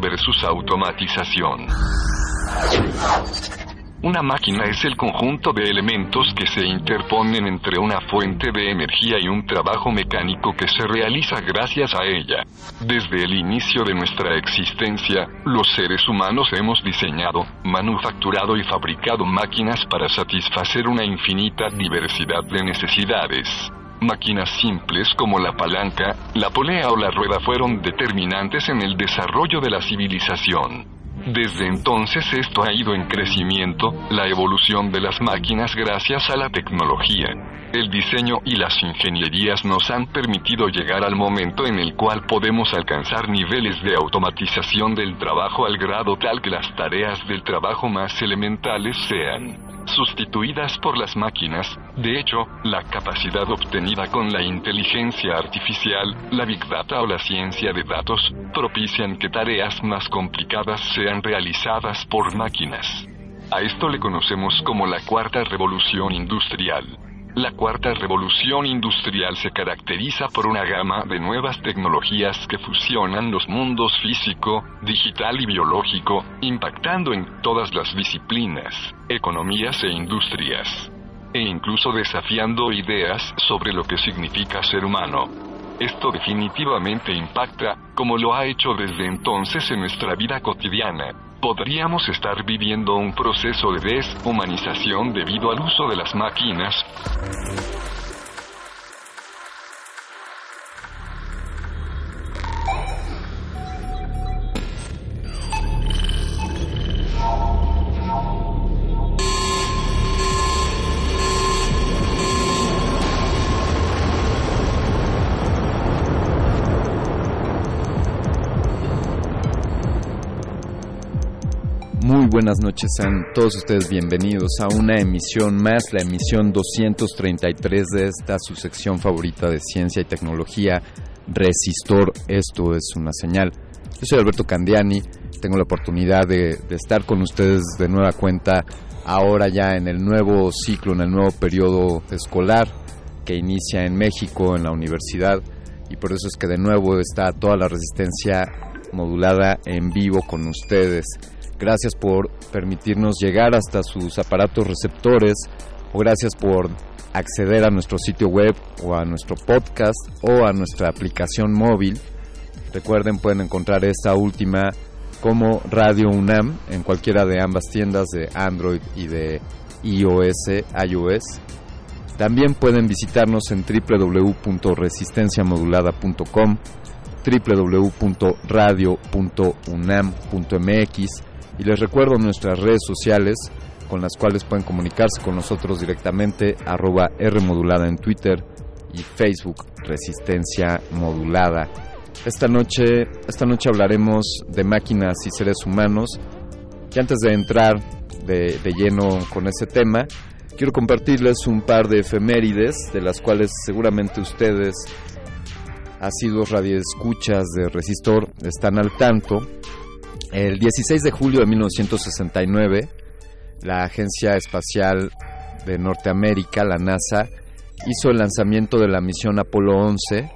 Versus automatización. Una máquina es el conjunto de elementos que se interponen entre una fuente de energía y un trabajo mecánico que se realiza gracias a ella. Desde el inicio de nuestra existencia, los seres humanos hemos diseñado, manufacturado y fabricado máquinas para satisfacer una infinita diversidad de necesidades. Máquinas simples como la palanca, la polea o la rueda fueron determinantes en el desarrollo de la civilización. Desde entonces esto ha ido en crecimiento, la evolución de las máquinas gracias a la tecnología. El diseño y las ingenierías nos han permitido llegar al momento en el cual podemos alcanzar niveles de automatización del trabajo al grado tal que las tareas del trabajo más elementales sean sustituidas por las máquinas. De hecho, la capacidad obtenida con la inteligencia artificial, la big data o la ciencia de datos propician que tareas más complicadas sean realizadas por máquinas. A esto le conocemos como la cuarta revolución industrial. La cuarta revolución industrial se caracteriza por una gama de nuevas tecnologías que fusionan los mundos físico, digital y biológico, impactando en todas las disciplinas, economías e industrias, e incluso desafiando ideas sobre lo que significa ser humano. Esto definitivamente impacta, como lo ha hecho desde entonces en nuestra vida cotidiana, podríamos estar viviendo un proceso de deshumanización debido al uso de las máquinas buenas noches, sean todos ustedes bienvenidos a una emisión más, la emisión 233 de esta su sección favorita de ciencia y tecnología, Resistor, esto es una señal. Yo soy Alberto Candiani, tengo la oportunidad de, estar con ustedes de nueva cuenta ahora ya en el nuevo ciclo, en el nuevo periodo escolar que inicia en México, en la universidad, y por eso es que de nuevo está toda la resistencia modulada en vivo con ustedes. Gracias por permitirnos llegar hasta sus aparatos receptores o gracias por acceder a nuestro sitio web o a nuestro podcast o a nuestra aplicación móvil. Recuerden, pueden encontrar esta última como Radio UNAM en cualquiera de ambas tiendas de Android y de iOS, iOS. También pueden visitarnos en www.resistenciamodulada.com, www.radio.unam.mx y les recuerdo nuestras redes sociales con las cuales pueden comunicarse con nosotros directamente, arroba en Twitter y Facebook Resistencia Modulada. Esta noche, esta noche hablaremos de máquinas y seres humanos. Y antes de entrar de, de lleno con ese tema, quiero compartirles un par de efemérides de las cuales seguramente ustedes, asiduos radioescuchas de Resistor, están al tanto. El 16 de julio de 1969, la Agencia Espacial de Norteamérica, la NASA, hizo el lanzamiento de la misión Apolo 11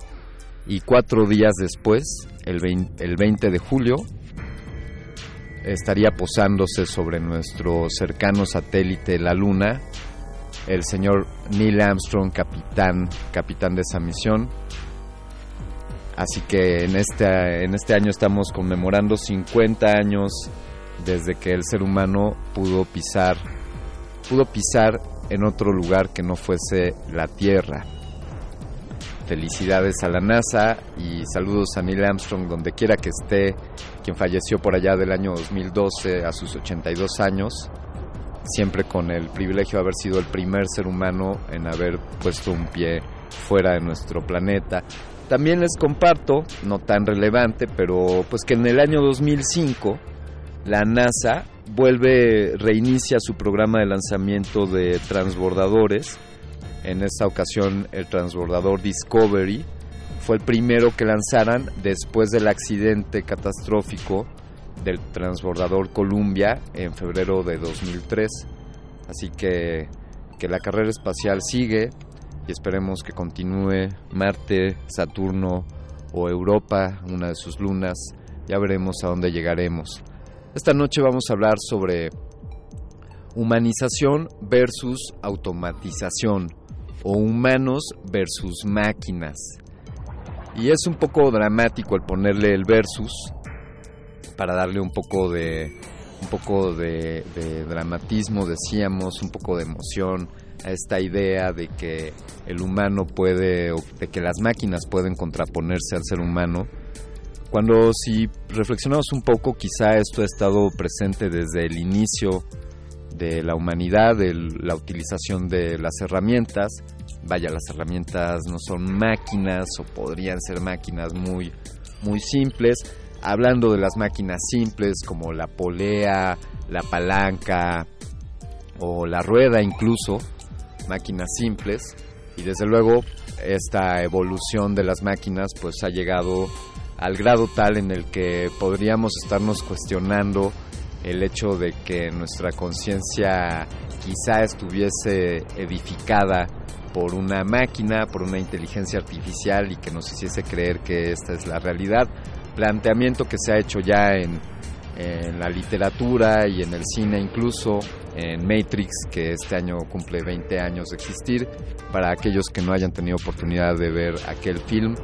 y cuatro días después, el 20, de julio, estaría posándose sobre nuestro cercano satélite la Luna el señor Neil Armstrong, capitán, capitán de esa misión. Así que en este, en este año estamos conmemorando 50 años desde que el ser humano pudo pisar, pudo pisar en otro lugar que no fuese la Tierra. Felicidades a la NASA y saludos a Neil Armstrong donde quiera que esté, quien falleció por allá del año 2012 a sus 82 años, siempre con el privilegio de haber sido el primer ser humano en haber puesto un pie fuera de nuestro planeta. También les comparto, no tan relevante, pero pues que en el año 2005 la NASA vuelve, reinicia su programa de lanzamiento de transbordadores. En esta ocasión el transbordador Discovery fue el primero que lanzaran después del accidente catastrófico del transbordador Columbia en febrero de 2003. Así que, que la carrera espacial sigue y esperemos que continúe Marte, Saturno o Europa, una de sus lunas. Ya veremos a dónde llegaremos. Esta noche vamos a hablar sobre humanización versus automatización o humanos versus máquinas. Y es un poco dramático el ponerle el versus para darle un poco de un poco de, de dramatismo, decíamos, un poco de emoción a esta idea de que el humano puede, de que las máquinas pueden contraponerse al ser humano cuando si reflexionamos un poco, quizá esto ha estado presente desde el inicio de la humanidad, de la utilización de las herramientas. Vaya, las herramientas no son máquinas o podrían ser máquinas muy, muy simples. Hablando de las máquinas simples como la polea, la palanca o la rueda incluso, máquinas simples. Y desde luego esta evolución de las máquinas pues ha llegado al grado tal en el que podríamos estarnos cuestionando el hecho de que nuestra conciencia quizá estuviese edificada por una máquina, por una inteligencia artificial y que nos hiciese creer que esta es la realidad. Planteamiento que se ha hecho ya en, en la literatura y en el cine incluso, en Matrix, que este año cumple 20 años de existir. Para aquellos que no hayan tenido oportunidad de ver aquel film,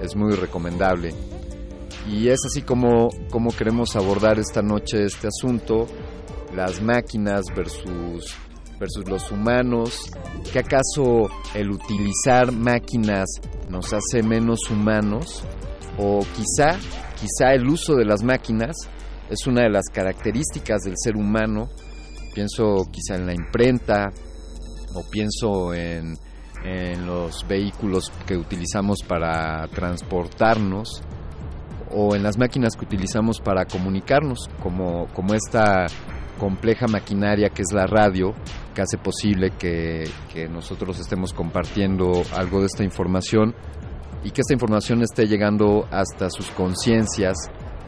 es muy recomendable. Y es así como, como queremos abordar esta noche este asunto, las máquinas versus, versus los humanos, que acaso el utilizar máquinas nos hace menos humanos, o quizá, quizá el uso de las máquinas es una de las características del ser humano, pienso quizá en la imprenta, o pienso en, en los vehículos que utilizamos para transportarnos, o en las máquinas que utilizamos para comunicarnos, como, como esta compleja maquinaria que es la radio, que hace posible que, que nosotros estemos compartiendo algo de esta información y que esta información esté llegando hasta sus conciencias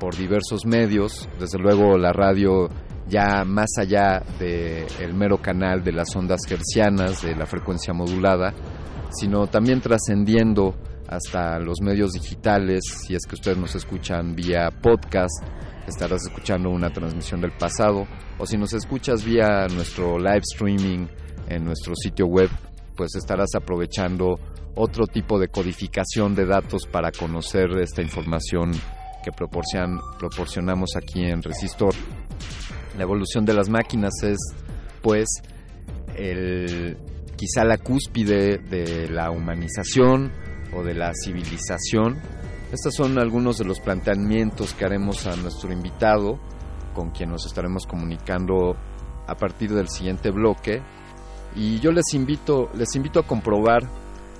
por diversos medios. Desde luego la radio ya más allá del mero canal de las ondas hercianas, de la frecuencia modulada, sino también trascendiendo hasta los medios digitales, si es que ustedes nos escuchan vía podcast, estarás escuchando una transmisión del pasado, o si nos escuchas vía nuestro live streaming en nuestro sitio web, pues estarás aprovechando otro tipo de codificación de datos para conocer esta información que proporcionamos aquí en Resistor. La evolución de las máquinas es, pues, el, quizá la cúspide de la humanización o de la civilización. Estos son algunos de los planteamientos que haremos a nuestro invitado, con quien nos estaremos comunicando a partir del siguiente bloque. Y yo les invito, les invito a comprobar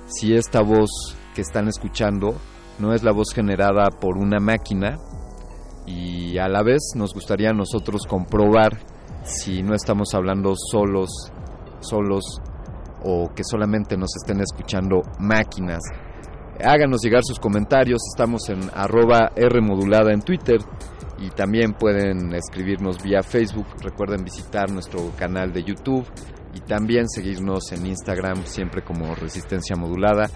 si esta voz que están escuchando no es la voz generada por una máquina y a la vez nos gustaría a nosotros comprobar si no estamos hablando solos, solos o que solamente nos estén escuchando máquinas. Háganos llegar sus comentarios, estamos en arroba R modulada en Twitter y también pueden escribirnos vía Facebook. Recuerden visitar nuestro canal de YouTube y también seguirnos en Instagram siempre como Resistencia Modulada.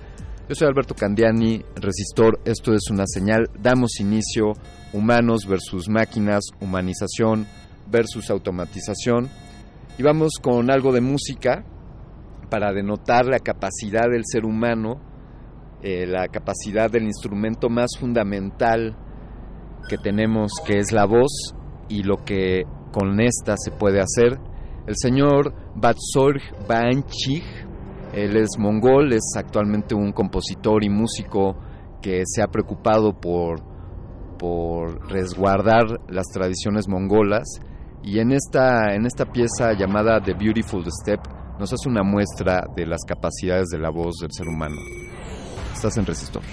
Yo soy Alberto Candiani, Resistor, esto es una señal, damos inicio, humanos versus máquinas, humanización versus automatización. Y vamos con algo de música para denotar la capacidad del ser humano, eh, la capacidad del instrumento más fundamental que tenemos, que es la voz, y lo que con esta se puede hacer. El señor Batsorg Banchig, él es mongol, es actualmente un compositor y músico que se ha preocupado por, por resguardar las tradiciones mongolas y en esta, en esta pieza llamada The Beautiful Step nos hace una muestra de las capacidades de la voz del ser humano. Estás en Resistor.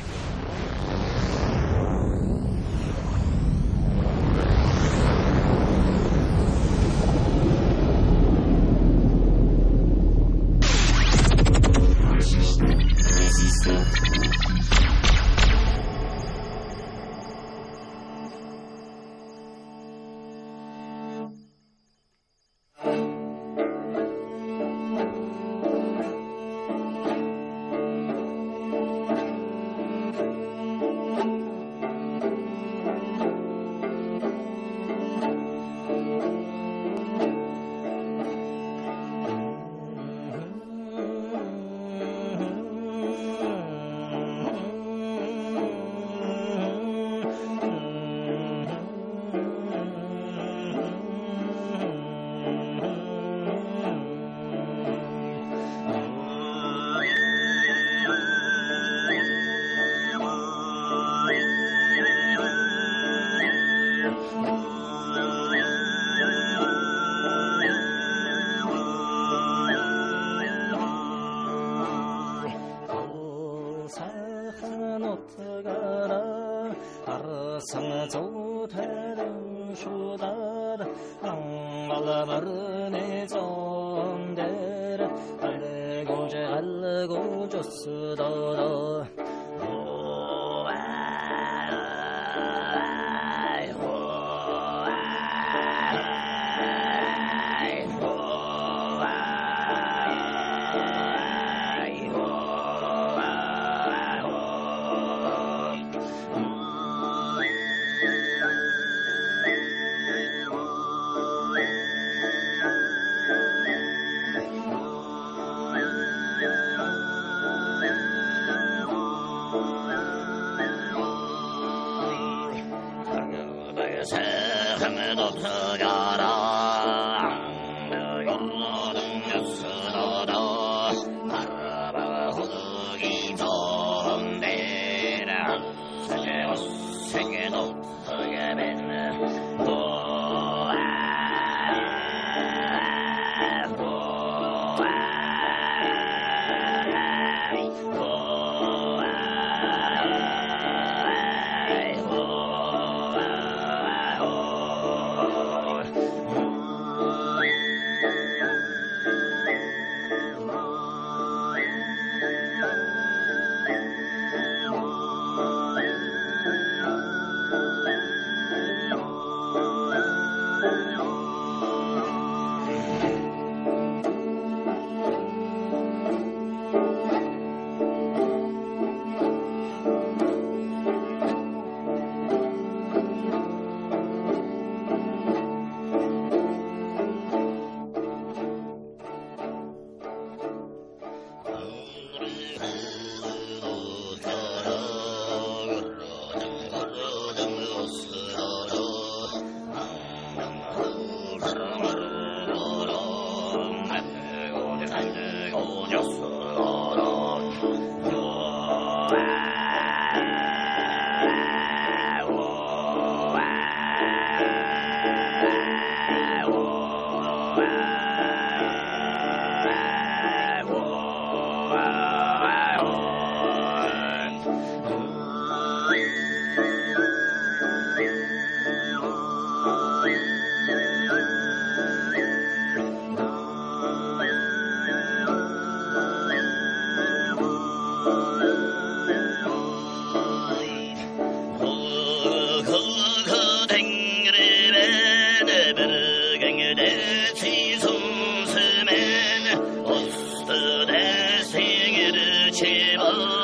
且慢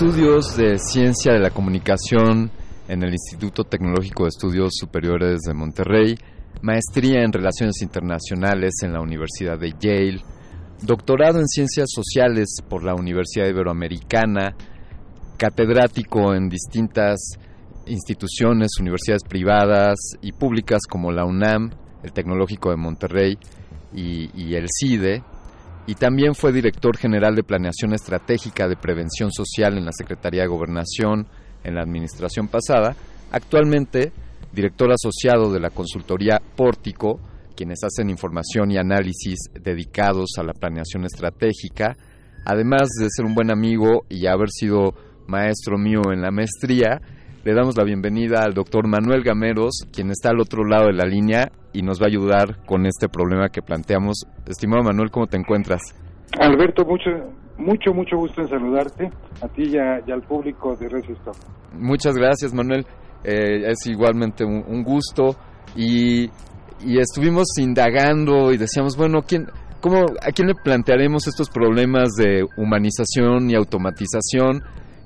Estudios de Ciencia de la Comunicación en el Instituto Tecnológico de Estudios Superiores de Monterrey, maestría en Relaciones Internacionales en la Universidad de Yale, doctorado en Ciencias Sociales por la Universidad Iberoamericana, catedrático en distintas instituciones, universidades privadas y públicas como la UNAM, el Tecnológico de Monterrey y, y el CIDE, y también fue director general de Planeación Estratégica de Prevención Social en la Secretaría de Gobernación en la administración pasada. Actualmente, director asociado de la consultoría Pórtico, quienes hacen información y análisis dedicados a la planeación estratégica. Además de ser un buen amigo y haber sido maestro mío en la maestría, le damos la bienvenida al doctor Manuel Gameros, quien está al otro lado de la línea y nos va a ayudar con este problema que planteamos. Estimado Manuel, ¿cómo te encuentras? Alberto, mucho, mucho, mucho gusto en saludarte, a ti y, al público de Resisto. Muchas gracias, Manuel. Eh, es igualmente un, gusto y, y, estuvimos indagando y decíamos, bueno, ¿quién, cómo, ¿a quién le plantearemos estos problemas de humanización y automatización?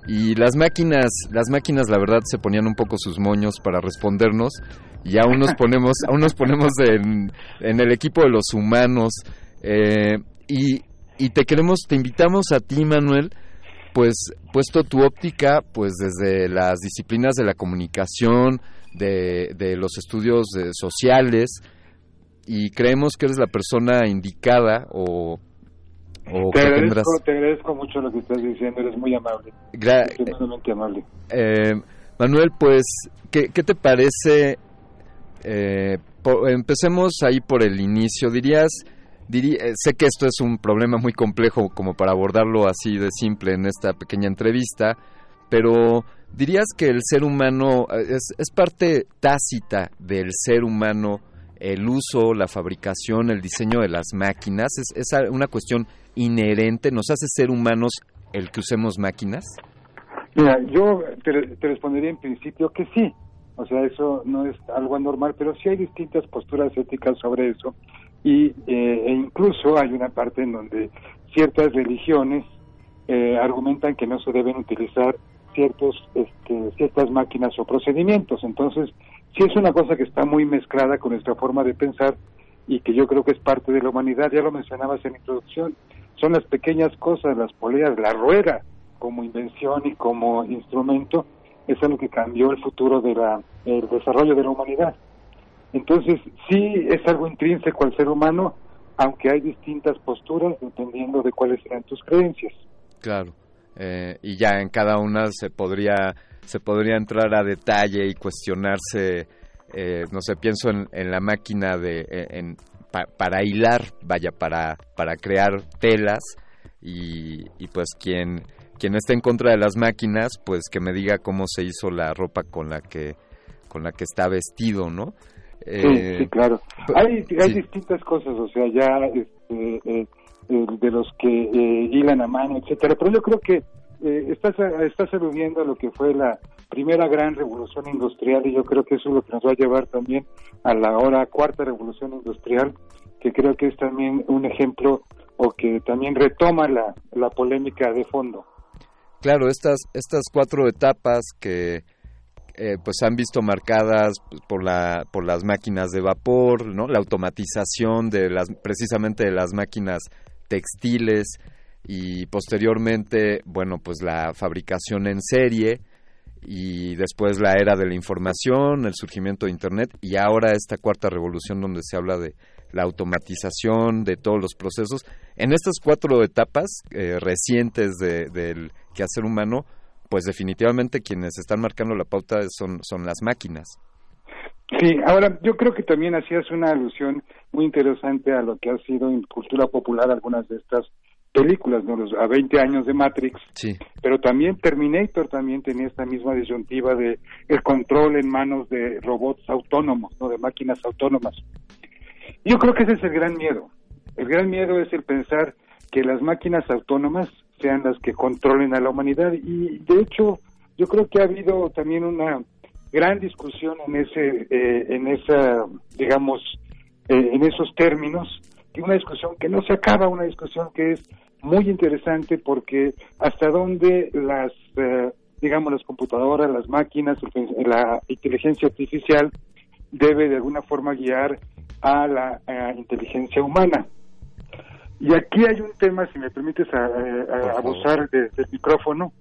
Y las máquinas, las máquinas la verdad se ponían un poco sus moños para respondernos. Y aún nos ponemos, aún nos ponemos en, en el equipo de los humanos. Eh, y, y te queremos, te invitamos a ti Manuel, pues puesto tu óptica, pues desde las disciplinas de la comunicación, de, de los estudios eh, sociales. Y creemos que eres la persona indicada o te, agradezco, mucho lo que estás diciendo, eres muy amable. amable. Eh, Manuel, pues, ¿qué, te parece? Eh, empecemos ahí por el inicio. Dirías, eh, sé que esto es un problema muy complejo como para abordarlo así de simple en esta pequeña entrevista, pero dirías que el ser humano es, es parte tácita del ser humano el uso, la fabricación, el diseño de las máquinas? ¿Es, es una cuestión inherente? ¿Nos hace ser humanos el que usemos máquinas? Mira, yo te, respondería en principio que sí. O sea, eso no es algo anormal, pero sí hay distintas posturas éticas sobre eso. Y, eh, e incluso hay una parte en donde ciertas religiones eh, argumentan que no se deben utilizar ciertos este, ciertas máquinas o procedimientos. Entonces, sí es una cosa que está muy mezclada con nuestra forma de pensar y que yo creo que es parte de la humanidad, ya lo mencionabas en la introducción, son las pequeñas cosas, las poleas, la rueda como invención y como instrumento, es lo que cambió el futuro del desarrollo de la humanidad. Entonces, sí es algo intrínseco al ser humano, aunque hay distintas posturas dependiendo de cuáles sean tus creencias. Claro. Eh, y ya en cada una se podría se podría entrar a detalle y cuestionarse eh, no sé pienso en, en la máquina de eh, en, para hilar vaya para para crear telas y, y pues quien quien esté en contra de las máquinas pues que me diga cómo se hizo la ropa con la que con la que está vestido no sí, sí claro hay hay distintas cosas o sea ya este, de los que eh, hilan a mano, etcétera. Pero yo creo que eh, estás, estás aludiendo a lo que fue la primera gran revolución industrial y yo creo que eso es lo que nos va a llevar también a la ahora cuarta revolución industrial, que creo que es también un ejemplo o que también retoma la, la polémica de fondo. Claro, estas, estas cuatro etapas que eh, pues han visto marcadas por la por las máquinas de vapor, ¿no? La automatización de las precisamente de las máquinas textiles y posteriormente, bueno, pues la fabricación en serie y después la era de la información, el surgimiento de Internet y ahora esta cuarta revolución donde se habla de la automatización de todos los procesos. En estas cuatro etapas eh, recientes del quehacer humano, pues definitivamente quienes están marcando la pauta son, son las máquinas. Sí, ahora yo creo que también hacías una alusión muy interesante a lo que ha sido en cultura popular algunas de estas películas, ¿no? a 20 años de Matrix, sí. pero también Terminator también tenía esta misma disyuntiva de el control en manos de robots autónomos, ¿no? de máquinas autónomas. Yo creo que ese es el gran miedo. El gran miedo es el pensar que las máquinas autónomas sean las que controlen a la humanidad y de hecho yo creo que ha habido también una gran discusión en ese, eh, en esa, digamos, eh, en esos términos, y una discusión que no se acaba, una discusión que es muy interesante porque hasta dónde las, eh, digamos, las computadoras, las máquinas, la inteligencia artificial debe de alguna forma guiar a la inteligencia humana. Y aquí hay un tema, si me permites abusar del micrófono,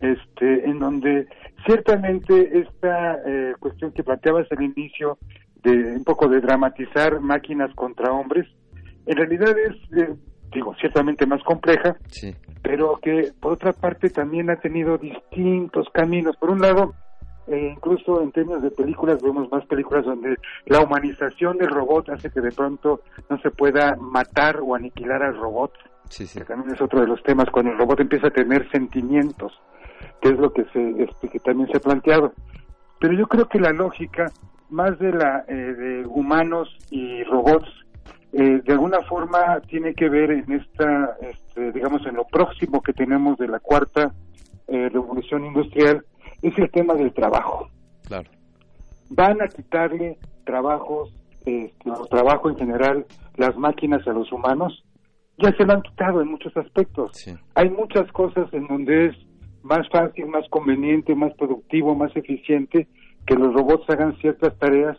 este, en donde ciertamente esta eh, cuestión que planteabas al inicio de un poco de dramatizar máquinas contra hombres, en realidad es, eh, digo, ciertamente más compleja, pero que por otra parte también ha tenido distintos caminos. Por un lado, eh, incluso en términos de películas, vemos más películas donde la humanización del robot hace que de pronto no se pueda matar o aniquilar al robot. Sí, sí. Que también es otro de los temas, cuando el robot empieza a tener sentimientos que es lo que se este, que también se ha planteado. Pero yo creo que la lógica más de la eh, de humanos y robots eh, de alguna forma tiene que ver en esta este, digamos en lo próximo que tenemos de la cuarta eh, revolución industrial es el tema del trabajo. Claro. Van a quitarle trabajos, este, trabajo en general, las máquinas a los humanos. Ya se lo han quitado en muchos aspectos. Hay muchas cosas en donde es más fácil, más conveniente, más productivo, más eficiente que los robots hagan ciertas tareas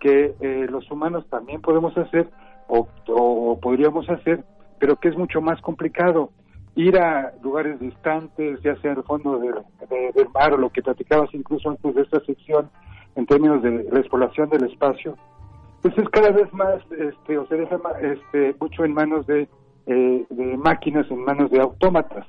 que eh, los humanos también podemos hacer o, podríamos hacer, pero que es mucho más complicado. Ir a lugares distantes, ya sea el fondo del mar o lo que platicabas incluso antes de esta sección en términos de la exploración del espacio, pues es cada vez más, este, o se deja este, mucho en manos de, eh, de máquinas, en manos de autómatas.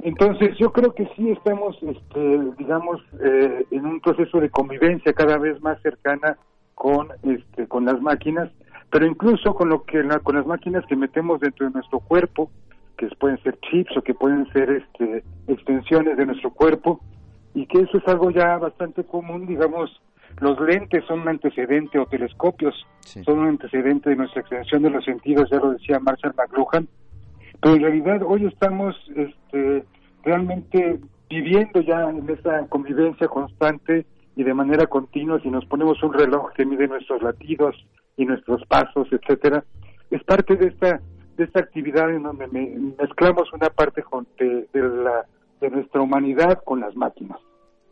Entonces yo creo que sí estamos, este, digamos, eh, en un proceso de convivencia cada vez más cercana con, este, con las máquinas, pero incluso con lo que con las máquinas que metemos dentro de nuestro cuerpo, que pueden ser chips o que pueden ser este, extensiones de nuestro cuerpo, y que eso es algo ya bastante común, digamos, los lentes son un antecedente o telescopios son un antecedente de nuestra extensión de los sentidos, ya lo decía Marshall McLuhan, pero en realidad hoy estamos este, realmente viviendo ya en esa convivencia constante y de manera continua, si nos ponemos un reloj que mide nuestros latidos y nuestros pasos, etcétera, es parte de esta de esta actividad en donde mezclamos una parte de, la de nuestra humanidad con las máquinas.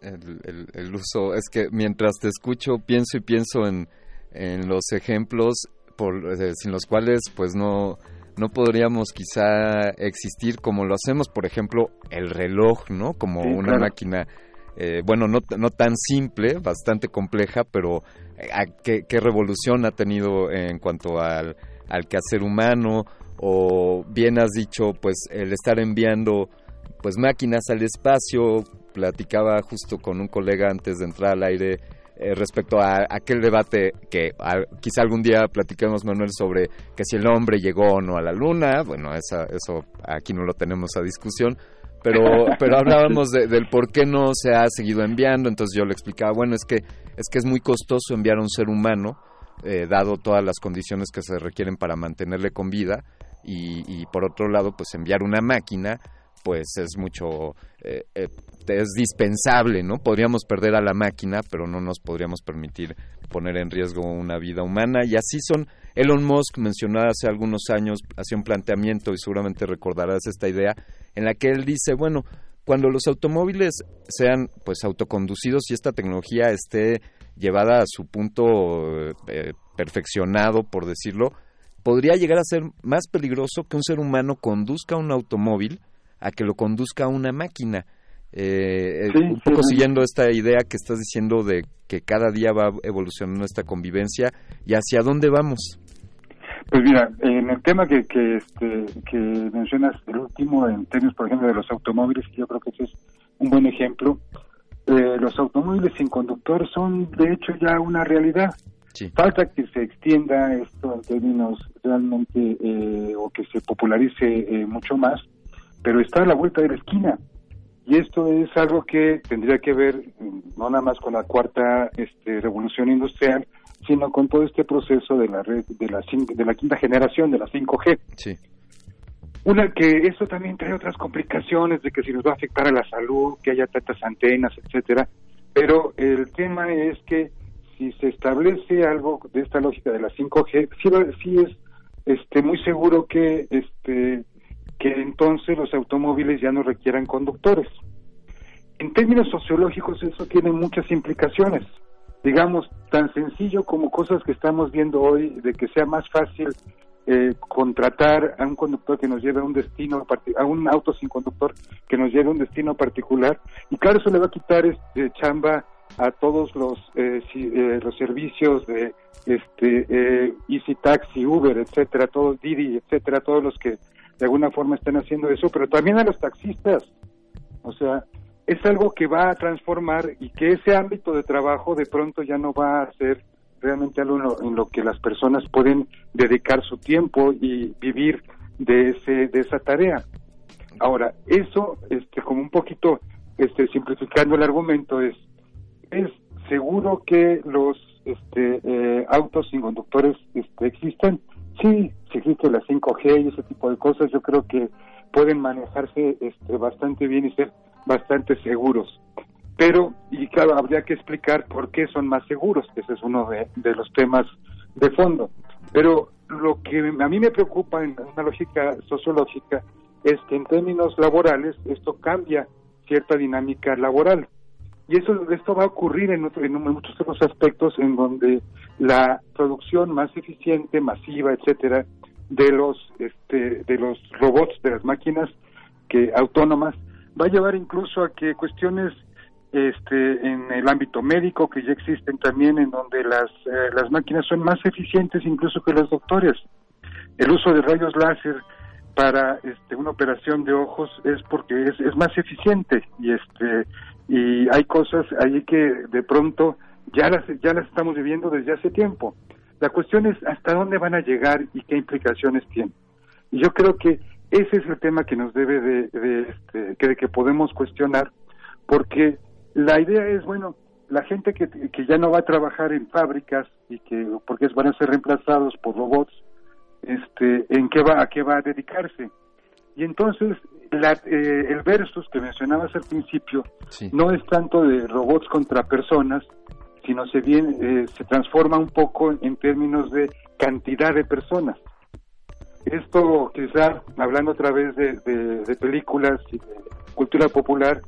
El, el, uso es que mientras te escucho pienso y pienso en, en los ejemplos por eh, sin los cuales pues no no podríamos quizá existir como lo hacemos, por ejemplo, el reloj, ¿no? Como una máquina, eh, bueno, no, no tan simple, bastante compleja, pero qué, revolución ha tenido en cuanto al, al quehacer humano, o bien has dicho, pues el estar enviando pues máquinas al espacio, platicaba justo con un colega antes de entrar al aire eh, respecto a aquel debate que quizá algún día platiquemos, Manuel, sobre que si el hombre llegó o no a la luna, bueno, esa, eso aquí no lo tenemos a discusión, pero, pero hablábamos del por qué no se ha seguido enviando, entonces yo le explicaba, bueno, es que es, que es muy costoso enviar a un ser humano, eh, dado todas las condiciones que se requieren para mantenerle con vida, y, por otro lado, pues enviar una máquina, pues es mucho, eh, eh, es dispensable, ¿no? Podríamos perder a la máquina, pero no nos podríamos permitir poner en riesgo una vida humana. Y así son, Elon Musk mencionaba hace algunos años, hacía un planteamiento, y seguramente recordarás esta idea, en la que él dice, bueno, cuando los automóviles sean pues autoconducidos y esta tecnología esté llevada a su punto eh, perfeccionado, por decirlo, podría llegar a ser más peligroso que un ser humano conduzca un automóvil a que lo conduzca una máquina. Eh, un poco siguiendo esta idea que estás diciendo de que cada día va evolucionando esta convivencia y hacia dónde vamos. Pues mira, en el tema que, que, este, que mencionas, el último, en términos, por ejemplo, de los automóviles, yo creo que ese es un buen ejemplo. Eh, los automóviles sin conductor son, de hecho, ya una realidad. Falta que se extienda esto en términos realmente, o que se popularice mucho más, pero está a la vuelta de la esquina. Y esto es algo que tendría que ver no nada más con la cuarta este, revolución industrial, sino con todo este proceso de la red de la de la quinta generación de la 5G. Sí. Una que eso también trae otras complicaciones de que si nos va a afectar a la salud, que haya tantas antenas, etcétera. Pero el tema es que si se establece algo de esta lógica de la 5G, sí, sí es este muy seguro que este que entonces los automóviles ya no requieran conductores. En términos sociológicos eso tiene muchas implicaciones. Digamos, tan sencillo como cosas que estamos viendo hoy, de que sea más fácil eh, contratar a un conductor que nos lleve a un destino, a un auto sin conductor que nos lleve a un destino particular. Y claro, eso le va a quitar este, chamba a todos los eh, eh, los servicios de este Easy Taxi, Uber, etcétera, todos Didi, etcétera, todos los que de alguna forma están haciendo eso, pero también a los taxistas. O sea, es algo que va a transformar y que ese ámbito de trabajo de pronto ya no va a ser realmente algo en lo, que las personas pueden dedicar su tiempo y vivir de ese de esa tarea. Ahora, eso este como un poquito este simplificando el argumento es es seguro que los este eh, autos sin conductores este, existan Sí, si existe la 5G y ese tipo de cosas, yo creo que pueden manejarse este, bastante bien y ser bastante seguros. Pero, y claro, habría que explicar por qué son más seguros, ese es uno de, los temas de fondo. Pero lo que a mí me preocupa en una lógica sociológica es que en términos laborales esto cambia cierta dinámica laboral. Y eso, esto va a ocurrir en, en muchos otros aspectos en donde la producción más eficiente, masiva, etcétera, de los, este, de los robots, de las máquinas que autónomas, va a llevar incluso a que cuestiones este, en el ámbito médico que ya existen también en donde las, eh, las máquinas son más eficientes incluso que los doctores. El uso de rayos láser para este, una operación de ojos es porque es, es más eficiente y este y hay cosas ahí que de pronto ya las ya las estamos viviendo desde hace tiempo. La cuestión es hasta dónde van a llegar y qué implicaciones tienen. Y yo creo que ese es el tema que nos debe de, de, este, que, de que podemos cuestionar, porque la idea es, bueno, la gente que, que ya no va a trabajar en fábricas y que porque van a ser reemplazados por robots, este, en qué va, a qué va a dedicarse. Y entonces la, eh, el versus que mencionabas al principio no es tanto de robots contra personas, sino se bien eh, se transforma un poco en términos de cantidad de personas. Esto quizá, hablando a través de, de, películas y de cultura popular,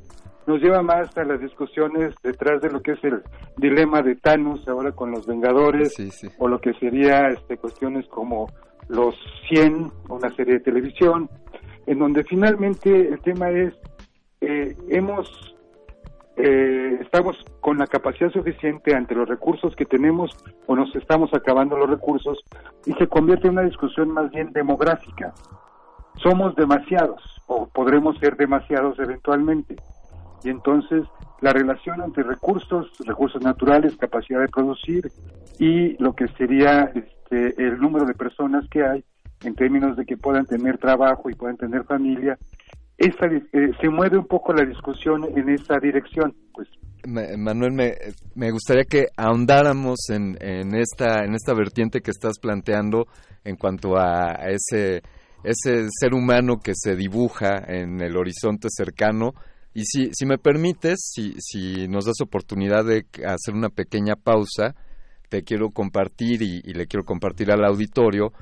nos lleva más a las discusiones detrás de lo que es el dilema de Thanos ahora con los Vengadores o lo que sería este cuestiones como los 100, una serie de televisión, en donde finalmente el tema es, eh, hemos eh, estamos con la capacidad suficiente ante los recursos que tenemos o nos estamos acabando los recursos y se convierte en una discusión más bien demográfica. Somos demasiados o podremos ser demasiados eventualmente. Y entonces la relación entre recursos, recursos naturales, capacidad de producir y lo que sería este, el número de personas que hay en términos de que puedan tener trabajo y puedan tener familia, esa, eh, se mueve un poco la discusión en esa dirección. Pues. Manuel, me, me, gustaría que ahondáramos en, en, esta, en esta vertiente que estás planteando en cuanto a ese, ese ser humano que se dibuja en el horizonte cercano. Y si, si me permites, si, si nos das oportunidad de hacer una pequeña pausa, te quiero compartir y le quiero compartir al auditorio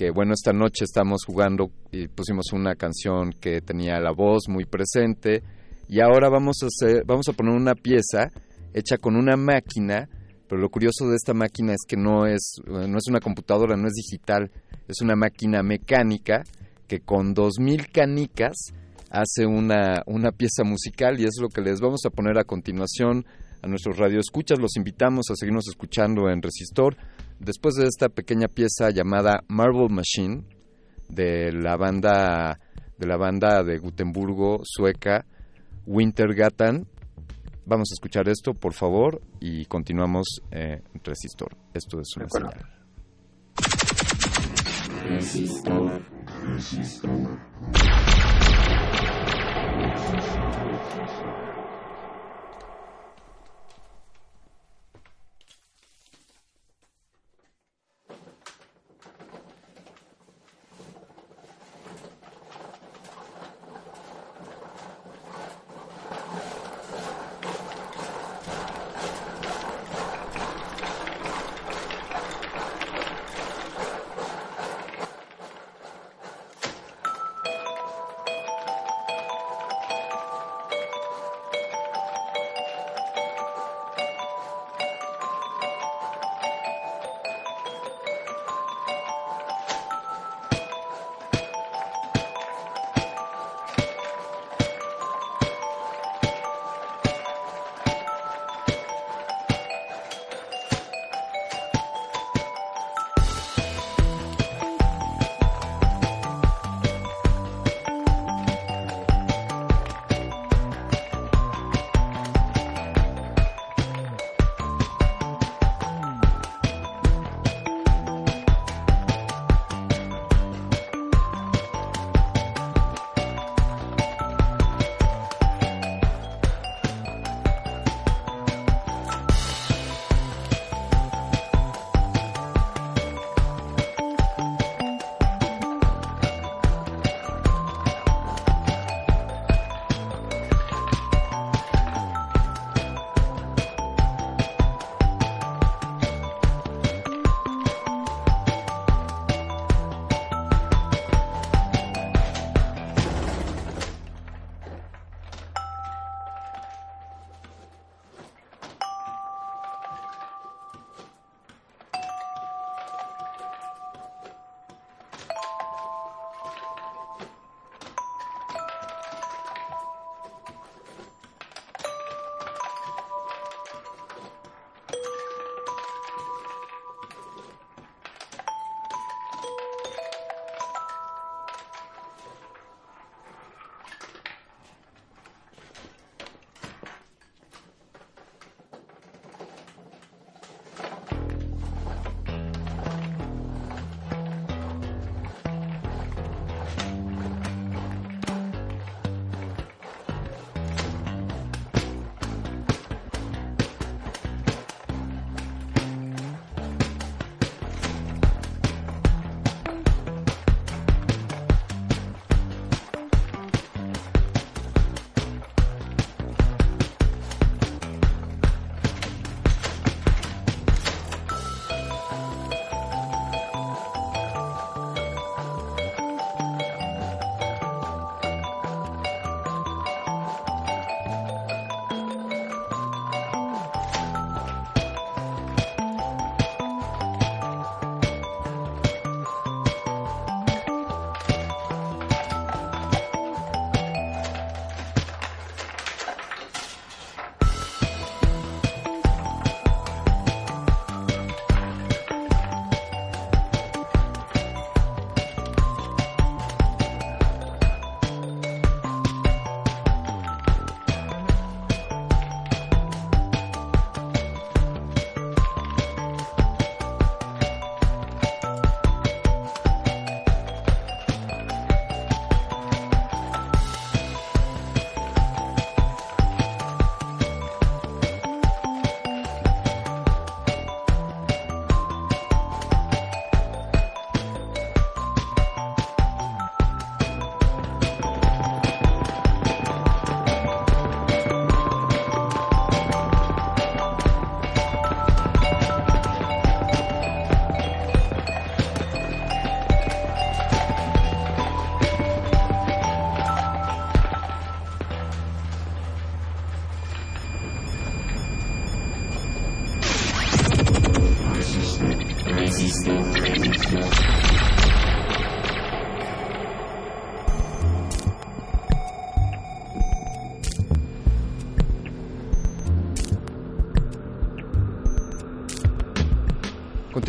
que bueno, esta noche estamos jugando y pusimos una canción que tenía la voz muy presente y ahora vamos a vamos a poner una pieza hecha con una máquina, pero lo curioso de esta máquina es que no es no es una computadora, no es digital, es una máquina mecánica que con dos mil canicas hace una, una pieza musical y es lo que les vamos a poner a continuación a nuestros radioescuchas. Los invitamos a seguirnos escuchando en Resistor después de esta pequeña pieza llamada Marble Machine de la banda de la banda de Gutenburgo sueca Wintergatan. Vamos a escuchar esto, por favor, y continuamos eh, Resistor. Esto es una señal. Resistor. Resistor.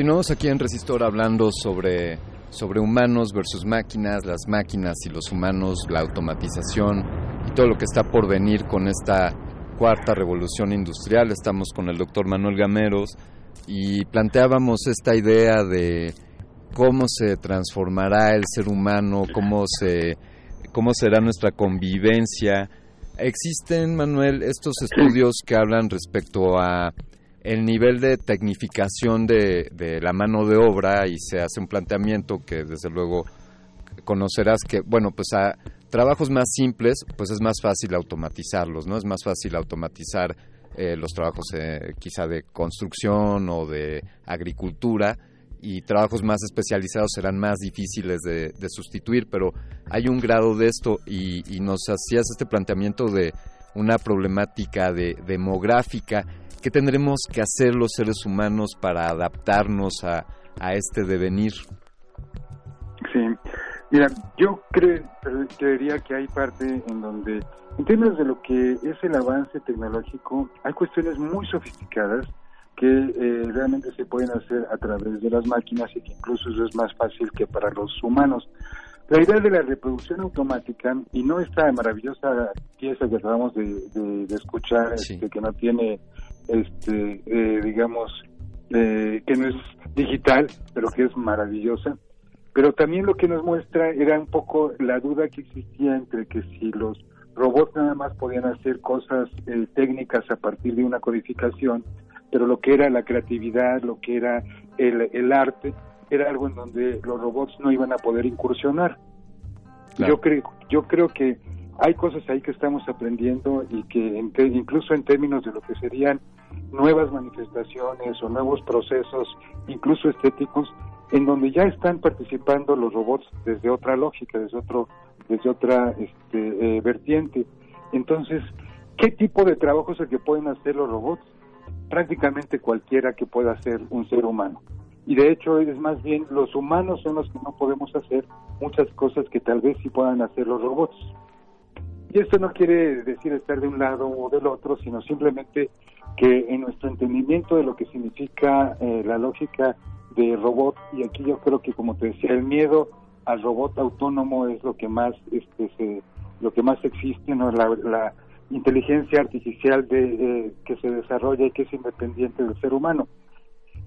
Continuamos aquí en Resistor hablando sobre, sobre humanos versus máquinas, las máquinas y los humanos, la automatización y todo lo que está por venir con esta cuarta revolución industrial. Estamos con el doctor Manuel Gameros y planteábamos esta idea de cómo se transformará el ser humano, cómo, se, cómo será nuestra convivencia. Existen, Manuel, estos estudios que hablan respecto a el nivel de tecnificación de, de, la mano de obra y se hace un planteamiento que desde luego conocerás que, bueno, pues a trabajos más simples, pues es más fácil automatizarlos, ¿no? Es más fácil automatizar eh, los trabajos eh, quizá de construcción o de agricultura y trabajos más especializados serán más difíciles de, de sustituir, pero hay un grado de esto y, y nos hacías este planteamiento de una problemática de, demográfica ¿Qué tendremos que hacer los seres humanos para adaptarnos a, a este devenir? Sí, mira, yo creo, creería que hay parte en donde, en términos de lo que es el avance tecnológico, hay cuestiones muy sofisticadas que eh, realmente se pueden hacer a través de las máquinas y que incluso eso es más fácil que para los humanos. La idea de la reproducción automática y no esta maravillosa pieza que acabamos de, de, de escuchar, sí. este, que no tiene este, eh, digamos, eh, que no es digital, pero que es maravillosa. Pero también lo que nos muestra era un poco la duda que existía entre que si los robots nada más podían hacer cosas eh, técnicas a partir de una codificación, pero lo que era la creatividad, lo que era el, el arte, era algo en donde los robots no iban a poder incursionar. Claro. Yo creo, yo creo que hay cosas ahí que estamos aprendiendo y que en te, incluso en términos de lo que serían nuevas manifestaciones o nuevos procesos, incluso estéticos, en donde ya están participando los robots desde otra lógica, desde otro, desde otra este, eh, vertiente. Entonces, ¿qué tipo de trabajo es el que pueden hacer los robots? Prácticamente cualquiera que pueda hacer un ser humano. Y de hecho es más bien los humanos son los que no podemos hacer muchas cosas que tal vez sí puedan hacer los robots. Y esto no quiere decir estar de un lado o del otro, sino simplemente que en nuestro entendimiento de lo que significa eh, la lógica de robot, y aquí yo creo que como te decía, el miedo al robot autónomo es lo que más este se, lo que más existe, no la, la inteligencia artificial de, eh, que se desarrolla y que es independiente del ser humano.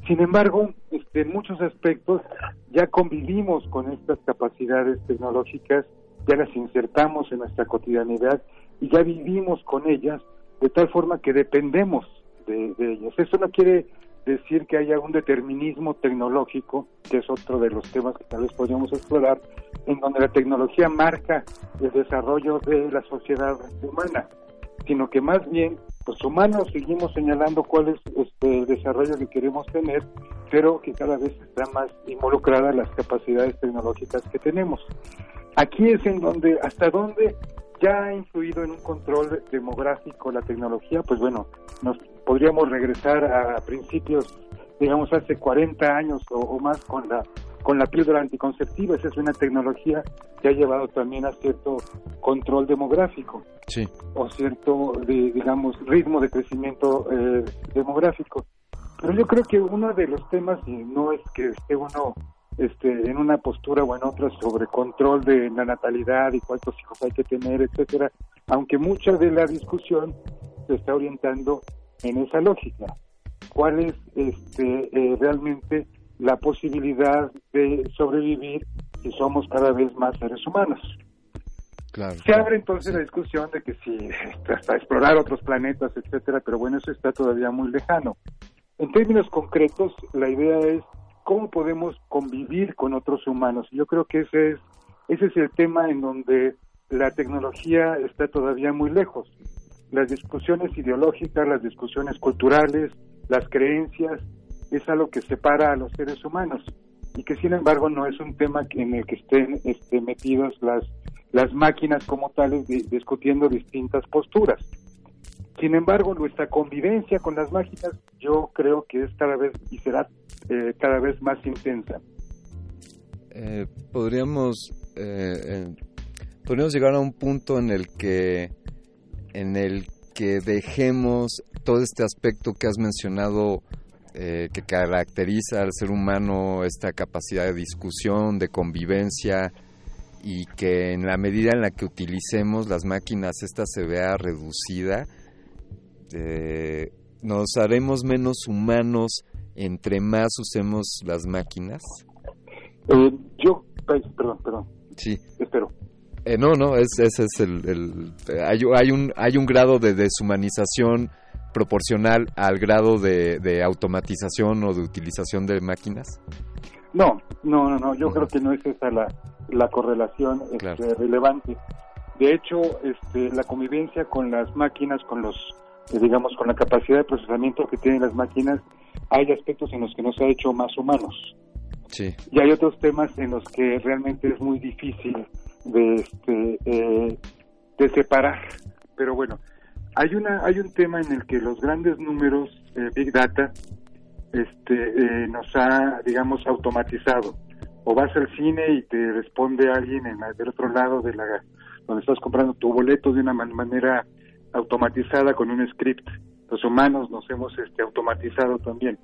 Sin embargo, este, en muchos aspectos ya convivimos con estas capacidades tecnológicas ya las insertamos en nuestra cotidianidad y ya vivimos con ellas de tal forma que dependemos de, de ellas. Eso no quiere decir que haya un determinismo tecnológico, que es otro de los temas que tal vez podríamos explorar, en donde la tecnología marca el desarrollo de la sociedad humana, sino que más bien los humanos seguimos señalando cuál es este, el desarrollo que queremos tener, pero que cada vez están más involucradas las capacidades tecnológicas que tenemos. Aquí es en donde, hasta dónde ya ha influido en un control demográfico la tecnología, pues bueno, nos podríamos regresar a principios, digamos, hace 40 años o, o más con la con la píldora anticonceptiva. Esa es una tecnología que ha llevado también a cierto control demográfico. Sí. O cierto, de, digamos, ritmo de crecimiento eh, demográfico. Pero yo creo que uno de los temas, y no es que esté uno este, en una postura o en otra sobre control de la natalidad y cuántos hijos hay que tener, etcétera, aunque mucha de la discusión se está orientando en esa lógica. ¿Cuál es este, eh, realmente la posibilidad de sobrevivir si somos cada vez más seres humanos. Claro, Se abre entonces la discusión de que si hasta explorar otros planetas, etcétera, pero bueno, eso está todavía muy lejano. En términos concretos, la idea es cómo podemos convivir con otros humanos. Yo creo que ese es ese es el tema en donde la tecnología está todavía muy lejos. Las discusiones ideológicas, las discusiones culturales, las creencias, es algo que separa a los seres humanos y que sin embargo no es un tema en el que estén este, metidos las, las máquinas como tales discutiendo distintas posturas. Sin embargo, nuestra convivencia con las máquinas yo creo que es cada vez y será eh, cada vez más intensa. Eh, podríamos eh, podríamos llegar a un punto en el que en el que dejemos todo este aspecto que has mencionado que caracteriza al ser humano, esta capacidad de discusión, de convivencia, y que en la medida en la que utilicemos las máquinas esta se vea reducida, eh, nos haremos menos humanos entre más usemos las máquinas? Eh, yo, perdón, perdón. Sí. Espero. Eh, no, no, ese es el, hay, hay, un, hay un grado de deshumanización proporcional al grado de, automatización o de utilización de máquinas. No, no, no, no. yo creo que no es esa la, la correlación este, relevante. De hecho, este, la convivencia con las máquinas, con los digamos, con la capacidad de procesamiento que tienen las máquinas, hay aspectos en los que nos ha hecho más humanos. Sí. Y hay otros temas en los que realmente es muy difícil de, este, eh, de separar. Pero bueno, hay, una, hay un tema en el que los grandes números, eh, Big Data, este, nos ha, digamos, automatizado. O vas al cine y te responde alguien en del otro lado de la donde estás comprando tu boleto de una manera automatizada con un script. Los humanos nos hemos este, automatizado también.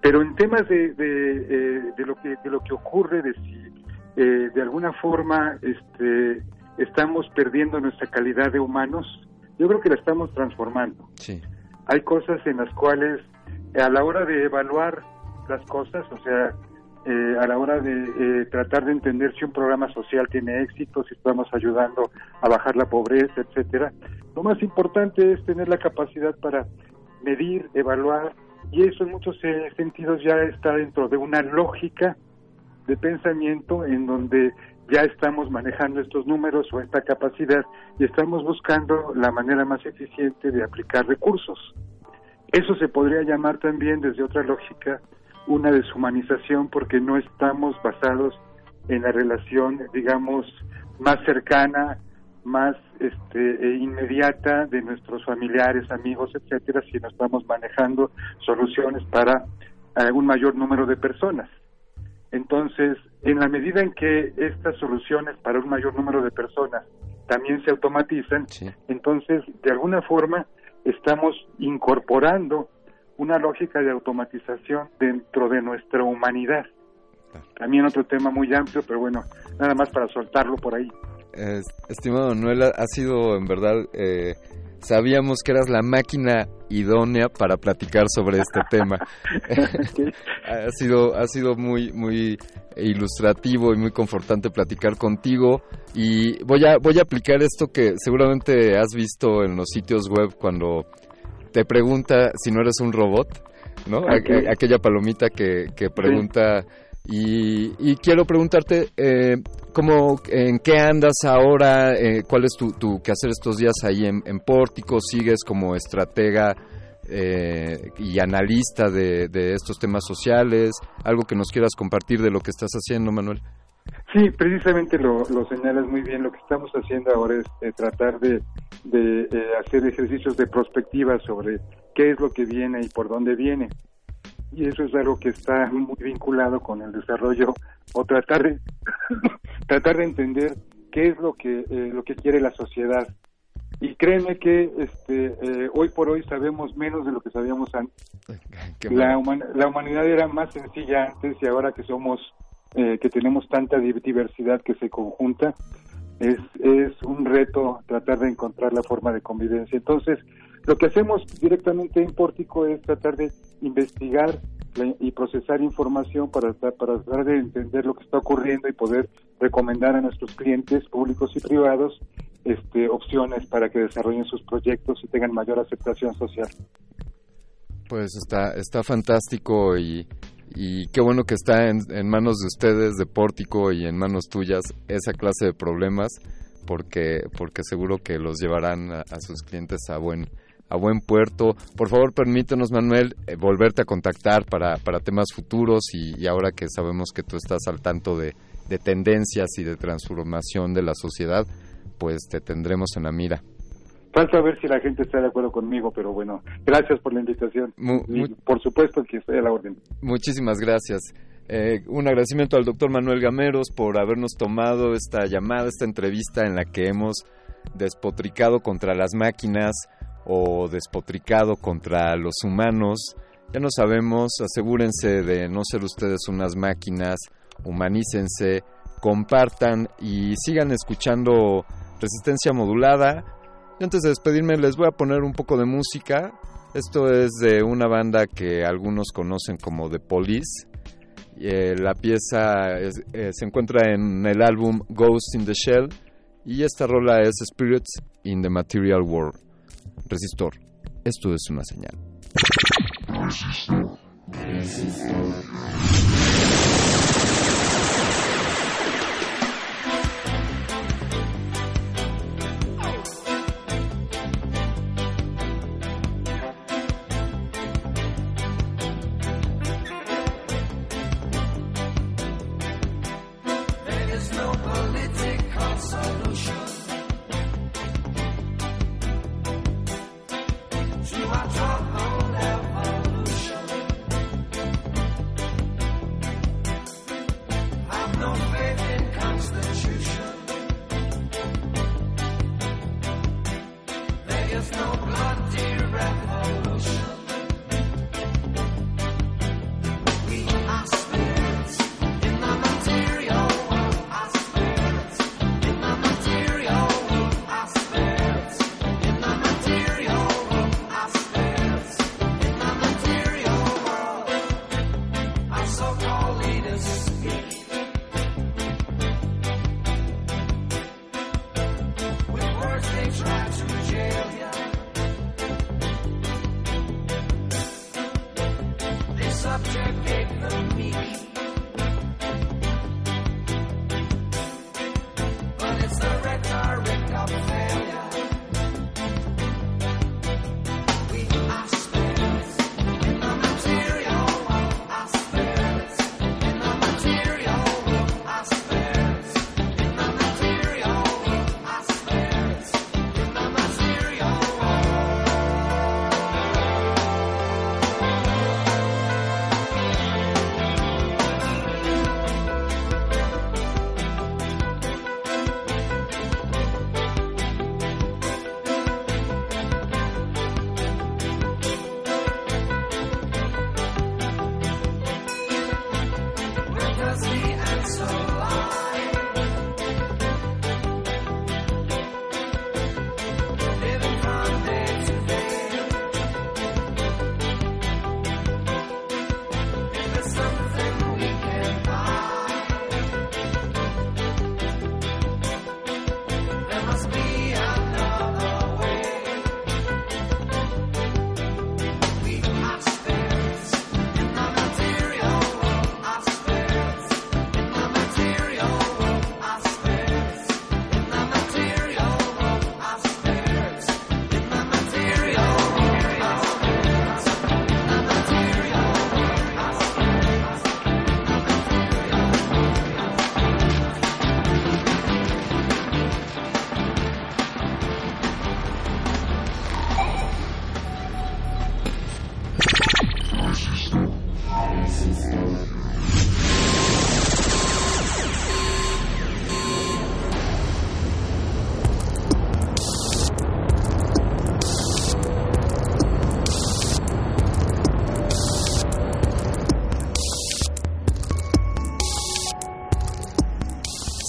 Pero en temas de, de, eh, lo que de lo que ocurre, de si eh, de alguna forma este, estamos perdiendo nuestra calidad de humanos, yo creo que la estamos transformando. Sí. Hay cosas en las cuales a la hora de evaluar las cosas, o sea, eh, a la hora de eh, tratar de entender si un programa social tiene éxito, si estamos ayudando a bajar la pobreza, etcétera. Lo más importante es tener la capacidad para medir, evaluar, y eso en muchos eh, sentidos ya está dentro de una lógica de pensamiento en donde ya estamos manejando estos números o esta capacidad y estamos buscando la manera más eficiente de aplicar recursos. Eso se podría llamar también desde otra lógica una deshumanización porque no estamos basados en la relación, digamos, más cercana, más este, e inmediata de nuestros familiares, amigos, etcétera, sino estamos manejando soluciones para un mayor número de personas. Entonces, en la medida en que estas soluciones para un mayor número de personas también se automatizan, entonces, de alguna forma, estamos incorporando una lógica de automatización dentro de nuestra humanidad. También otro tema muy amplio, pero bueno, nada más para soltarlo por ahí. estimado Manuel, ha sido en verdad, eh, sabíamos que eras la máquina idónea para platicar sobre este tema. ha sido, ha sido muy, muy ilustrativo y muy confortante platicar contigo y voy a, voy a aplicar esto que seguramente has visto en los sitios web cuando te pregunta si no eres un robot, ¿no? Aquella palomita que, que pregunta... Y, quiero preguntarte, eh, ¿cómo, ¿en qué andas ahora? Eh, ¿Cuál es tu, tu quehacer estos días ahí en, en Pórtico? ¿Sigues como estratega eh, y analista de, de, estos temas sociales? ¿Algo que nos quieras compartir de lo que estás haciendo, Manuel? Sí, precisamente lo, lo señalas muy bien. Lo que estamos haciendo ahora es eh, tratar de, de eh, hacer ejercicios de prospectiva sobre qué es lo que viene y por dónde viene. Y eso es algo que está muy vinculado con el desarrollo o tratar de tratar de entender qué es lo que eh, lo que quiere la sociedad. Y créeme que este hoy por hoy sabemos menos de lo que sabíamos antes. La, la humanidad era más sencilla antes y ahora que somos eh, que tenemos tanta diversidad que se conjunta, es, es un reto tratar de encontrar la forma de convivencia. Entonces, lo que hacemos directamente en Pórtico es tratar de investigar y procesar información para, para tratar de entender lo que está ocurriendo y poder recomendar a nuestros clientes públicos y privados este, opciones para que desarrollen sus proyectos y tengan mayor aceptación social. Pues está, está fantástico y y qué bueno que está en, manos de ustedes, de Pórtico, y en manos tuyas esa clase de problemas, porque, porque seguro que los llevarán a, sus clientes a buen, a buen puerto. Por favor, permítanos, Manuel, eh, volverte a contactar para, para temas futuros y, ahora que sabemos que tú estás al tanto de, de tendencias y de transformación de la sociedad, pues te tendremos en la mira. Falta ver si la gente está de acuerdo conmigo, pero bueno, gracias por la invitación. y por supuesto que estoy a la orden. Muchísimas gracias. Eh, un agradecimiento al doctor Manuel Gameros por habernos tomado esta llamada, esta entrevista en la que hemos despotricado contra las máquinas o despotricado contra los humanos. Ya no sabemos, asegúrense de no ser ustedes unas máquinas, humanícense, compartan y sigan escuchando Resistencia Modulada. Y antes de despedirme les voy a poner un poco de música. Esto es de una banda que algunos conocen como The Police. Eh, la pieza eh, se encuentra en el álbum Ghost in the Shell y esta rola es Spirits in the Material World. Resistor, esto es una señal.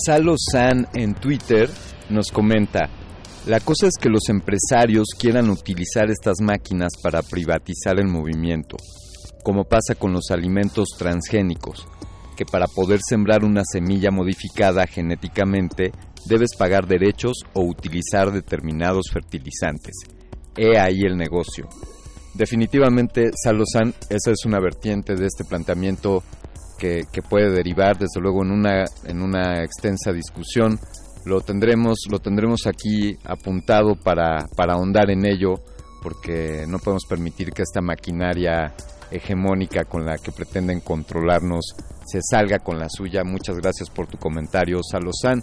Salo San en Twitter nos comenta, la cosa es que los empresarios quieran utilizar estas máquinas para privatizar el movimiento, como pasa con los alimentos transgénicos, que para poder sembrar una semilla modificada genéticamente debes pagar derechos o utilizar determinados fertilizantes. He ahí el negocio. Definitivamente, Salosan, esa es una vertiente de este planteamiento que, puede derivar desde luego en una, en una extensa discusión. Lo tendremos, lo tendremos aquí apuntado para, para ahondar en ello, porque no podemos permitir que esta maquinaria hegemónica con la que pretenden controlarnos se salga con la suya. Muchas gracias por tu comentario, Salozán.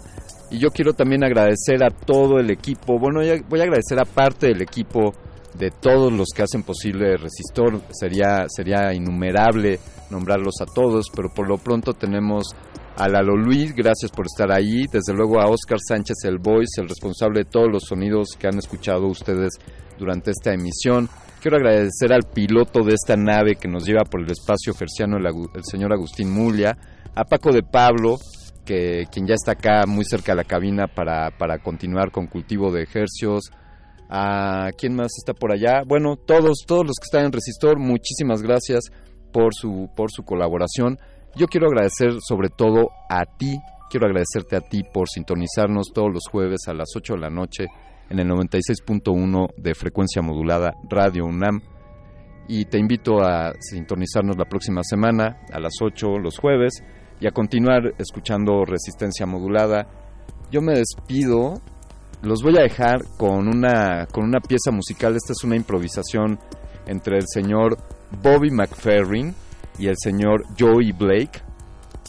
Y yo quiero también agradecer a todo el equipo, bueno, voy a agradecer a parte del equipo de todos los que hacen posible Resistor. Sería, sería innumerable nombrarlos a todos, pero por lo pronto tenemos a Lalo Luis, gracias por estar ahí. Desde luego a Oscar Sánchez, el voice, el responsable de todos los sonidos que han escuchado ustedes durante esta emisión. Quiero agradecer al piloto de esta nave que nos lleva por el espacio ferciano, el, el señor Agustín Mulia, a Paco de Pablo, que, quien ya está acá muy cerca de la cabina para, para continuar con cultivo de ejercios. ¿A quién más está por allá? Bueno, todos, todos los que están en Resistor, muchísimas gracias por su, por su colaboración. Yo quiero agradecer sobre todo a ti, quiero agradecerte a ti por sintonizarnos todos los jueves a las 8 de la noche en el 96.1 de frecuencia modulada Radio UNAM. Y te invito a sintonizarnos la próxima semana a las 8 los jueves y a continuar escuchando Resistencia Modulada. Yo me despido, los voy a dejar con una, con una pieza musical, esta es una improvisación entre el señor Bobby McFerrin y el señor Joey Blake,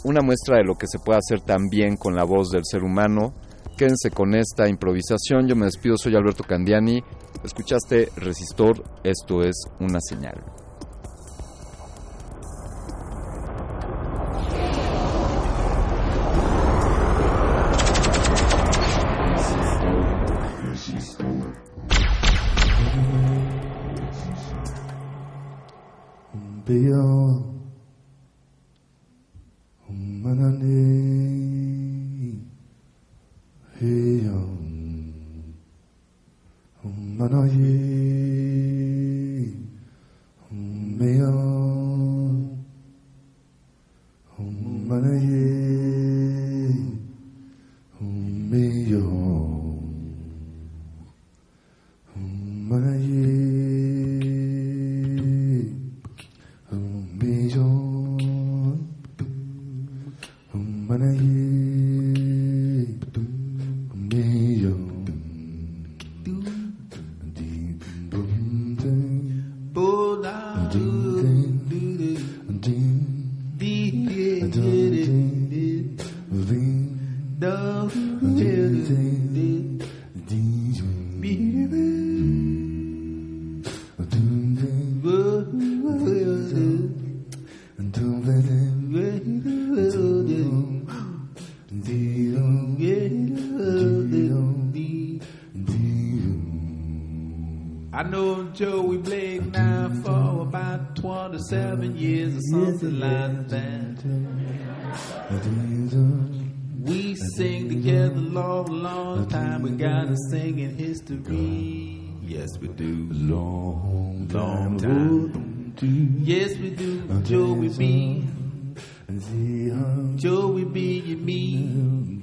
una muestra de lo que se puede hacer también con la voz del ser humano. Quédense con esta improvisación. Yo me despido, soy Alberto Candiani. Escuchaste Resistor, esto es una señal. beyond. Umanani, Heyon, Umanayi, 27 years or something like that. We sing together long, long time. We got a singing history. Yes, we do. Long, long time. Yes, we do. Joey B. Joey B and me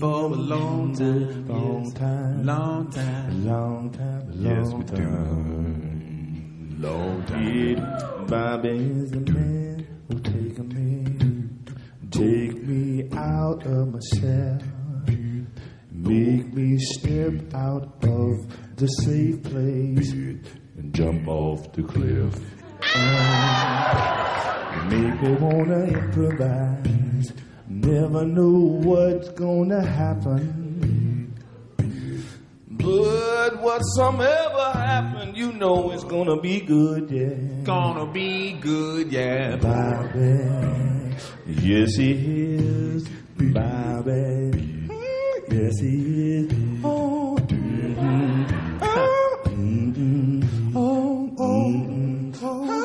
for a long time, long time, long time, long time, yes we do. Long time. Bobby is the man who take me, take me out of my shell, make me step out of the safe place and jump off the cliff. Make me wanna improvise. Never know what's gonna happen. But whatsoever happen, you know it's gonna be good, yeah. Gonna be good, yeah. Bobby, yes he is. Bobby, yes he is. Oh, mm-hmm. oh, mm-hmm. oh, oh, oh.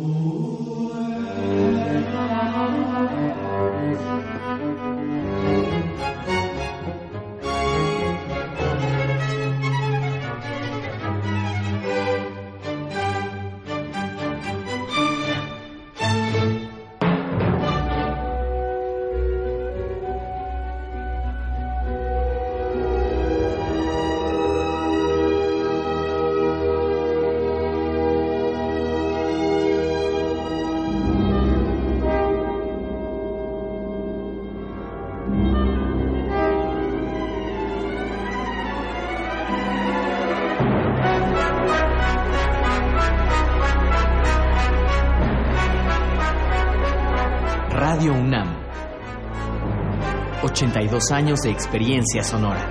82 años de experiencia sonora.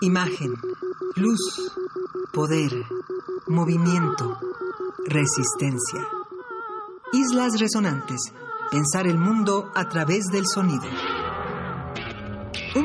Imagen, luz, poder, movimiento, resistencia. Islas Resonantes. Pensar el mundo a través del sonido.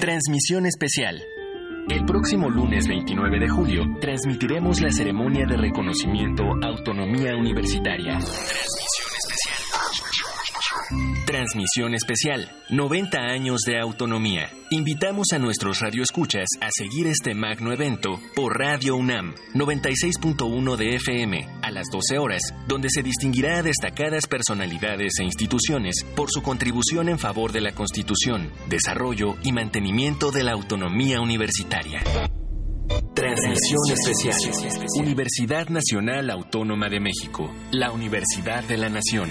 Transmisión especial. El próximo lunes 29 de julio transmitiremos la ceremonia de reconocimiento Autonomía Universitaria. Transmisión especial. Transmisión especial. 90 años de autonomía. Invitamos a nuestros radioescuchas a seguir este magno evento por Radio UNAM 96.1 de FM a las 12 horas, donde se distinguirá a destacadas personalidades e instituciones por su contribución en favor de la Constitución, desarrollo y mantenimiento de la autonomía universitaria. Transmisión especial. Universidad Nacional Autónoma de México, la Universidad de la Nación.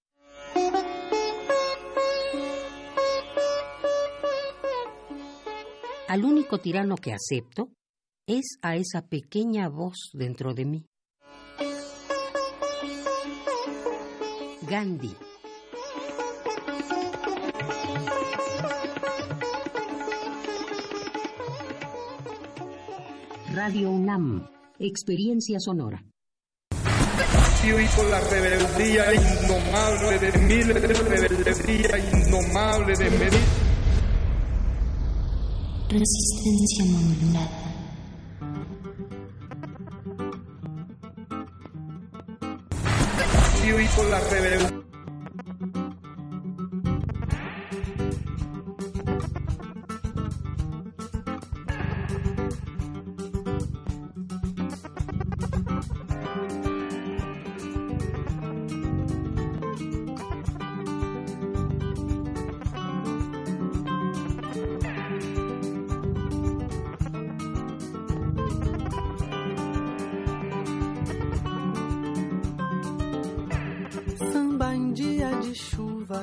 Al único tirano que acepto es a esa pequeña voz dentro de mí. Gandhi. Radio UNAM. Experiencia sonora. y con la rebeldía indomable de miles de rebeldía indomable de medir. Resistencia modulada. la.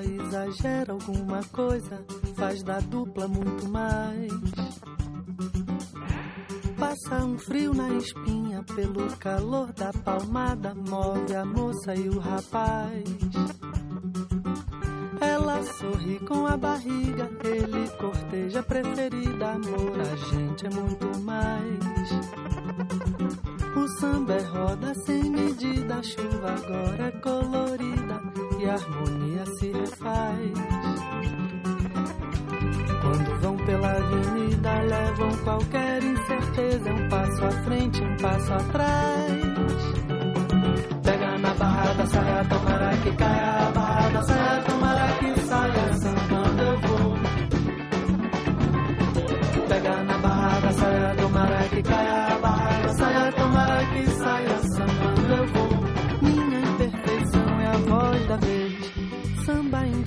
Exagera alguma coisa, faz da dupla muito mais. Passa um frio na espinha pelo calor da palmada, move a moça e o rapaz. Ela sorri com a barriga, ele corteja preferida, amor, a gente é muito mais. O samba é roda sem medida, a chuva agora é colorida e a harmonia se refaz. Quando vão pela avenida, levam qualquer incerteza, um passo à frente, um passo atrás. Pega na barra da saia, tomara que caia a barra da saia,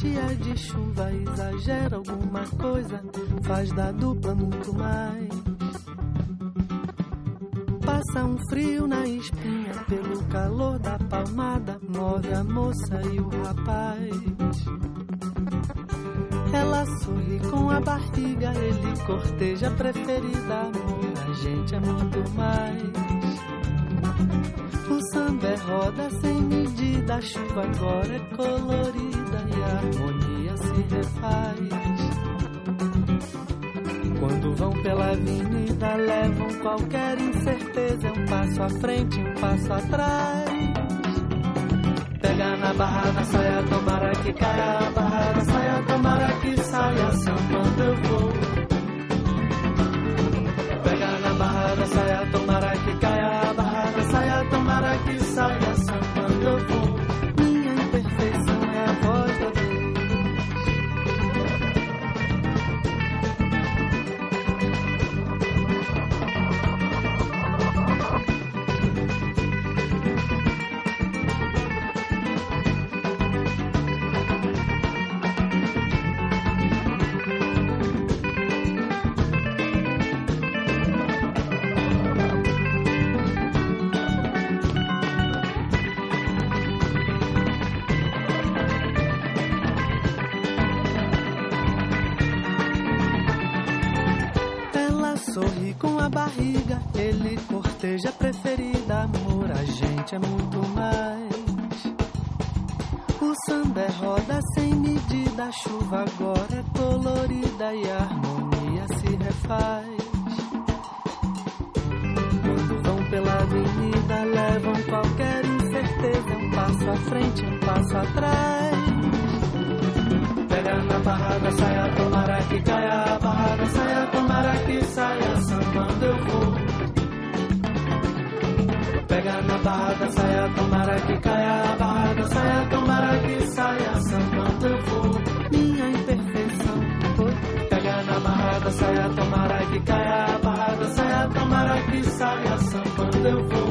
dia de chuva exagera alguma coisa, faz da dupla muito mais. Passa um frio na espinha pelo calor da palmada, move a moça e o rapaz. Ela sorri com a barriga, ele corteja a preferida, a gente é muito mais. O samba é roda sem medida, a chuva agora é colorida e a harmonia se refaz. Quando vão pela avenida, levam qualquer incerteza. É um passo à frente, um passo atrás. Pega na barra da saia, tomara que caia a barra da saia, tomara que saia, sambando eu vou. Pega na barra da saia, tomara que caia a barra da saia, tomara que saia, a chuva agora é colorida e a harmonia se refaz. Quando vão pela avenida, levam qualquer incerteza. Um passo à frente, um passo atrás. Pega na barra da saia, tomara que caia a barra da saia, tomara que saia, sambando eu vou. Pega na barra da saia, tomara que caia a barra da saia, tomara que saia, sambando eu vou. Da saia, tomara que caia a barra da saia, tomara que saia, sambando eu vou.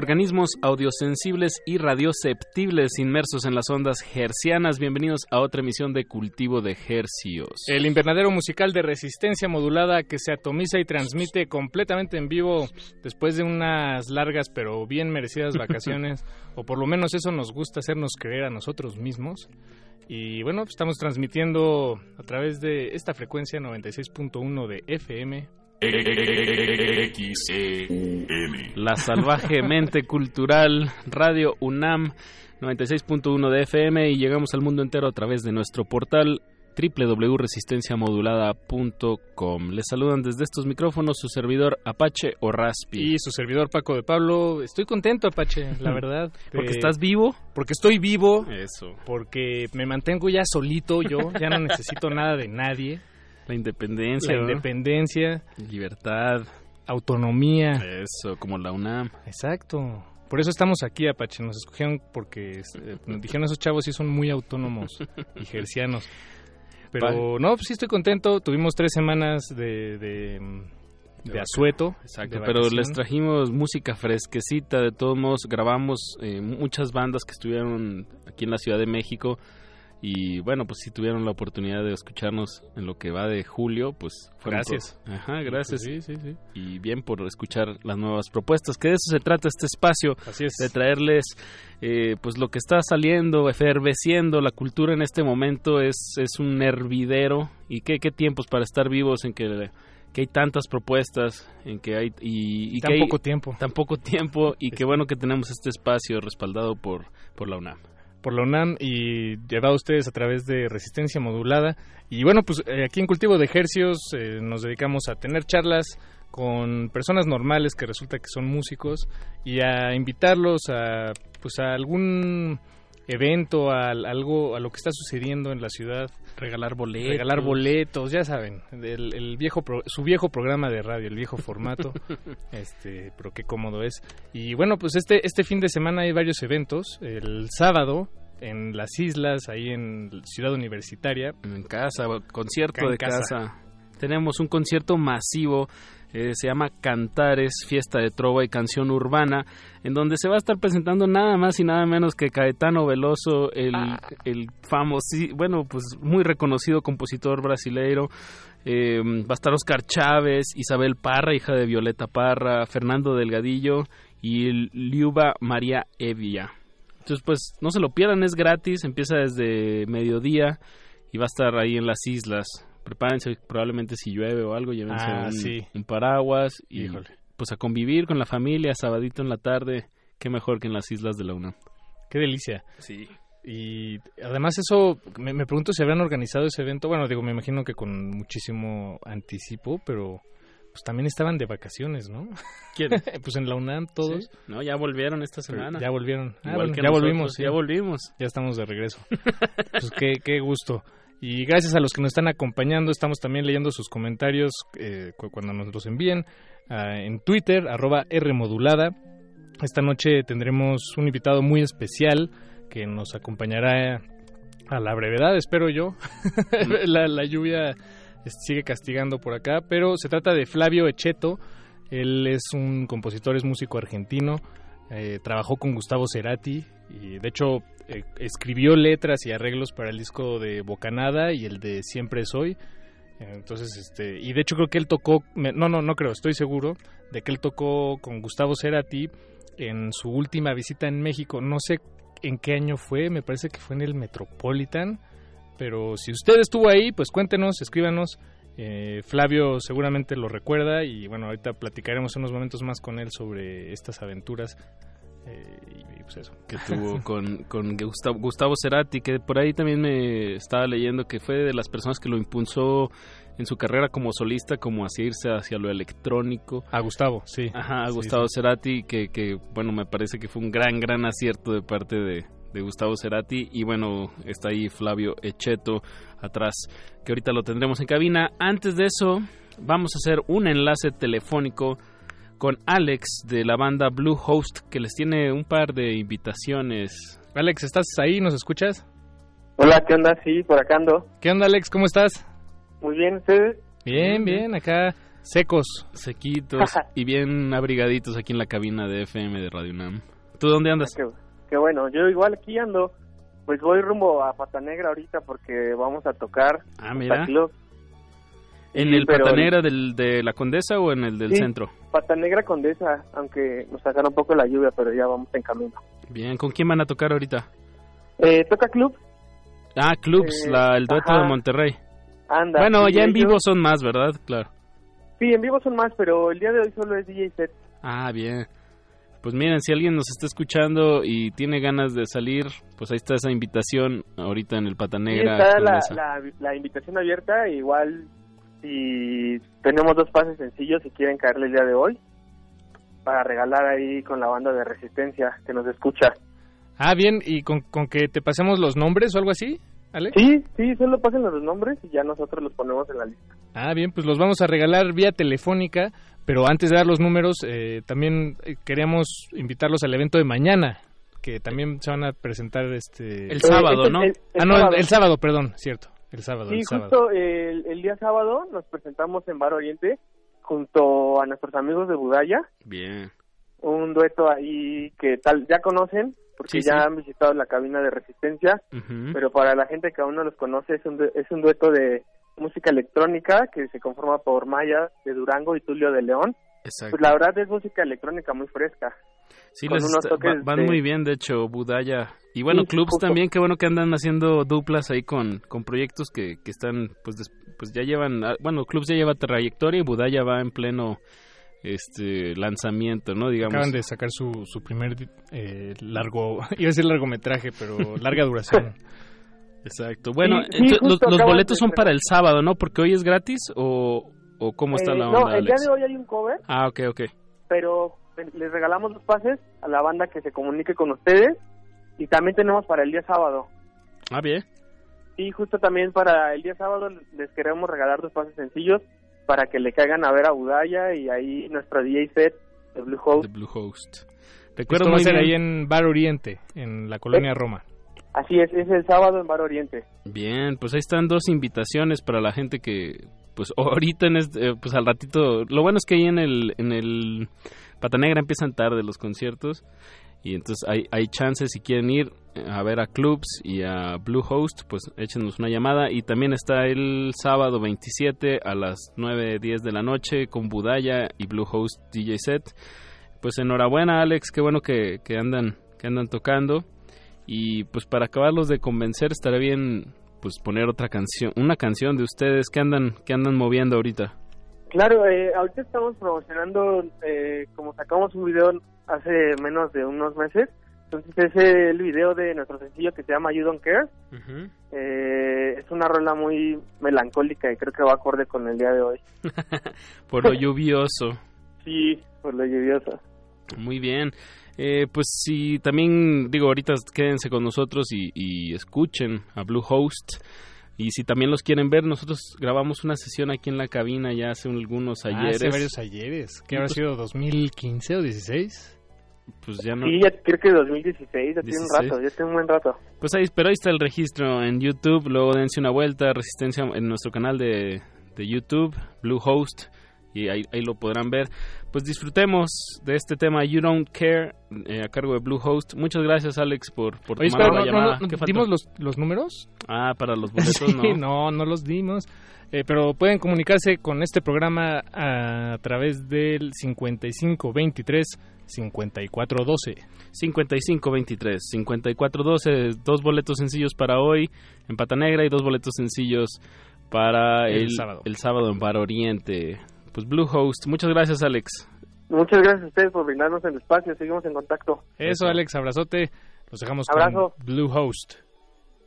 Organismos audiosensibles y radioceptibles inmersos en las ondas hercianas. Bienvenidos a otra emisión de Cultivo de Hercios. El invernadero musical de resistencia modulada que se atomiza y transmite completamente en vivo después de unas largas pero bien merecidas vacaciones, o por lo menos eso nos gusta hacernos creer a nosotros mismos. Y bueno, pues estamos transmitiendo a través de esta frecuencia 96.1 de FM. La salvaje mente cultural, Radio UNAM 96.1 de FM y llegamos al mundo entero a través de nuestro portal www.resistenciamodulada.com. Les saludan desde estos micrófonos su servidor Apache o Raspi. Y su servidor Paco de Pablo. Estoy contento, Apache, la verdad. Porque Eh, estás vivo. Porque estoy vivo. Eso. Porque me mantengo ya solito yo. Ya no necesito nada de nadie. La independencia. La ¿no? independencia. Libertad. Autonomía. Eso, como la UNAM. Exacto. Por eso estamos aquí, Apache. Nos escogieron porque eh, nos dijeron esos chavos sí son muy autónomos y gercianos. Pero no, pues sí estoy contento. Tuvimos tres semanas de, de, de asueto. Exacto, de pero les trajimos música fresquecita. De todos modos, grabamos eh, muchas bandas que estuvieron aquí en la Ciudad de México. Y bueno, pues si tuvieron la oportunidad de escucharnos en lo que va de julio, pues fueron Gracias. Ajá, gracias. Sí, sí, sí. Y bien por escuchar las nuevas propuestas, que de eso se trata este espacio, Así es. de traerles eh, pues lo que está saliendo, eferveciendo, la cultura en este momento es, es un hervidero y qué, qué tiempos para estar vivos en que, que hay tantas propuestas, en que hay y, y Tan que hay poco tiempo. tan poco tiempo y qué bueno que tenemos este espacio respaldado por, por la UNAM. Por la UNAM y llevado a ustedes a través de Resistencia Modulada. Y bueno, pues eh, aquí en Cultivo de Ejercios eh, nos dedicamos a tener charlas con personas normales que resulta que son músicos y a invitarlos a pues a algún evento, a, algo, a lo que está sucediendo en la ciudad. Regalar boletos. Regalar boletos, ya saben, el, el viejo su viejo programa de radio, el viejo formato, este, pero qué cómodo es. Y bueno, pues este, este fin de semana hay varios eventos. El sábado, en las islas, ahí en Ciudad Universitaria. En casa, concierto de casa. Tenemos un concierto masivo eh, se llama Cantares, Fiesta de Trova y Canción Urbana, en donde se va a estar presentando nada más y nada menos que Caetano Veloso, el, ah. el famoso, bueno, pues muy reconocido compositor brasileiro. Eh, va a estar Oscar Chávez, Isabel Parra, hija de Violeta Parra, Fernando Delgadillo y Liuba María Evia. Entonces, pues no se lo pierdan, es gratis, empieza desde mediodía y va a estar ahí en las islas prepárense probablemente si llueve o algo, llévense ah, un, paraguas y pues a convivir con la familia, sabadito en la tarde, qué mejor que en las islas de la UNAM. Qué delicia. Sí. Y además eso, me, pregunto si habrán organizado ese evento, bueno, digo, me imagino que con muchísimo anticipo, pero pues también estaban de vacaciones, ¿no? ¿Quién? pues en la UNAM todos. No, ya volvieron esta semana. ya volvieron. Ah, ya volvimos. Ya volvimos. Ya estamos de regreso. pues qué, qué gusto. Y gracias a los que nos están acompañando, estamos también leyendo sus comentarios eh, cuando nos los envíen ah, en Twitter, arroba Rmodulada. Esta noche tendremos un invitado muy especial que nos acompañará a la brevedad, espero yo. la, lluvia sigue castigando por acá, pero se trata de Flavio Echeto. Él es un compositor, es músico argentino. Eh, trabajó con Gustavo Cerati y de hecho eh, escribió letras y arreglos para el disco de Bocanada y el de Siempre Soy. Entonces, este, y de hecho creo que él tocó, no, no, no creo, estoy seguro de que él tocó con Gustavo Cerati en su última visita en México. No sé en qué año fue, me parece que fue en el Metropolitan. Pero si usted estuvo ahí, pues cuéntenos, escríbanos. Eh, Flavio seguramente lo recuerda y bueno, ahorita platicaremos unos momentos más con él sobre estas aventuras eh, y, pues eso. Que tuvo con, con Gustavo, Gustavo, Cerati, que por ahí también me estaba leyendo que fue de las personas que lo impulsó en su carrera como solista, como hacia irse hacia lo electrónico. A Gustavo, sí. Ajá, a Gustavo Cerati, que, que bueno, me parece que fue un gran, gran acierto de parte de, de Gustavo Cerati y bueno, está ahí Flavio Echeto atrás, que ahorita lo tendremos en cabina. Antes de eso, vamos a hacer un enlace telefónico con Alex de la banda Blue Host, que les tiene un par de invitaciones. Alex, ¿estás ahí? ¿Nos escuchas? Hola, ¿qué onda? Sí, por acá ando. ¿Qué onda, Alex? ¿Cómo estás? Muy bien, ¿ustedes? Bien, bien, acá secos. Sequitos y bien abrigaditos aquí en la cabina de FM de Radio UNAM. ¿Tú dónde andas? Qué, bueno, yo igual aquí ando. Pues voy rumbo a Pata Negra ahorita porque vamos a tocar. Ah, mira. ¿En el Patanegra del, de la Condesa o en el del centro? Patanegra Condesa, aunque nos sacaron un poco la lluvia, pero ya vamos en camino. Bien, ¿con quién van a tocar ahorita? Eh, toca Club. Ah, Clubs, eh, la, el dueto de Monterrey. Anda. Bueno, ya en vivo son más, ¿verdad? Claro. Sí, en vivo son más, pero el día de hoy solo es DJ set. Ah, bien. Pues miren, si alguien nos está escuchando y tiene ganas de salir, pues ahí está esa invitación ahorita en el Patanegra. Sí, está la, la, la, invitación abierta, igual y tenemos dos pases sencillos si quieren caerle el día de hoy para regalar ahí con la banda de resistencia que nos escucha. Ah, bien, ¿y con, con que te pasemos los nombres o algo así, Alex? Sí, sí, solo pasen los nombres y ya nosotros los ponemos en la lista. Ah, bien, pues los vamos a regalar vía telefónica, pero antes de dar los números, eh, también eh, queríamos invitarlos al evento de mañana, que también se van a presentar este... El sábado, eh, ¿no? ah, no, el sábado, perdón, cierto. El sábado. Sí, justo El, día sábado nos presentamos en Bar Oriente junto a nuestros amigos de Budaya. Bien. Un dueto ahí que tal ya conocen porque ya han visitado la cabina de resistencia, pero para la gente que aún no los conoce es un, es un dueto de música electrónica que se conforma por Maya de Durango y Tulio de León. Exacto. Pues la verdad es música electrónica muy fresca. Sí, les van muy bien, de hecho, Budaya. Y bueno, clubs también, qué bueno que andan haciendo duplas ahí con, con proyectos que, que están, pues, pues ya llevan, ah, bueno, clubs ya lleva trayectoria y Budaya va en pleno este lanzamiento, ¿no? Digamos. Acaban de sacar su, su primer eh, largo, iba a decir largometraje, pero larga duración. Exacto. Bueno, los, boletos son para el sábado, ¿no? Porque hoy es gratis o, o cómo está la onda. No, el día de hoy hay un cover. Ah, ok, ok. Pero les regalamos los pases a la banda que se comunique con ustedes y también tenemos para el día sábado. Ah, bien. Y justo también para el día sábado les queremos regalar dos pases sencillos para que le caigan a ver a Budaya y ahí nuestro DJ set de Blue Host. De Blue Host. Recuerdo muy ahí en Bar Oriente, en la colonia Roma. Así es, es el sábado en Bar Oriente. Bien, pues ahí están dos invitaciones para la gente que, pues ahorita, en este, pues al ratito, lo bueno es que ahí en el, en el Pata Negra empiezan tarde los conciertos y entonces hay, hay chances si quieren ir a ver a Clubs y a Bluehost, pues échenos una llamada. Y también está el sábado 27 a las 9.10 de la noche con Budaya y Bluehost DJ set. Pues enhorabuena Alex, qué bueno que, que, andan, que andan tocando. Y pues para acabarlos de convencer estaría bien pues poner otra canción, una canción de ustedes que andan, que andan moviendo ahorita. Claro, eh, ahorita estamos promocionando, eh, como sacamos un video hace menos de unos meses, entonces es el video de nuestro sencillo que se llama You Don't Care. eh, es una rola muy melancólica y creo que va acorde con el día de hoy. por lo lluvioso. sí, por lo lluvioso. Muy bien. Eh, pues si también, digo, ahorita quédense con nosotros y, y escuchen a Bluehost. Y si también los quieren ver, nosotros grabamos una sesión aquí en la cabina ya hace algunos ah, ayeres. hace varios ayeres. ¿Qué habrá sido, 2015 o 16? Pues ya no... Sí, ya creo que 2016, ya tiene un rato, ya tiene un buen rato. Pues ahí, pero ahí está el registro en YouTube, luego dense una vuelta, Resistencia en nuestro canal de, de YouTube, Bluehost, y ahí, ahí lo podrán ver. Pues disfrutemos de este tema You Don't Care eh, a cargo de Bluehost. Muchas gracias Alex por, por Oye, tomar espera, la no, llamada. no. ¿Dimos los, los números? Ah, para los boletos Sí, no. no, no los dimos. Eh, pero pueden comunicarse con este programa a, través del 5523 5412. 5523 5412, dos boletos sencillos para hoy en Pata Negra y dos boletos sencillos para El el, sábado. el sábado en Bar Oriente. Pues Bluehost, muchas gracias Alex. Muchas gracias a ustedes por brindarnos el espacio, seguimos en contacto. Eso, Alex, abrazote. Los dejamos Abrazo. con Bluehost.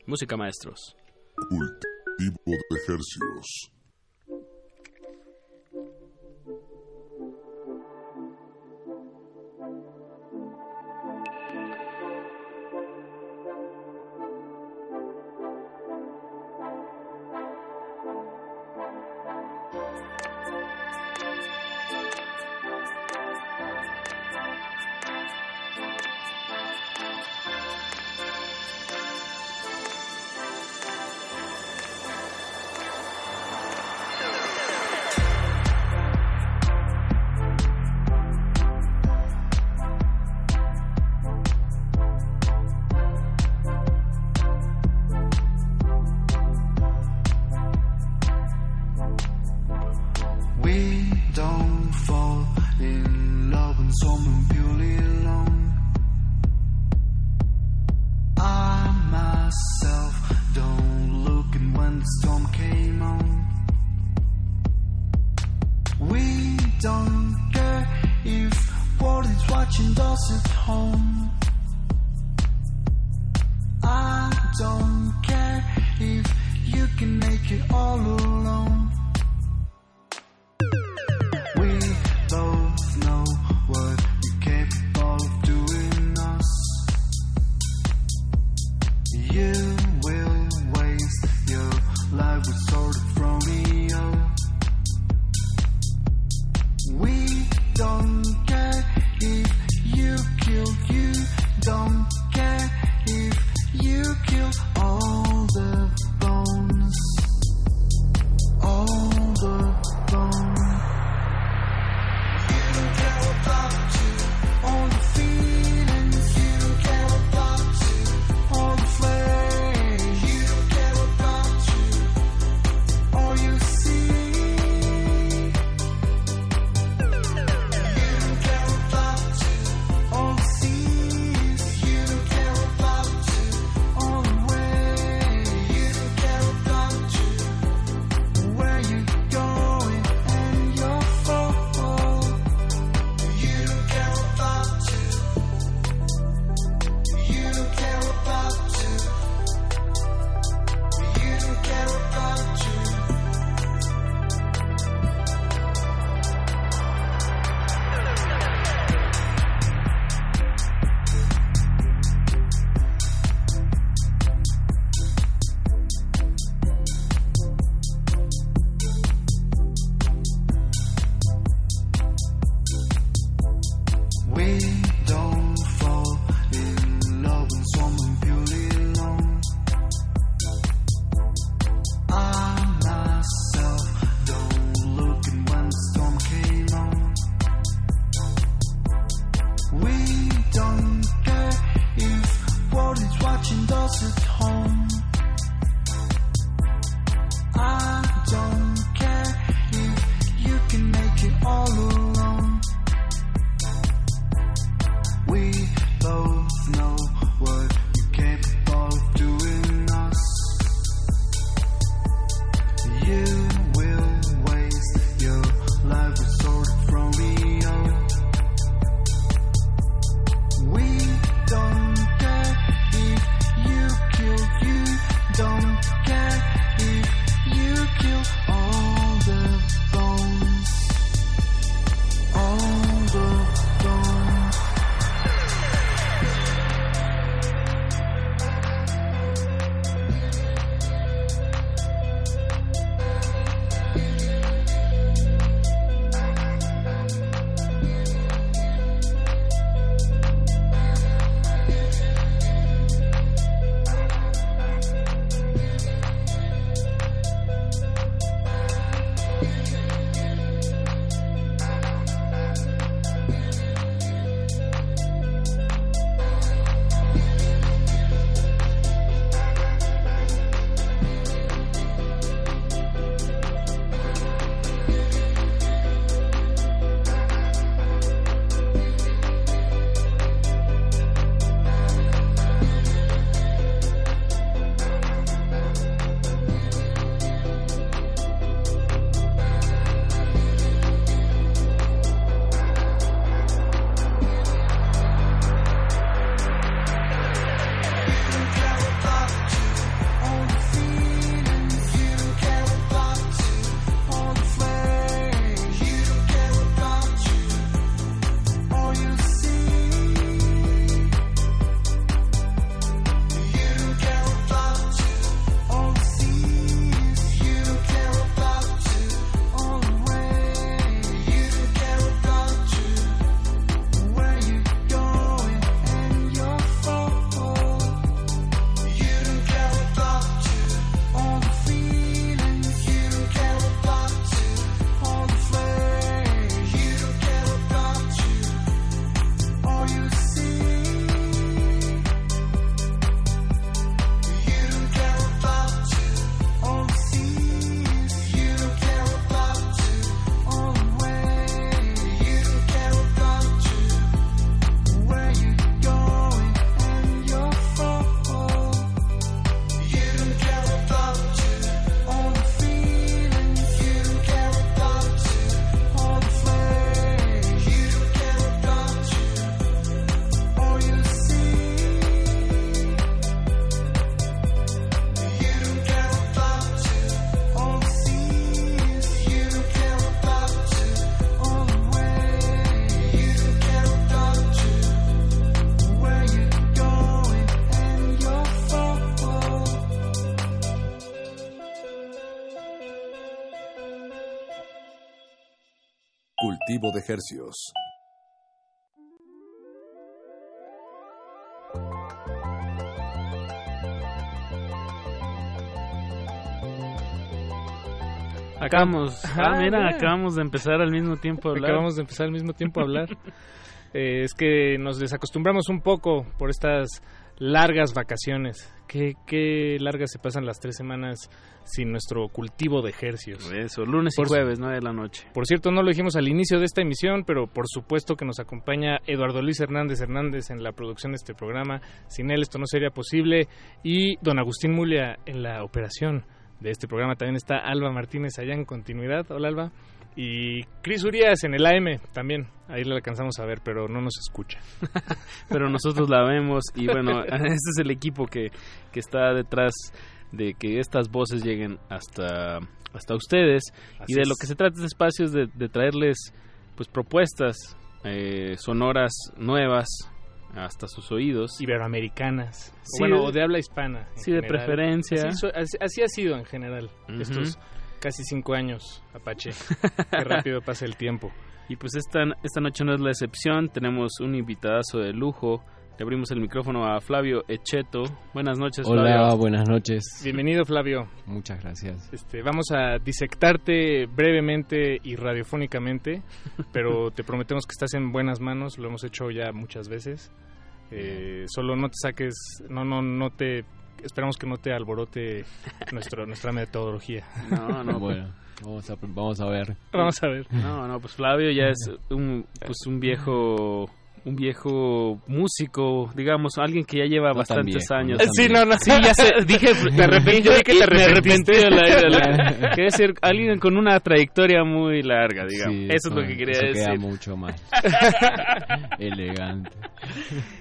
Música maestros. Cultivo de ejercicios. De hercios. Acabamos, ah, mira, mira. acabamos de empezar al mismo tiempo a hablar. Acabamos de empezar al mismo tiempo a hablar. Eh, es que nos desacostumbramos un poco por estas largas vacaciones. Qué, qué largas se pasan las tres semanas sin nuestro cultivo de ejercicios. Eso, lunes y Por- jueves, 9 de la noche. Por cierto, no lo dijimos al inicio de esta emisión, pero por supuesto que nos acompaña Eduardo Luis Hernández Hernández en la producción de este programa. Sin él esto no sería posible. Y don Agustín Mulia en la operación de este programa. También está Alba Martínez allá en continuidad. Hola Alba. Y Cris Urias en el AM también. Ahí le alcanzamos a ver, pero no nos escucha. Pero nosotros la vemos y bueno, este es el equipo que, que está detrás de que estas voces lleguen hasta, hasta ustedes. Así y de es. lo que se trata este espacio es de, de traerles pues propuestas eh, sonoras nuevas hasta sus oídos. Iberoamericanas. O Sí, bueno, de- o de habla hispana. sí, de preferencia. Así, so- así- así ha sido en general estos casi cinco años, Apache. Qué rápido pasa el tiempo. Y pues esta, esta noche no es la excepción, tenemos un invitadazo de lujo. Le abrimos el micrófono a Flavio Echeto. Buenas noches, Hola, Flavio. buenas noches. Bienvenido, Flavio. Muchas gracias. Este, vamos a disectarte brevemente y radiofónicamente, pero te prometemos que estás en buenas manos. Lo hemos hecho ya muchas veces. Eh, solo no te saques, no, no, no te esperamos que no te alborote nuestro, nuestra metodología. No, no, bueno, vamos a, vamos a ver. Vamos a ver. No, no, pues Flavio ya es un, pues un viejo un viejo músico, digamos, alguien que ya lleva No bastantes viejo, años. no Sí, no, no. Sí, ya sé, dije, Te arrepentí, yo vi que te me arrepentiste. arrepentí de la- de la- Quiere decir, alguien con una trayectoria muy larga, digamos. Sí, eso, es lo que quería eso decir. queda mucho más elegante.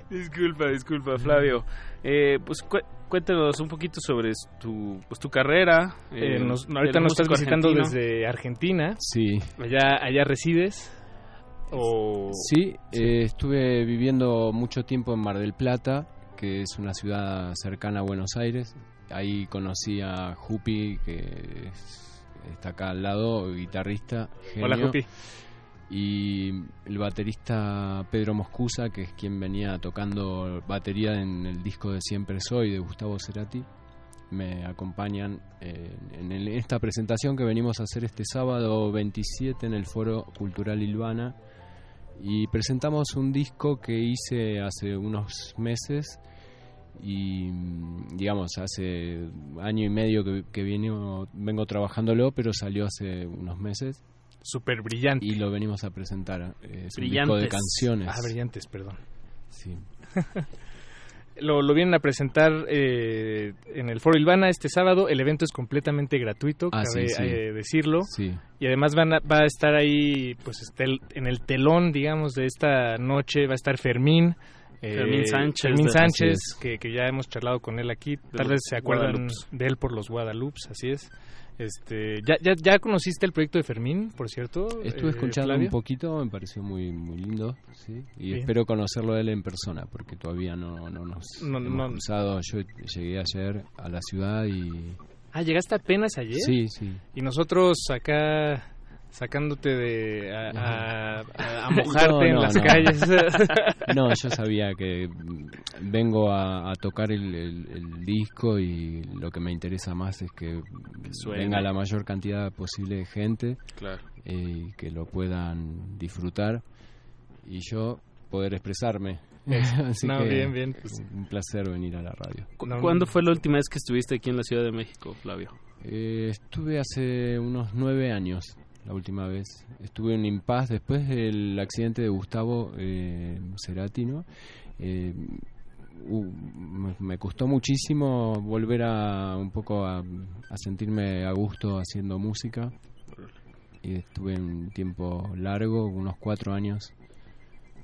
Disculpa, disculpa, Flavio. Eh, pues cu- cuéntanos un poquito sobre tu, pues, tu carrera. Eh, eh, nos- ahorita nos estás visitando argentino. desde Argentina. Sí. Allá, allá resides. O... Sí, eh, estuve viviendo mucho tiempo en Mar del Plata, que es una ciudad cercana a Buenos Aires. Ahí conocí a Jupi, que es- está acá al lado, guitarrista. Hola. Jupi. Y el baterista Pedro Moscusa, que es quien venía tocando batería en el disco de Siempre Soy de Gustavo Cerati. Me acompañan eh, en el- esta presentación que venimos a hacer este sábado 27 en el Foro Cultural Ilvana y presentamos un disco que hice hace unos meses y mm, digamos hace año y medio que, que vengo, vengo trabajándolo pero salió hace unos meses. Súper brillante. Y lo venimos a presentar eh, es un disco de canciones. Ah, brillantes, perdón. Sí. lo, lo vienen a presentar eh, en el Foro Ilvana este sábado. El evento es completamente gratuito, Ah, cabe sí, sí. eh, decirlo. Sí. Y además van a- va a estar ahí, pues este, el- en el telón, digamos, de esta noche, va a estar Fermín. eh, Fermín Sánchez, Fermín de- Sánchez, que, que ya hemos charlado con él aquí. Tal vez se acuerdan de él por los Guadalupes, así es. Este, ¿ya, ya, ¿Ya conociste el proyecto de Fermín, por cierto? Estuve eh, escuchando un poquito, me pareció muy muy lindo, sí, y Bien. espero conocerlo él en persona, porque todavía no, no nos No, hemos no. cruzado. Yo llegué ayer a la ciudad y... Ah, ¿llegaste apenas ayer? Sí, sí. Y nosotros acá sacándote de a, a- a- a mojarte No, en las no. calles. No, yo sabía que vengo a, a tocar el, el- el disco y lo que me interesa más es que, venga la mayor cantidad posible de gente Claro. eh, y que lo puedan disfrutar y yo poder expresarme. Así No, que bien, bien, pues. un placer venir a la radio. ¿Cu- ¿Cuándo fue la última vez que estuviste aquí en la Ciudad de México, Flavio? Eh, estuve hace unos nueve años, la última vez. Estuve en Impas después del accidente de Gustavo eh, Cerati. Eh, uh, me, costó muchísimo volver a un poco a sentirme a gusto haciendo música. Y estuve un tiempo largo, unos cuatro años,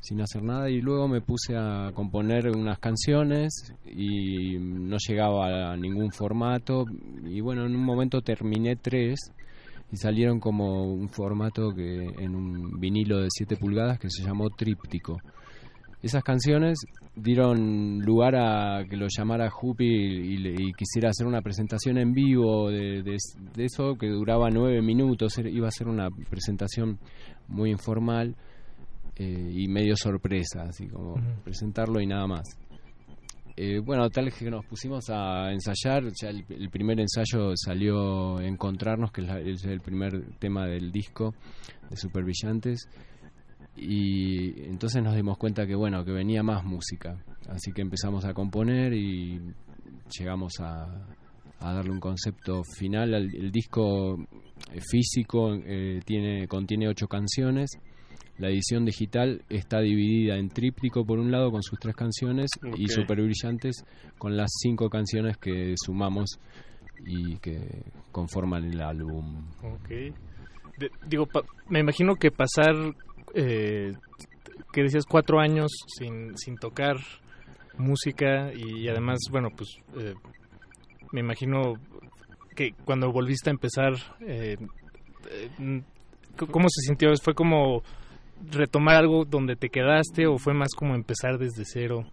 sin hacer nada y luego me puse a componer unas canciones y no llegaba a ningún formato y bueno en un momento terminé tres y salieron como un formato que en un vinilo de 7 pulgadas que se llamó tríptico. Esas canciones dieron lugar a que lo llamara Jupi y, y quisiera hacer una presentación en vivo de, de- de eso que duraba nueve minutos. Iba a ser una presentación muy informal eh, y medio sorpresa, así como presentarlo y nada más. Eh, bueno, tal que nos pusimos a ensayar, ya el, primer ensayo salió Encontrarnos, que es, el primer tema del disco de Super Brillantes, y entonces nos dimos cuenta que bueno, que venía más música, así que empezamos a componer y llegamos a, darle un concepto final. al- El, disco físico eh, tiene contiene ocho canciones. La edición digital está dividida en tríptico por un lado con sus tres canciones y super brillantes con las cinco canciones que sumamos y que conforman el álbum. Ok. De- digo, pa- me imagino que pasar, eh, que decías, cuatro años sin, sin tocar música y además, bueno, pues eh, me imagino que cuando volviste a empezar, eh, eh, ¿cómo se sintió? ¿Fue como retomar algo donde te quedaste o fue más como empezar desde cero?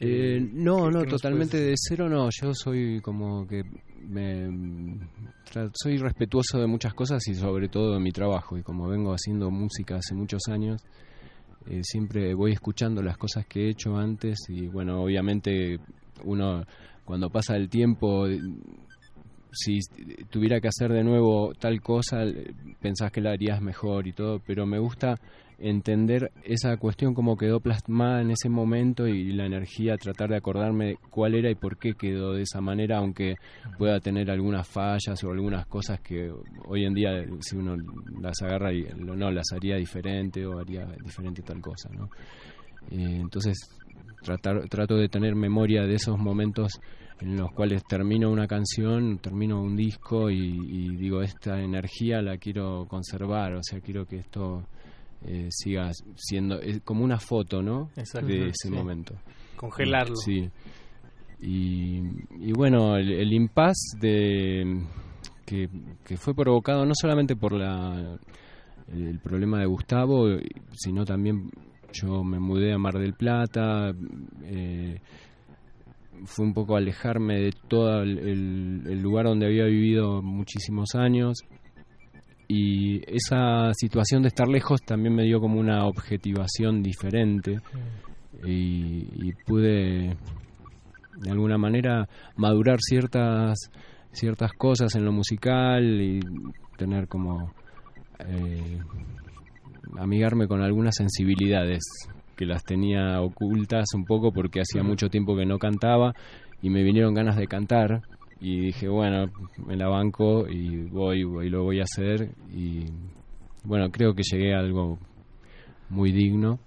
Eh, no, ¿qué- no, totalmente de cero no. Yo soy como que me soy respetuoso de muchas cosas y sobre todo de mi trabajo. Y como vengo haciendo música hace muchos años, eh, siempre voy escuchando las cosas que he hecho antes y bueno, obviamente uno cuando pasa el tiempo si tuviera que hacer de nuevo tal cosa, pensás que la harías mejor y todo, pero me gusta entender esa cuestión como quedó plasmada en ese momento y la energía, tratar de acordarme cuál era y por qué quedó de esa manera, aunque pueda tener algunas fallas o algunas cosas que hoy en día si uno las agarra y no las haría diferente o haría diferente tal cosa, ¿no? Eh, entonces tratar, trato de tener memoria de esos momentos en los cuales termino una canción, termino un disco y, digo, esta energía la quiero conservar, o sea, quiero que esto eh, siga siendo como una foto, ¿no? de ese momento. Congelarlo. Sí. Y, bueno, el, el impasse de que, que, fue provocado no solamente por la el problema de Gustavo, sino también yo me mudé a Mar del Plata, eh, fue un poco alejarme de todo el, lugar donde había vivido muchísimos años y esa situación de estar lejos también me dio como una objetivación diferente. Y, pude de alguna manera madurar ciertas ciertas cosas en lo musical y tener como eh, amigarme con algunas sensibilidades que las tenía ocultas un poco porque hacía mucho tiempo que no cantaba y me vinieron ganas de cantar y dije, bueno, me la banco y voy y lo voy a hacer y bueno, creo que llegué a algo muy digno.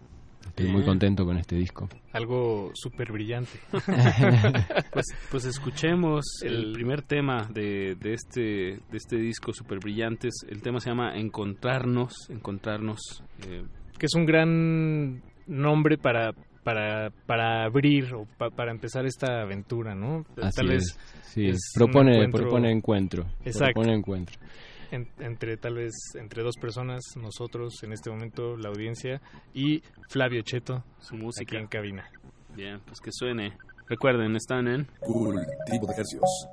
Estoy muy contento con este disco. Algo súper brillante. pues, pues escuchemos el primer tema de, de, este, de este disco súper brillantes. El tema se llama Encontrarnos, Encontrarnos. Eh, que es un gran nombre para para, para abrir o para empezar esta aventura, ¿no? tal vez sí, propone, encuentro, propone encuentro. Exacto. Propone encuentro. entre tal vez entre dos personas, nosotros en este momento, la audiencia, y Flavio Cheto, su música aquí en cabina. Bien, pues que suene. Recuerden, están en Cultivo de Ejercicios.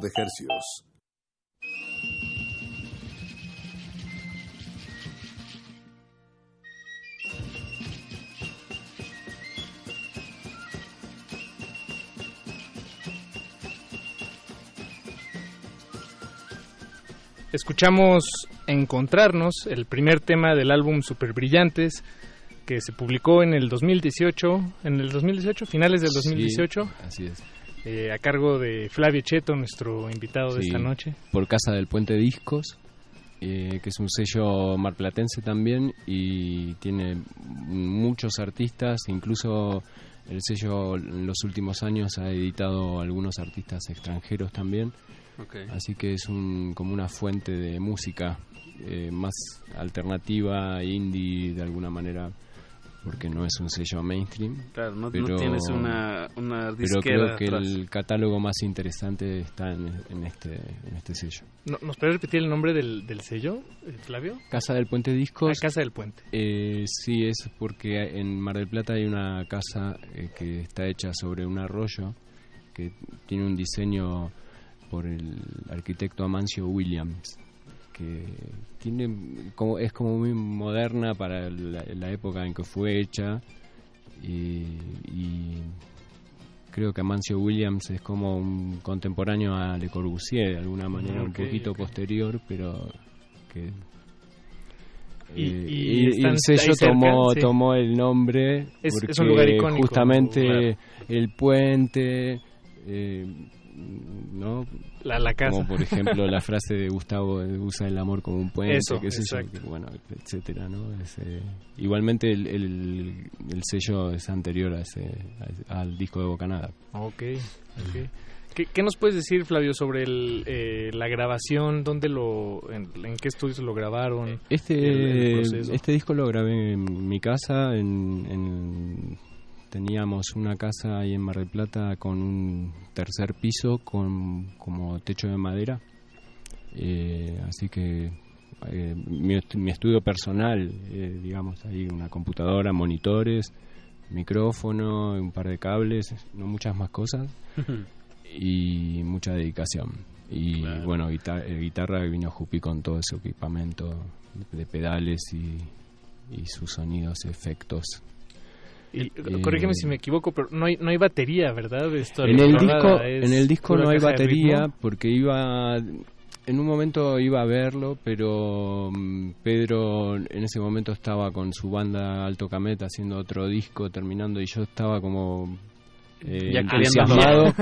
De ejercios. Escuchamos Encontrarnos, el primer tema del álbum Super Brillantes, que se publicó en el 2018, en el 2018, finales del 2018. Sí, así es. Eh, a cargo de Flavio Cheto, nuestro invitado de esta noche. Por Casa del Puente Discos, eh, que es un sello marplatense también y tiene muchos artistas, incluso el sello en los últimos años ha editado algunos artistas extranjeros también. Así que es un, como una fuente de música eh, más alternativa, indie de alguna manera, porque no es un sello mainstream. Claro, no- no pero- tienes una- una Pero disquera creo que atrás. el catálogo más interesante está en, en este, en este sello. No- ¿Nos puedes repetir el nombre del, del sello, eh, Flavio? Casa del Puente Discos. Ah, Casa del Puente. Eh, sí, es porque en Mar del Plata hay una casa eh, que está hecha sobre un arroyo que tiene un diseño por el arquitecto Amancio Williams que tiene como es como muy moderna para la, la época en que fue hecha y, y creo que Amancio Williams es como un contemporáneo a Le Corbusier de alguna manera un poquito posterior pero que Y- eh, y el sello cerca, tomó, sí. tomó el nombre Es- porque es un lugar icónico, justamente claro. el puente eh, no La- la casa. como por ejemplo la frase de Gustavo usa el amor como un puente Eso, yo, exacto. que, bueno etcétera no Es, eh, igualmente el, el, el sello es anterior a ese, a- al disco de Bocanada Ok, ok. ¿Qué, qué nos puedes decir, Flavio, sobre el, eh, la grabación? ¿Dónde lo, en, en qué estudios lo grabaron? el- Este, el proceso? este disco lo grabé en mi casa. En, en- teníamos una casa ahí en Mar del Plata con un tercer piso con como techo de madera. Eh, así que eh, mi, mi estudio personal, eh, digamos, ahí una computadora, monitores, micrófono, un par de cables, no muchas más cosas y mucha dedicación. Y bueno, guita- eh, guitarra vino Jupi con todo ese equipamiento de pedales y, y sus sonidos, efectos. Y, Eh, corrígeme si me equivoco, pero no hay, no hay batería, ¿verdad? Esto en el disco, en el disco no hay batería porque iba en un momento iba a verlo, pero mm, Pedro en ese momento estaba con su banda Alto Camet haciendo otro disco terminando y yo estaba como eh, Ya entusiasmado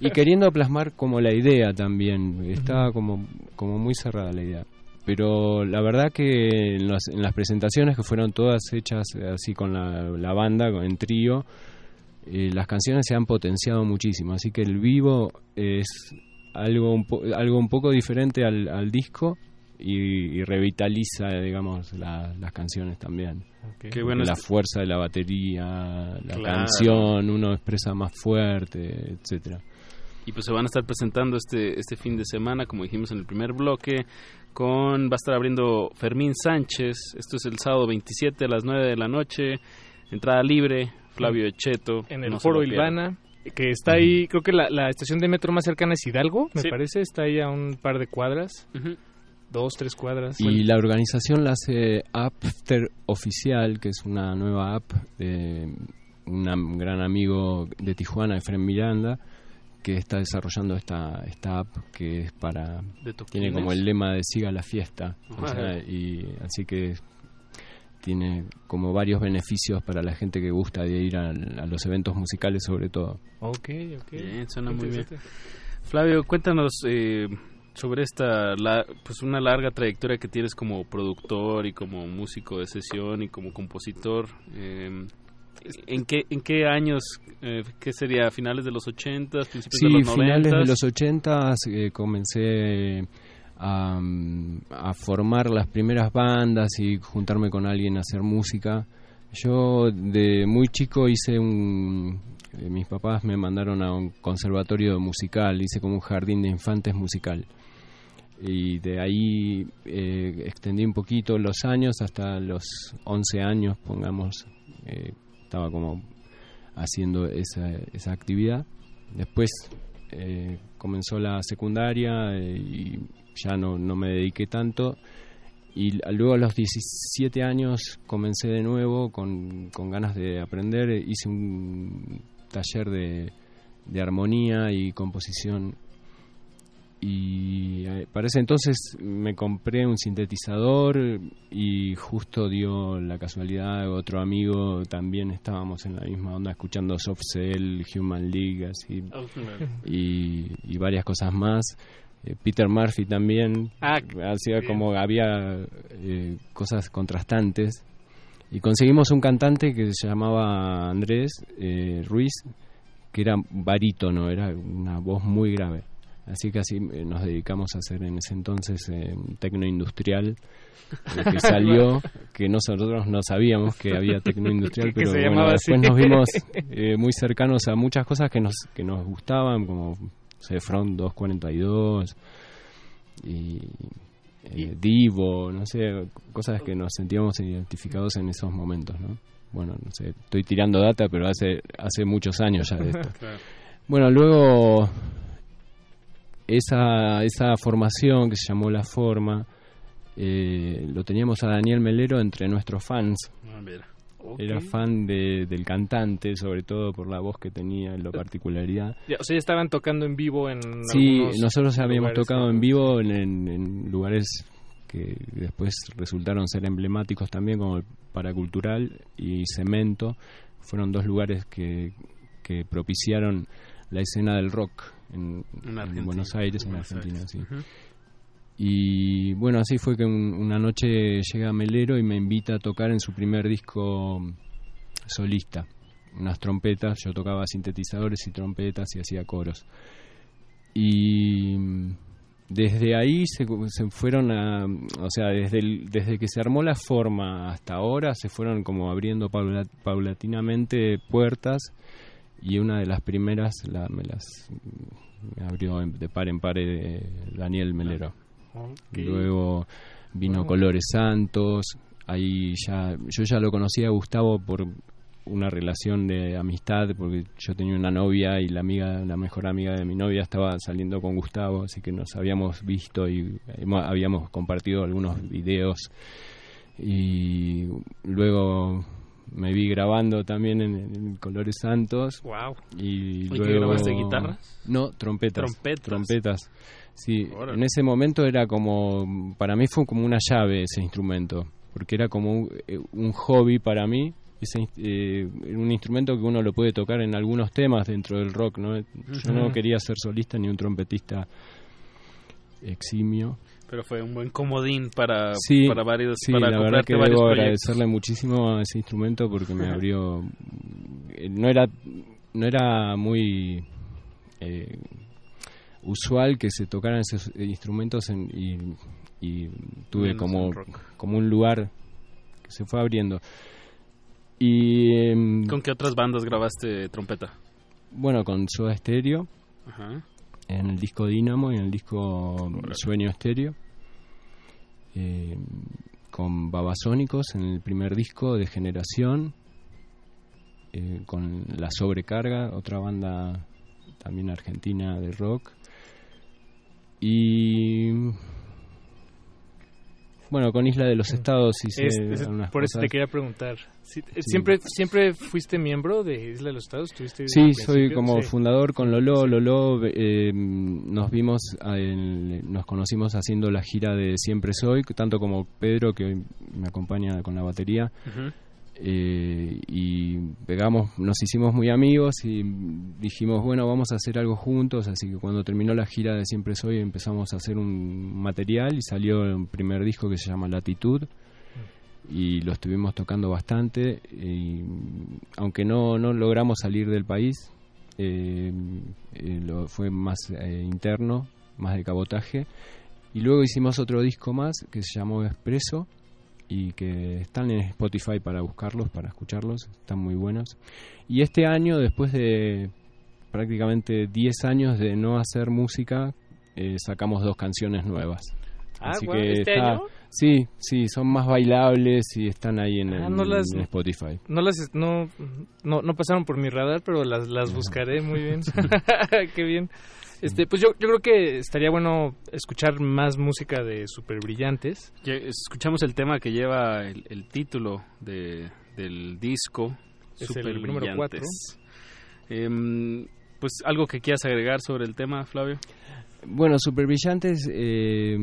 y queriendo plasmar como la idea también. Estaba como, como muy cerrada la idea. Pero la verdad que en, las- en las presentaciones que fueron todas hechas así con la, la banda, con- en trío, eh, las canciones se han potenciado muchísimo. Así que el vivo es algo un, po- algo un poco diferente al, al disco y, y revitaliza, digamos, la- las canciones también. Qué Porque bueno la es- fuerza de la batería, la Claro. canción, uno expresa más fuerte, etcétera. Y pues se van a estar presentando este, este fin de semana, como dijimos en el primer bloque, con va a estar abriendo Fermín Sánchez. Esto es el sábado 27 a las 9 de la noche. Entrada libre, Flavio Echeto. En el no Foro. Ilvana, que está ahí, creo que la, la estación de metro más cercana es Hidalgo, me Sí. parece, está ahí a un par de cuadras, dos, tres cuadras. Y la organización la hace After Oficial, que es una nueva app de un gran amigo de Tijuana, Efren Miranda, que está desarrollando esta, esta app que es para... Tiene como el lema de siga la fiesta. o Ajá. sea, y así que tiene como varios beneficios para la gente que gusta de ir a, a los eventos musicales sobre todo. Ok, ok. Bien, suena muy bien. Flavio, cuéntanos eh, sobre esta, la, pues una larga trayectoria que tienes como productor y como músico de sesión y como compositor. eh, ¿En qué, en qué años, eh, qué sería, finales de los 80, principios Sí, de los 90? finales de los 80 eh, comencé a, a formar las primeras bandas y juntarme con alguien a hacer música. Yo de muy chico hice un... eh, mis papás me mandaron a un conservatorio musical, hice como un jardín de infantes musical. Y de ahí eh, extendí un poquito los años, hasta los 11 años, pongamos, eh, estaba como haciendo esa, esa actividad. Después eh, comenzó la secundaria eh, y ya no, no me dediqué tanto. Y luego a los 17 años comencé de nuevo con, con ganas de aprender. Hice un taller de, de armonía y composición y eh, para ese entonces me compré un sintetizador y justo dio la casualidad otro amigo también estábamos en la misma onda escuchando Soft Cell, Human League así y, y varias cosas más. Eh, Peter Murphy también Ah, hacía como había eh, cosas contrastantes. Y conseguimos un cantante que se llamaba Andrés eh, Ruiz que era barítono era una voz muy grave Así que así eh, nos dedicamos a hacer en ese entonces eh, tecno industrial eh, que salió, que nosotros no sabíamos que había tecno industrial, pero bueno, después así. nos vimos eh, muy cercanos a muchas cosas que nos que nos gustaban, como sé, Front 242 y eh, Divo, no sé, cosas que nos sentíamos identificados en esos momentos, ¿no? Bueno, no sé, estoy tirando data, pero hace hace muchos años ya de esto. Bueno, luego esa, esa formación que se llamó La Forma, eh, lo teníamos a Daniel Melero entre nuestros fans. Ah, mira. Era fan de, del cantante, sobre todo por la voz que tenía, la particularidad. Ya, o sea, ya estaban tocando en vivo en Sí, nosotros habíamos tocado en vivo en, en- en lugares que después resultaron ser emblemáticos también, como el Paracultural y Cemento. Fueron dos lugares que, que propiciaron la escena del rock en. Buenos Aires, en Argentina, Aires. sí. Y bueno, así fue que un- una noche llega Melero y me invita a tocar en su primer disco solista. Unas trompetas, yo tocaba sintetizadores y trompetas y hacía coros. Y mm, desde ahí se, se fueron a. O sea, desde, el- desde que se armó la forma hasta ahora, se fueron como abriendo paula- paulatinamente puertas. Y una de las primeras la, me las me abrió de par en par eh, Daniel Melero. Ok. Luego vino. Colores Santos. Ahí ya. Yo ya lo conocía a Gustavo por una relación de amistad porque yo tenía una novia y la amiga la mejor amiga de mi novia estaba saliendo con Gustavo así que nos habíamos visto y hemos- habíamos compartido algunos videos y luego me vi grabando también en, en Colores Santos Wow. y ¿Y qué luego grabaste, guitarras? no trompetas Trompetas. trompetas sí Órale. en ese momento era como para mí fue como una llave ese instrumento porque era como un, eh, un hobby para mí ese eh, un instrumento que uno lo puede tocar en algunos temas dentro del rock no yo no quería ser solista ni un trompetista eximio Pero fue un buen comodín para, sí, para varios sí, para la verdad que debo agradecerle muchísimo a ese instrumento porque me abrió eh, no era no era muy eh, usual que se tocaran esos instrumentos en- y, y tuve Menos como como un lugar que se fue abriendo. Y em, ¿Con qué otras bandas grabaste trompeta? bueno con Soda Stereo. Ajá. En el disco Dynamo y en el disco Sueño Estéreo. Eh, con Babasónicos en el primer disco de Generación. eh, con La Sobrecarga, otra banda también argentina de rock. Y. Bueno, con Isla de los Estados hice Es- por eso cosas. te quería preguntar. Sí. ¿Siempre, ¿Siempre fuiste miembro de Isla de los Estados? ¿Tuviste Sí, soy como Sí. fundador con Lolo. Lolo, eh, nos vimos, nos conocimos haciendo la gira de Siempre Soy, tanto como Pedro, que hoy me acompaña con la batería. Y pegamos, nos hicimos muy amigos y dijimos, bueno, vamos a hacer algo juntos. Así que cuando terminó la gira de Siempre Soy empezamos a hacer un material y salió un primer disco que se llama Latitud y lo estuvimos tocando bastante y aunque no, no logramos salir del país eh, eh, fue más eh, interno más de cabotaje y luego hicimos otro disco más que se llamó Expreso y que están en Spotify para buscarlos para escucharlos están muy buenos y este año después de prácticamente 10 años de no hacer música eh, sacamos dos canciones nuevas Ah, Así guau, que ¿este está- año? Sí, sí, son más bailables y están ahí en, Ah, el- no las- en Spotify. No las no, no, no pasaron por mi radar, pero las, las buscaré muy bien. Qué bien. Este, pues yo, yo creo que estaría bueno escuchar más música de Super Brillantes. Escuchamos el tema que lleva el, el título de, del disco, Es Super el número Brillantes. Em, pues algo que quieras agregar sobre el tema, Flavio. Bueno, Super Brillantes, eh,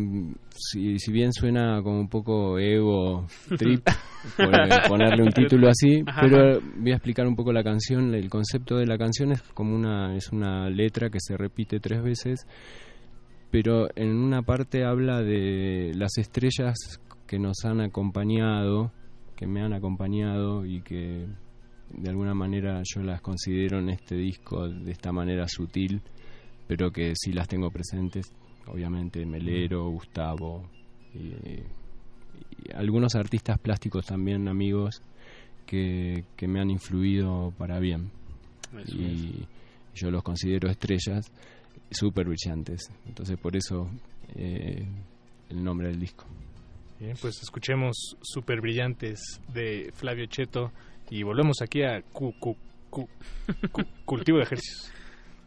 si, si bien suena como un poco ego trip poner- ponerle un título así, Ajá. pero voy a explicar un poco la canción. El concepto de la canción es como una es una letra que se repite tres veces, pero en una parte habla de las estrellas que nos han acompañado, que me han acompañado y que de alguna manera yo las considero en este disco de esta manera sutil pero que sí las tengo presentes, obviamente Melero, Gustavo y, y algunos artistas plásticos también amigos que, que me han influido para bien Eso y yo los considero estrellas súper brillantes, entonces por eso eh, el nombre del disco. Bien, pues escuchemos Super Brillantes de Flavio Cheto y volvemos aquí a Cu- Cu- Cu- Cu- Cultivo de Ejercicios.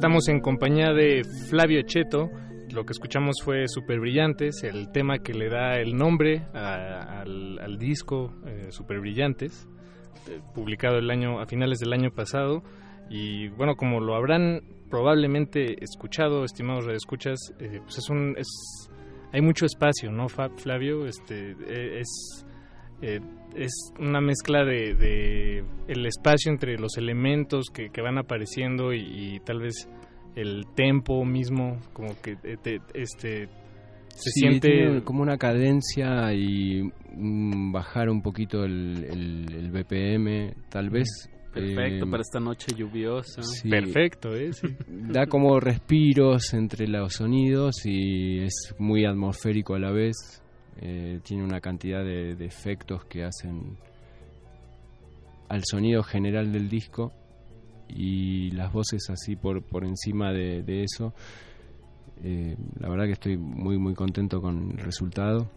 Estamos en compañía de Flavio Cheto. Lo que escuchamos fue Super Brillantes, el tema que le da el nombre al, disco eh, Super Brillantes, eh, publicado el año a finales del año pasado. Y bueno, como lo habrán probablemente escuchado, estimados radioescuchas, eh, pues es un es hay mucho espacio, ¿no, Flavio? Este eh, es eh, es una mezcla de, de el espacio entre los elementos que, que van apareciendo y, y tal vez el tempo mismo como que eh, te- este se Sí, siente tiene como una cadencia y mm, bajar un poquito el, el- el BPM, tal vez. Perfecto eh, para esta noche lluviosa. sí. perfecto ¿eh? Sí. Da como respiros entre los sonidos y es muy atmosférico a la vez. Eh, tiene una cantidad de, de efectos que hacen al sonido general del disco y las voces así por, por encima de, de eso. Eh, la verdad que estoy muy muy contento con el resultado.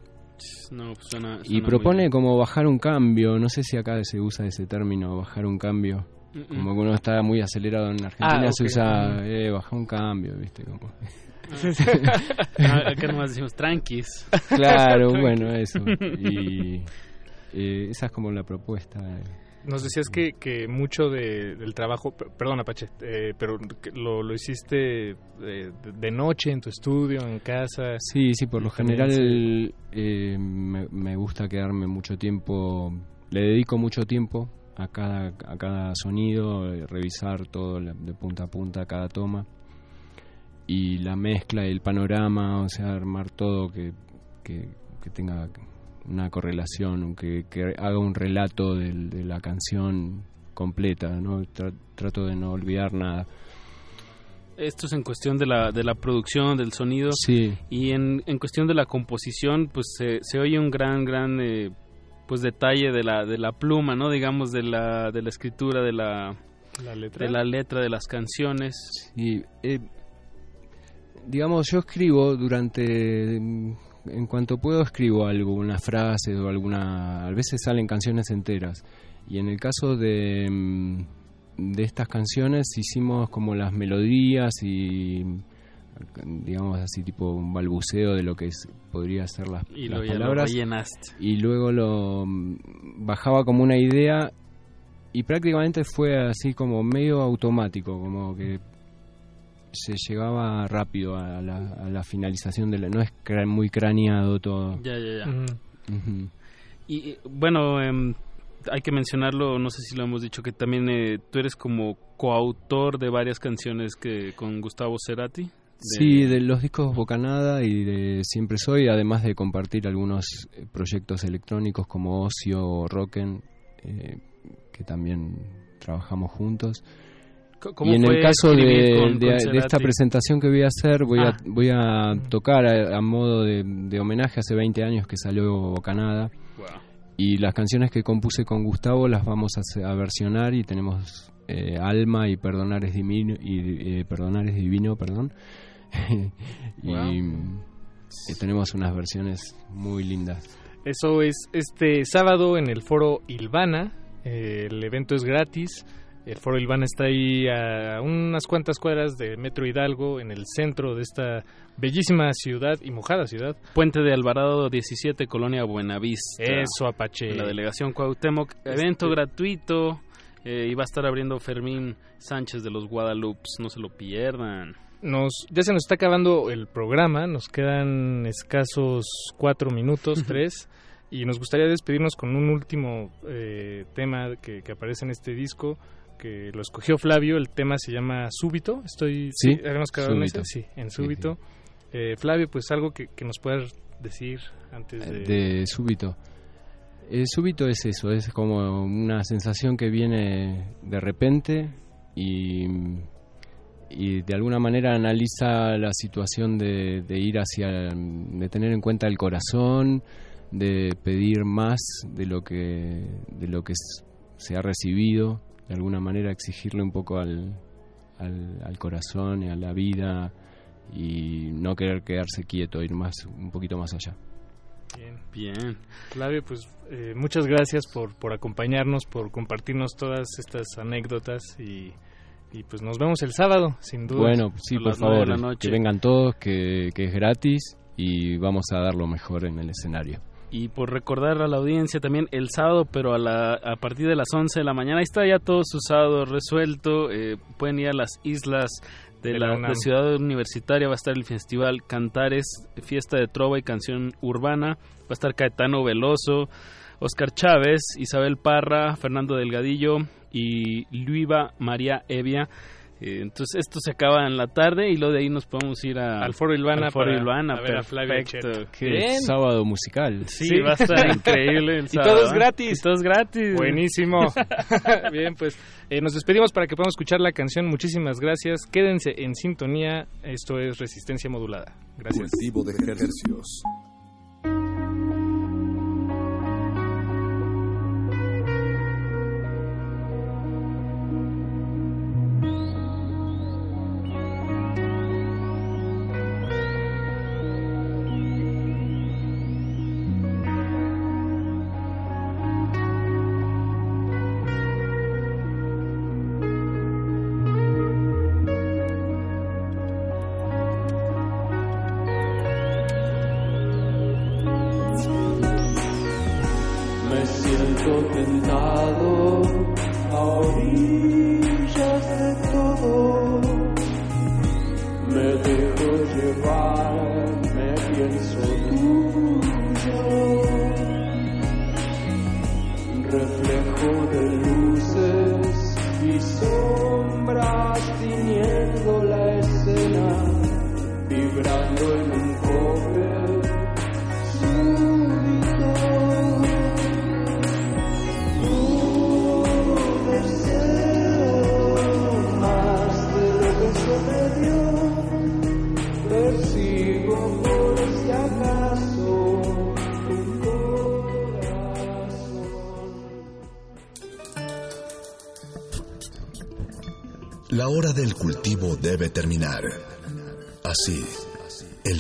No, suena- Y propone como bajar un cambio, no sé si acá se usa ese término, bajar un cambio. Como que uno está muy acelerado en Argentina, Ah, se usa eh, bajar un cambio, ¿viste? Como... Ah, acá nomás decimos tranquis. Claro, bueno, eso. Y eh, esa es como la propuesta. Nos decías que, que mucho de- del trabajo, per- perdón Apache, eh, pero que lo, lo hiciste eh, de, de noche en tu estudio, en casa. Sí, sí, por lo general eh, me, me gusta quedarme mucho tiempo, le dedico mucho tiempo a cada, a cada sonido, eh, revisar todo la- de punta a punta, cada toma. Y la mezcla, el panorama, o sea, armar todo que, que, que tenga una correlación, que, que haga un relato de, la canción completa, ¿no? Tra- trato de no olvidar nada. Esto es en cuestión de la, de la producción, del sonido. Sí. Y en, en cuestión de la composición, pues se, se oye un gran, gran eh, pues detalle de la, de la pluma, ¿no? Digamos, de la, de la escritura, de la, La letra. de la letra de las canciones. Y, eh, digamos, yo escribo durante, en cuanto puedo escribo algo, una frase o alguna, a veces salen canciones enteras. Y en el caso de, mm, de estas canciones hicimos como las melodías y digamos así tipo un balbuceo de lo que es, podría ser las, Y las lo, ya lo palabras y luego lo mm, bajaba como una idea y prácticamente fue así como medio automático, como que se llegaba rápido a la, a la finalización de la... No es cra- muy craneado todo. Ya, ya, ya. Y bueno, em, hay que mencionarlo, no sé si lo hemos dicho, que también eh, tú eres como coautor de varias canciones que con Gustavo Cerati. de- Sí, de los discos Bocanada y de Siempre Soy, además de compartir algunos eh, proyectos electrónicos como Ocio o Rocken, eh, que también trabajamos juntos. Co- ¿Cómo y en el caso de, con- de- con de esta presentación que voy a hacer, voy, Ah. a, voy a tocar a, a modo de, de homenaje hace 20 años que salió Bocanada. Wow. Y las canciones que compuse con Gustavo las vamos a, a versionar y tenemos eh, Alma y Perdonar es Divino, y, eh, Perdonar es Divino, perdón. y, y tenemos unas versiones muy lindas. Eso es este sábado en el foro Ilvana. Eh, el evento es gratis. El foro Ilvana está ahí a unas cuantas cuadras de Metro Hidalgo, en el centro de esta bellísima ciudad y mojada ciudad. Puente de Alvarado 17, Colonia Buenavista. Eso, Apache. La delegación Cuauhtémoc. Evento Este- gratuito. eh, y va a estar abriendo Fermín Sánchez de los Guadalupes. No se lo pierdan. Nos, ya se nos está acabando el programa, nos quedan escasos cuatro minutos, tres, y nos gustaría despedirnos con un último eh, tema que, que aparece en este disco, que lo escogió Flavio, el tema se llama Súbito, estoy, Sí, habíamos quedado en Súbito. ese? Sí, en Sí, Súbito. Eh, Flavio, pues algo que, que nos puedas decir antes de... de súbito. Eh, súbito es eso, es como una sensación que viene de repente y, y de alguna manera analiza la situación de, de ir hacia, de tener en cuenta el corazón, de pedir más de lo que, de lo que se ha recibido, de alguna manera exigirle un poco al, al, al corazón y a la vida y no querer quedarse quieto, ir más un poquito más allá. Bien. Bien. Flavio, pues eh, muchas gracias por, por acompañarnos, por compartirnos todas estas anécdotas y, y pues nos vemos el sábado, sin duda. Bueno, sí, por las nueve de la favor, noche. que vengan todos, que, que es gratis y vamos a dar lo mejor en el escenario. Y por recordar a la audiencia también el sábado, pero a, la, a partir de las 11 de la mañana, ahí está ya todo su sábado resuelto. eh, pueden ir a las islas de, De la, la UNAM. de Ciudad Universitaria, va a estar el festival Cantares, fiesta de trova y canción urbana. Va a estar Caetano Veloso, Oscar Chávez, Isabel Parra, Fernando Delgadillo y Luiva María Evia. Eh, entonces esto se acaba en la tarde y luego de ahí nos podemos ir a, Al Foro Ilvana al Foro para- Ilvana, a ver a Flavio perfecto. Cheto. Qué- Bien. Sábado musical. Sí, va a estar increíble el Y sábado, todo es ¿eh? gratis. Y todo es gratis. Buenísimo. Bien, pues eh, nos despedimos para que podamos escuchar la canción. Muchísimas gracias. Quédense en sintonía. Esto es Resistencia Modulada. Gracias. Cultivo de ejercicios.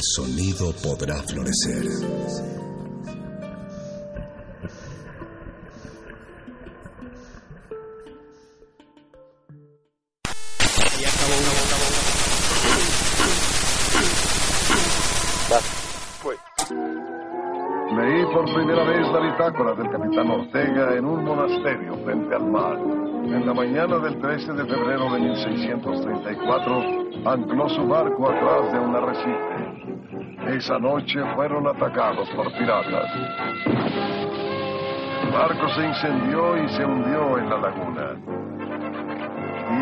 Sonido podrá florecer. Leí por primera vez la bitácora del capitán Ortega en un monasterio frente al mar. En la mañana del 13 de febrero de 1634, ancló su barco atrás de un arrecife. Esa noche fueron atacados por piratas. El barco se incendió y se hundió en la laguna.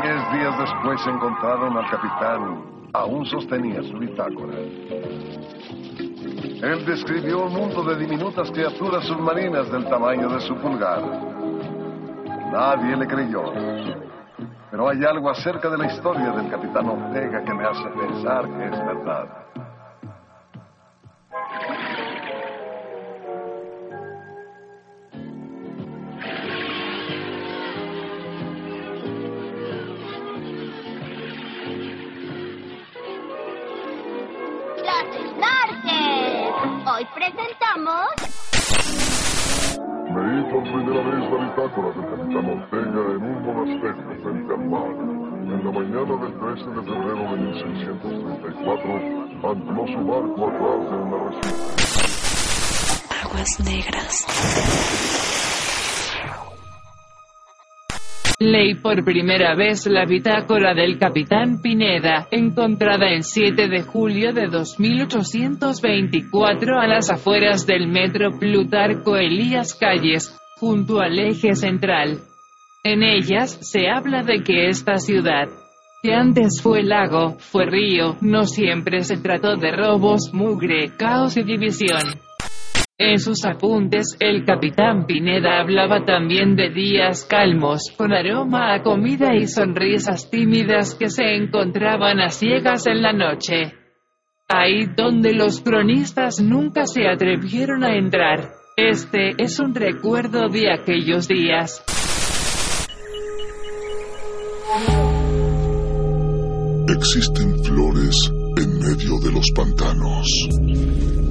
Diez días después encontraron al capitán. Aún sostenía su bitácora. Él describió un mundo de diminutas criaturas submarinas del tamaño de su pulgar. Nadie le creyó. Pero hay algo acerca de la historia del capitán Ortega que me hace pensar que es verdad. Hoy presentamos Leí por primera vez la bitácora del capitán Ortega en un monasterio frente al mar. En la mañana del 13 de febrero de 1634, ancló su barco atrás de una arrecife. Aguas negras. Leí por primera vez la bitácora del capitán Pineda, encontrada el 7 de julio de 2824 a las afueras del metro Plutarco Elías Calles, junto al eje central. En ellas se habla de que esta ciudad, que antes fue lago, fue río, no siempre se trató de robos, mugre, caos y división. En sus apuntes, el capitán Pineda hablaba también de días calmos, con aroma a comida y sonrisas tímidas que se encontraban a ciegas en la noche. Ahí donde los cronistas nunca se atrevieron a entrar. Este es un recuerdo de aquellos días. Existen flores en medio de los pantanos.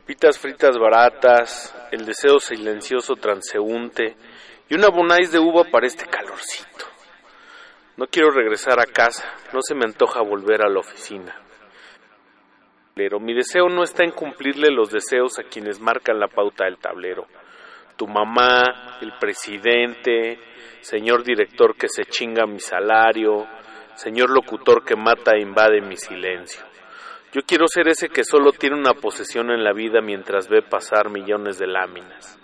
Papitas fritas baratas, el deseo silencioso transeúnte y una bonais de uva para este calorcito. No quiero regresar a casa, no se me antoja volver a la oficina. Pero mi deseo no está en cumplirle los deseos a quienes marcan la pauta del tablero. Tu mamá, el presidente, señor director que se chinga mi salario, señor locutor que mata e invade mi silencio. Yo quiero ser ese que solo tiene una posesión en la vida mientras ve pasar millones de láminas.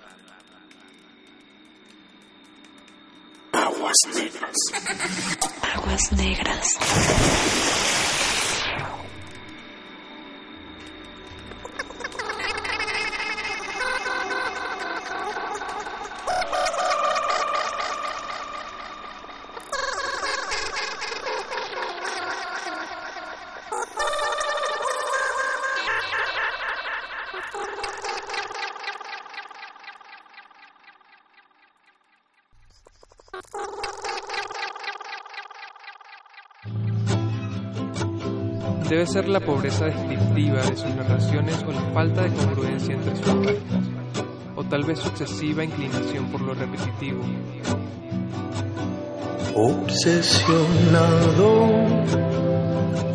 Aguas negras. Aguas negras. Ser la pobreza descriptiva de sus narraciones o la falta de congruencia entre sus páginas, o tal vez su excesiva inclinación por lo repetitivo. Obsesionado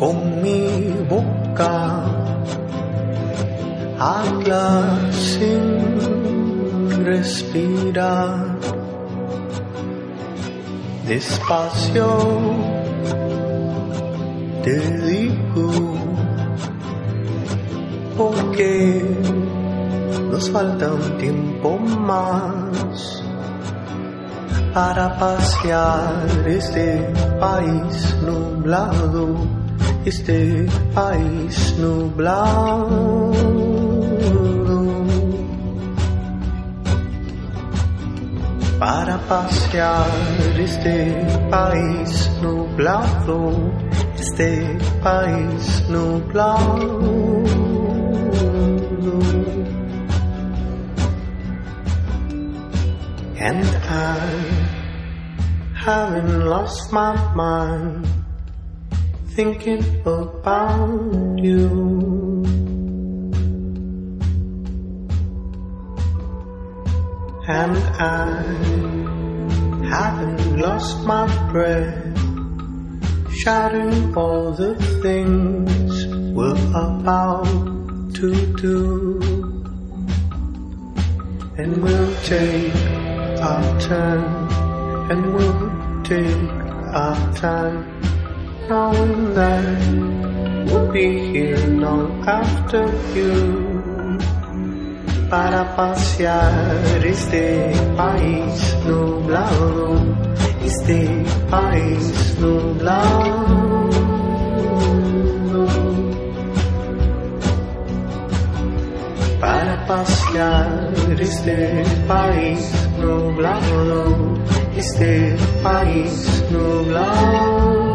con mi boca, habla sin respirar, despacio te digo porque nos falta un tiempo más para pasear este país nublado, este país nublado. Para pasear este país nublado este país nublado. And I haven't lost my mind thinking about you. And I haven't lost my breath shouting all the things we're about to do. And we'll take our turn, and we'll take our time, knowing that we'll be here long after you. Para pasear este país nublado este país nublado. Para pasear este país nublado, este país nublado.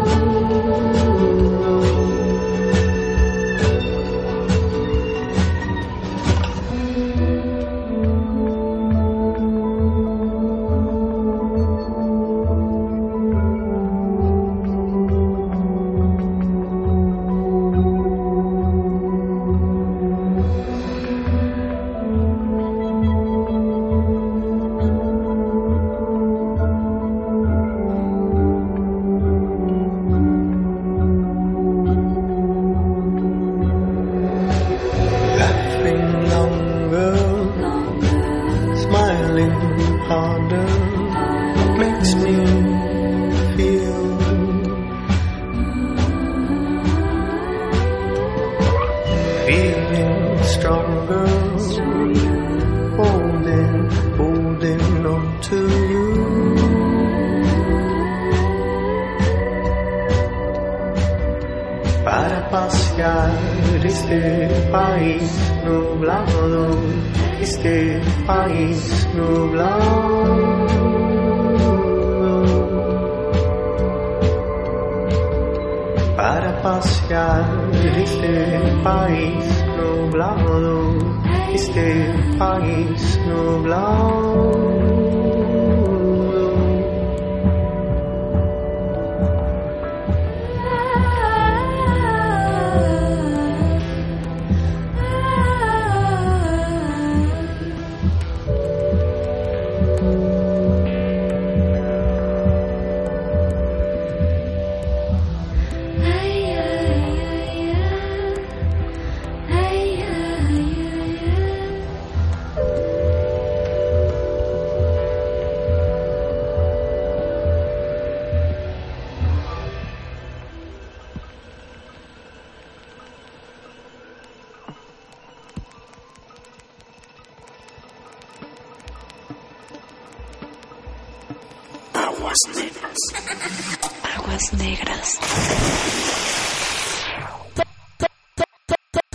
Aguas negras.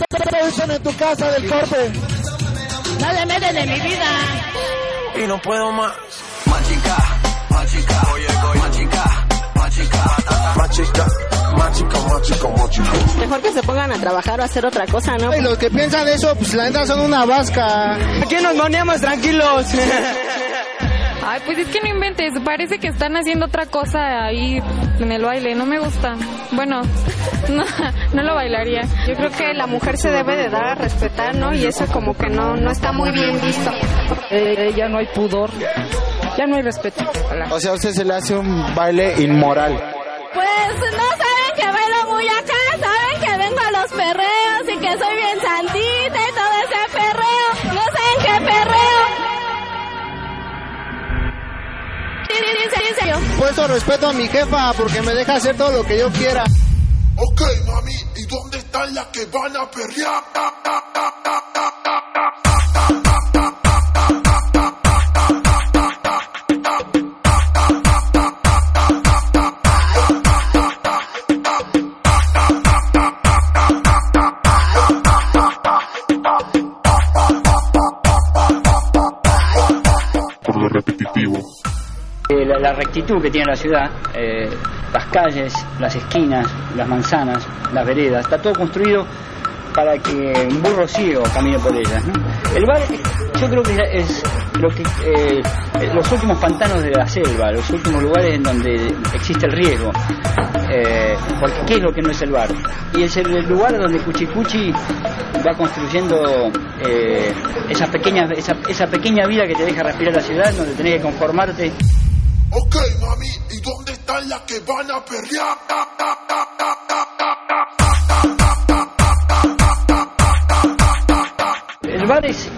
¿Qué en tu casa del corte? No le de mi vida. Y no puedo más. Machica, machica, oye, oye, machica, machica, Machica, machica, machica, machica. Mejor que se pongan a trabajar o a hacer otra cosa, ¿no? Y los que piensan eso, pues la neta son una vasca. Aquí nos moneamos tranquilos. Ay, pues es que no inventes, parece que están haciendo otra cosa ahí en el baile, no me gusta. Bueno, no, no lo bailaría. Yo creo que la mujer se debe de dar a respetar, ¿no? Y eso como que no, no está muy bien visto. Eh, ya no hay pudor, ya no hay respeto. O sea, a usted se le hace un baile inmoral. Serio. Puesto respeto a mi jefa porque me deja hacer todo lo que yo quiera. Ok, mami, ¿y dónde están las que van a perrear? La, rectitud que tiene la ciudad, eh, las calles, las esquinas, las manzanas, las veredas, está todo construido para que un burro ciego camine por ellas. ¿no? El bar, yo creo que es lo que eh, los últimos pantanos de la selva, los últimos lugares en donde existe el riesgo. Eh, porque ¿qué es lo que no es el bar? Y es el lugar donde Cuchicuchi va construyendo eh, esa pequeña esa, esa pequeña vida que te deja respirar la ciudad, donde tenés que conformarte. Ok, mami, ¿y dónde están las que van a perrear? El bar es,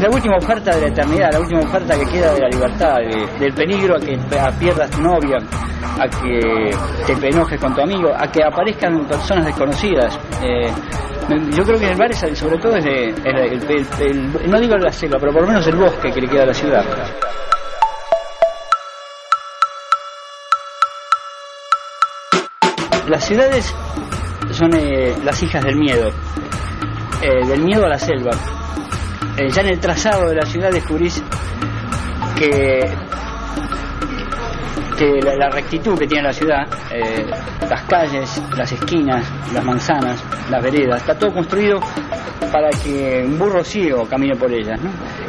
la última oferta de la eternidad, la última oferta que queda de la libertad, de- del peligro a que pierdas tu novia, a que te enojes con tu amigo, a que aparezcan personas desconocidas. Eh, yo creo que el bar es, sobre todo es el- no digo la selva, pero por lo menos el bosque que le queda a la ciudad. Las ciudades son eh, las hijas del miedo, eh, del miedo a la selva. Eh, ya en el trazado de la ciudad descubrís que, que la, rectitud que tiene la ciudad, las calles, las esquinas, las manzanas, las veredas, está todo construido para que un burro ciego camine por ellas.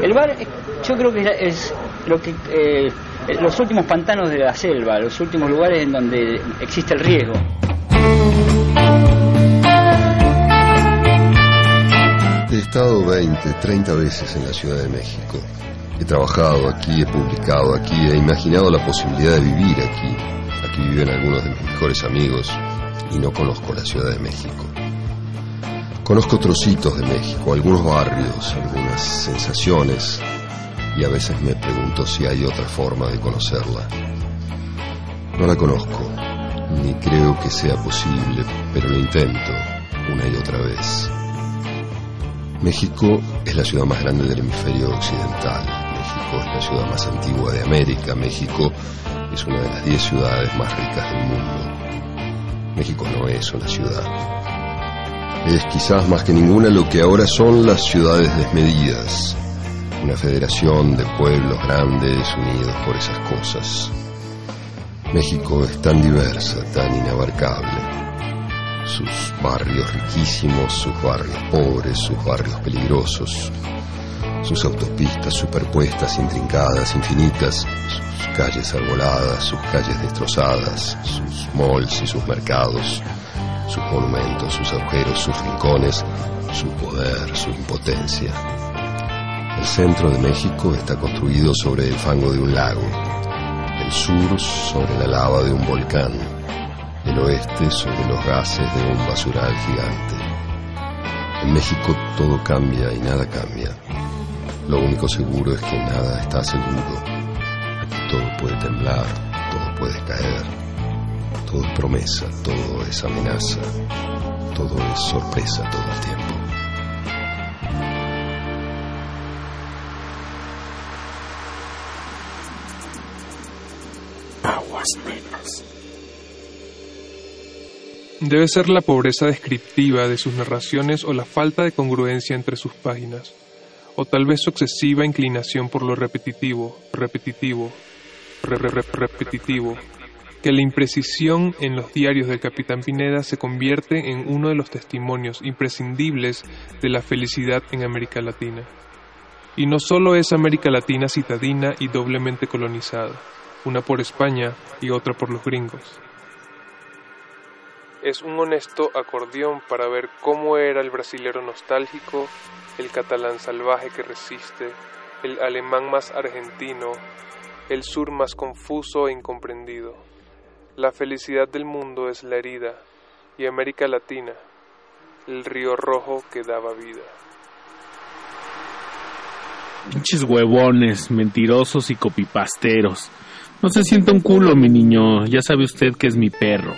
El bar, yo creo que es lo que los últimos pantanos de la selva, los últimos lugares en donde existe el riesgo. He estado 20, 30 veces en la Ciudad de México. He trabajado aquí, he publicado aquí, he imaginado la posibilidad de vivir aquí. Aquí viven algunos de mis mejores amigos y no conozco la Ciudad de México. Conozco trocitos de México, algunos barrios, algunas sensaciones y a veces me pregunto si hay otra forma de conocerla. No la conozco, ni creo que sea posible, pero lo intento una y otra vez. México es la ciudad más grande del hemisferio occidental. México es la ciudad más antigua de América. México es una de las 10 ciudades más ricas del mundo. México no es una ciudad. Es quizás más que ninguna lo que ahora son las ciudades desmedidas. Una federación de pueblos grandes unidos por esas cosas. México es tan diversa, tan inabarcable. Sus barrios riquísimos, sus barrios pobres, sus barrios peligrosos, sus autopistas superpuestas, intrincadas, infinitas, sus calles arboladas, sus calles destrozadas, sus malls y sus mercados, sus monumentos, sus agujeros, sus rincones, su poder, su impotencia. El centro de México está construido sobre el fango de un lago, el sur sobre la lava de un volcán, el oeste sobre los gases de un basural gigante. En México todo cambia y nada cambia. Lo único seguro es que nada está seguro. Todo puede temblar, todo puede caer. Todo es promesa, todo es amenaza, todo es sorpresa todo el tiempo. Debe ser la pobreza descriptiva de sus narraciones o la falta de congruencia entre sus páginas, o tal vez su excesiva inclinación por lo repetitivo, repetitivo, re- re- re- repetitivo, que la imprecisión en los diarios del capitán Pineda se convierte en uno de los testimonios imprescindibles de la felicidad en América Latina. Y no solo es América Latina citadina y doblemente colonizada, una por España y otra por los gringos. Es un honesto acordeón para ver cómo era el brasilero nostálgico, el catalán salvaje que resiste, el alemán más argentino, el sur más confuso e incomprendido. La felicidad del mundo es la herida, y América Latina, el río rojo que daba vida. Pinches huevones, mentirosos y copipasteros. No se sienta un culo, mi niño. Ya sabe usted que es mi perro.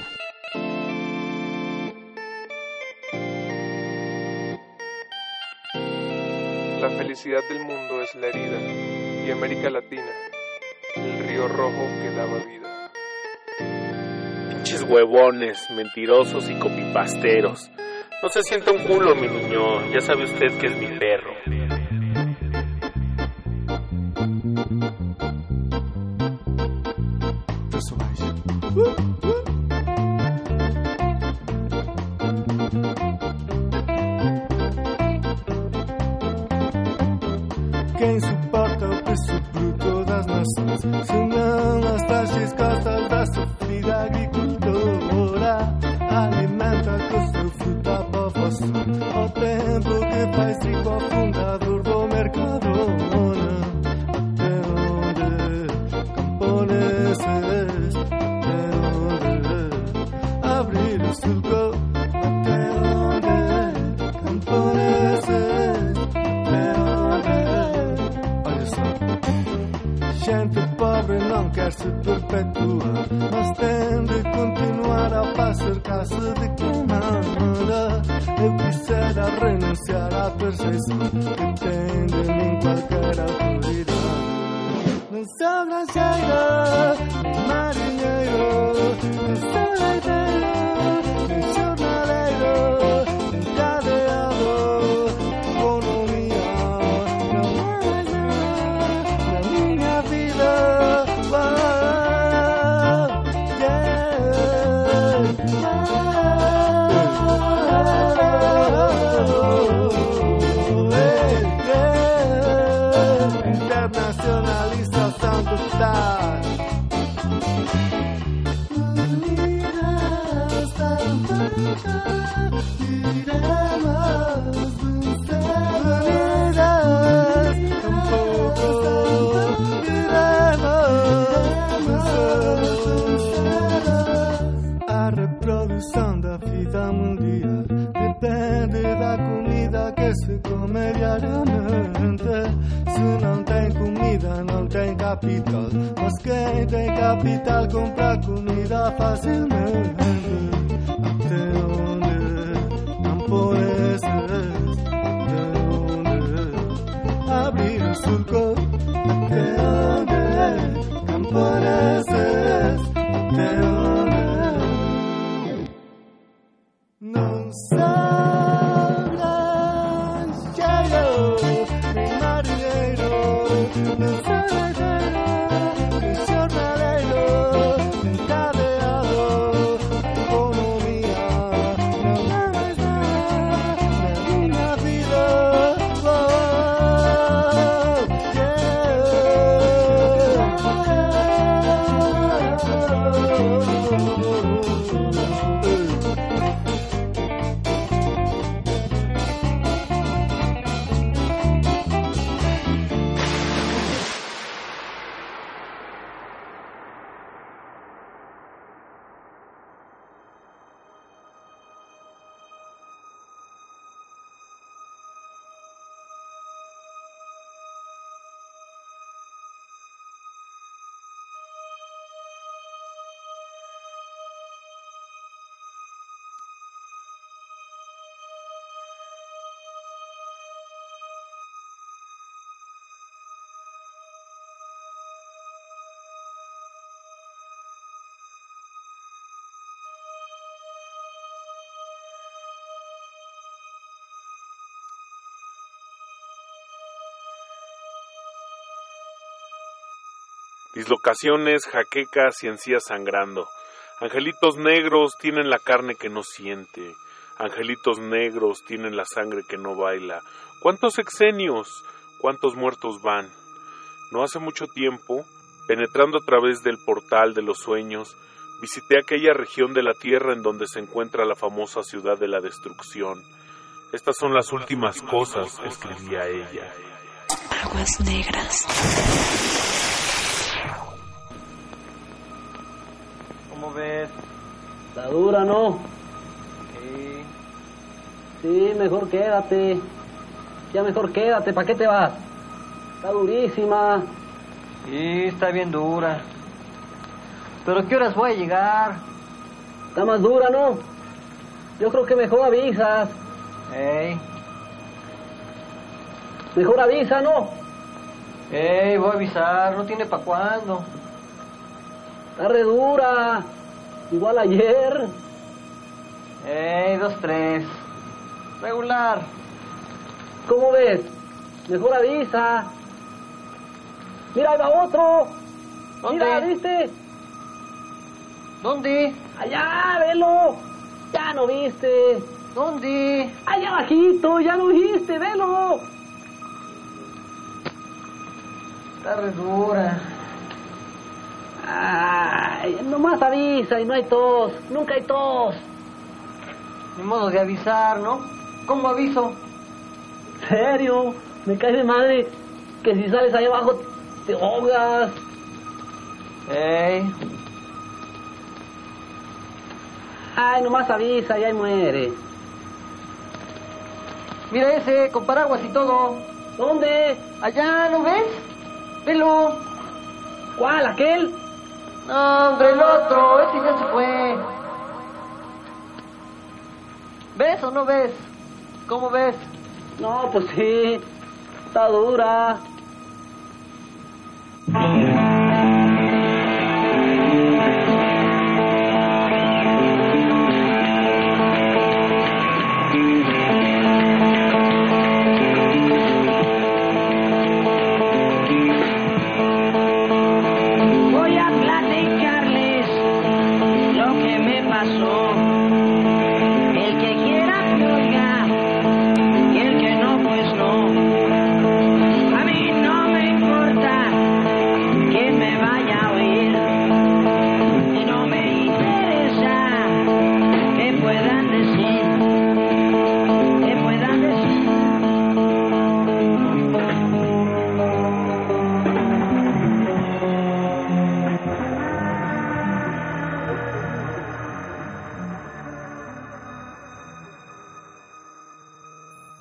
La felicidad del mundo es la herida, y América Latina, el río rojo que daba vida. Pinches huevones, mentirosos y copipasteros. No se sienta un culo, mi niño. Ya sabe usted que es mi perro. Dislocaciones, jaquecas y encías sangrando. Angelitos negros tienen la carne que no siente. Angelitos negros tienen la sangre que no baila. ¿Cuántos exenios? ¿Cuántos muertos van? No hace mucho tiempo, penetrando a través del portal de los sueños, visité aquella región de la tierra en donde se encuentra la famosa ciudad de la destrucción. Estas son las últimas cosas, escribía ella. Aguas negras. Está dura, ¿no? Sí. Sí, mejor quédate. Ya mejor quédate, ¿para qué te vas? Está durísima. Sí, está bien dura. ¿Pero qué horas voy a llegar? Está más dura, ¿no? Yo creo que mejor avisas. Ey. Mejor avisa, ¿no? Ey, voy a avisar, no tiene pa' cuándo. Está re dura. Igual ayer. Ey, dos, tres. Regular. ¿Cómo ves? Mejor avisa. Mira, ahí va otro. Mira, ¿viste? ¿Dónde? Allá, velo. Ya no viste. ¿Dónde? Allá abajito, ya lo viste, velo. Está re dura. Ay, nomás avisa y no hay tos. Nunca hay tos. Ni modo de avisar, ¿no? ¿Cómo aviso? ¿Serio? Me cae de madre que si sales ahí abajo te ahogas. Ey. Ay, nomás avisa y ahí muere. Mira ese, con paraguas y todo. ¿Dónde? Allá, ¿no ves? Velo. ¿Cuál? ¿Aquel? No, hombre, el otro. Ese ya se fue. ¿Ves o no ves? ¿Cómo ves? No, pues sí. Está dura.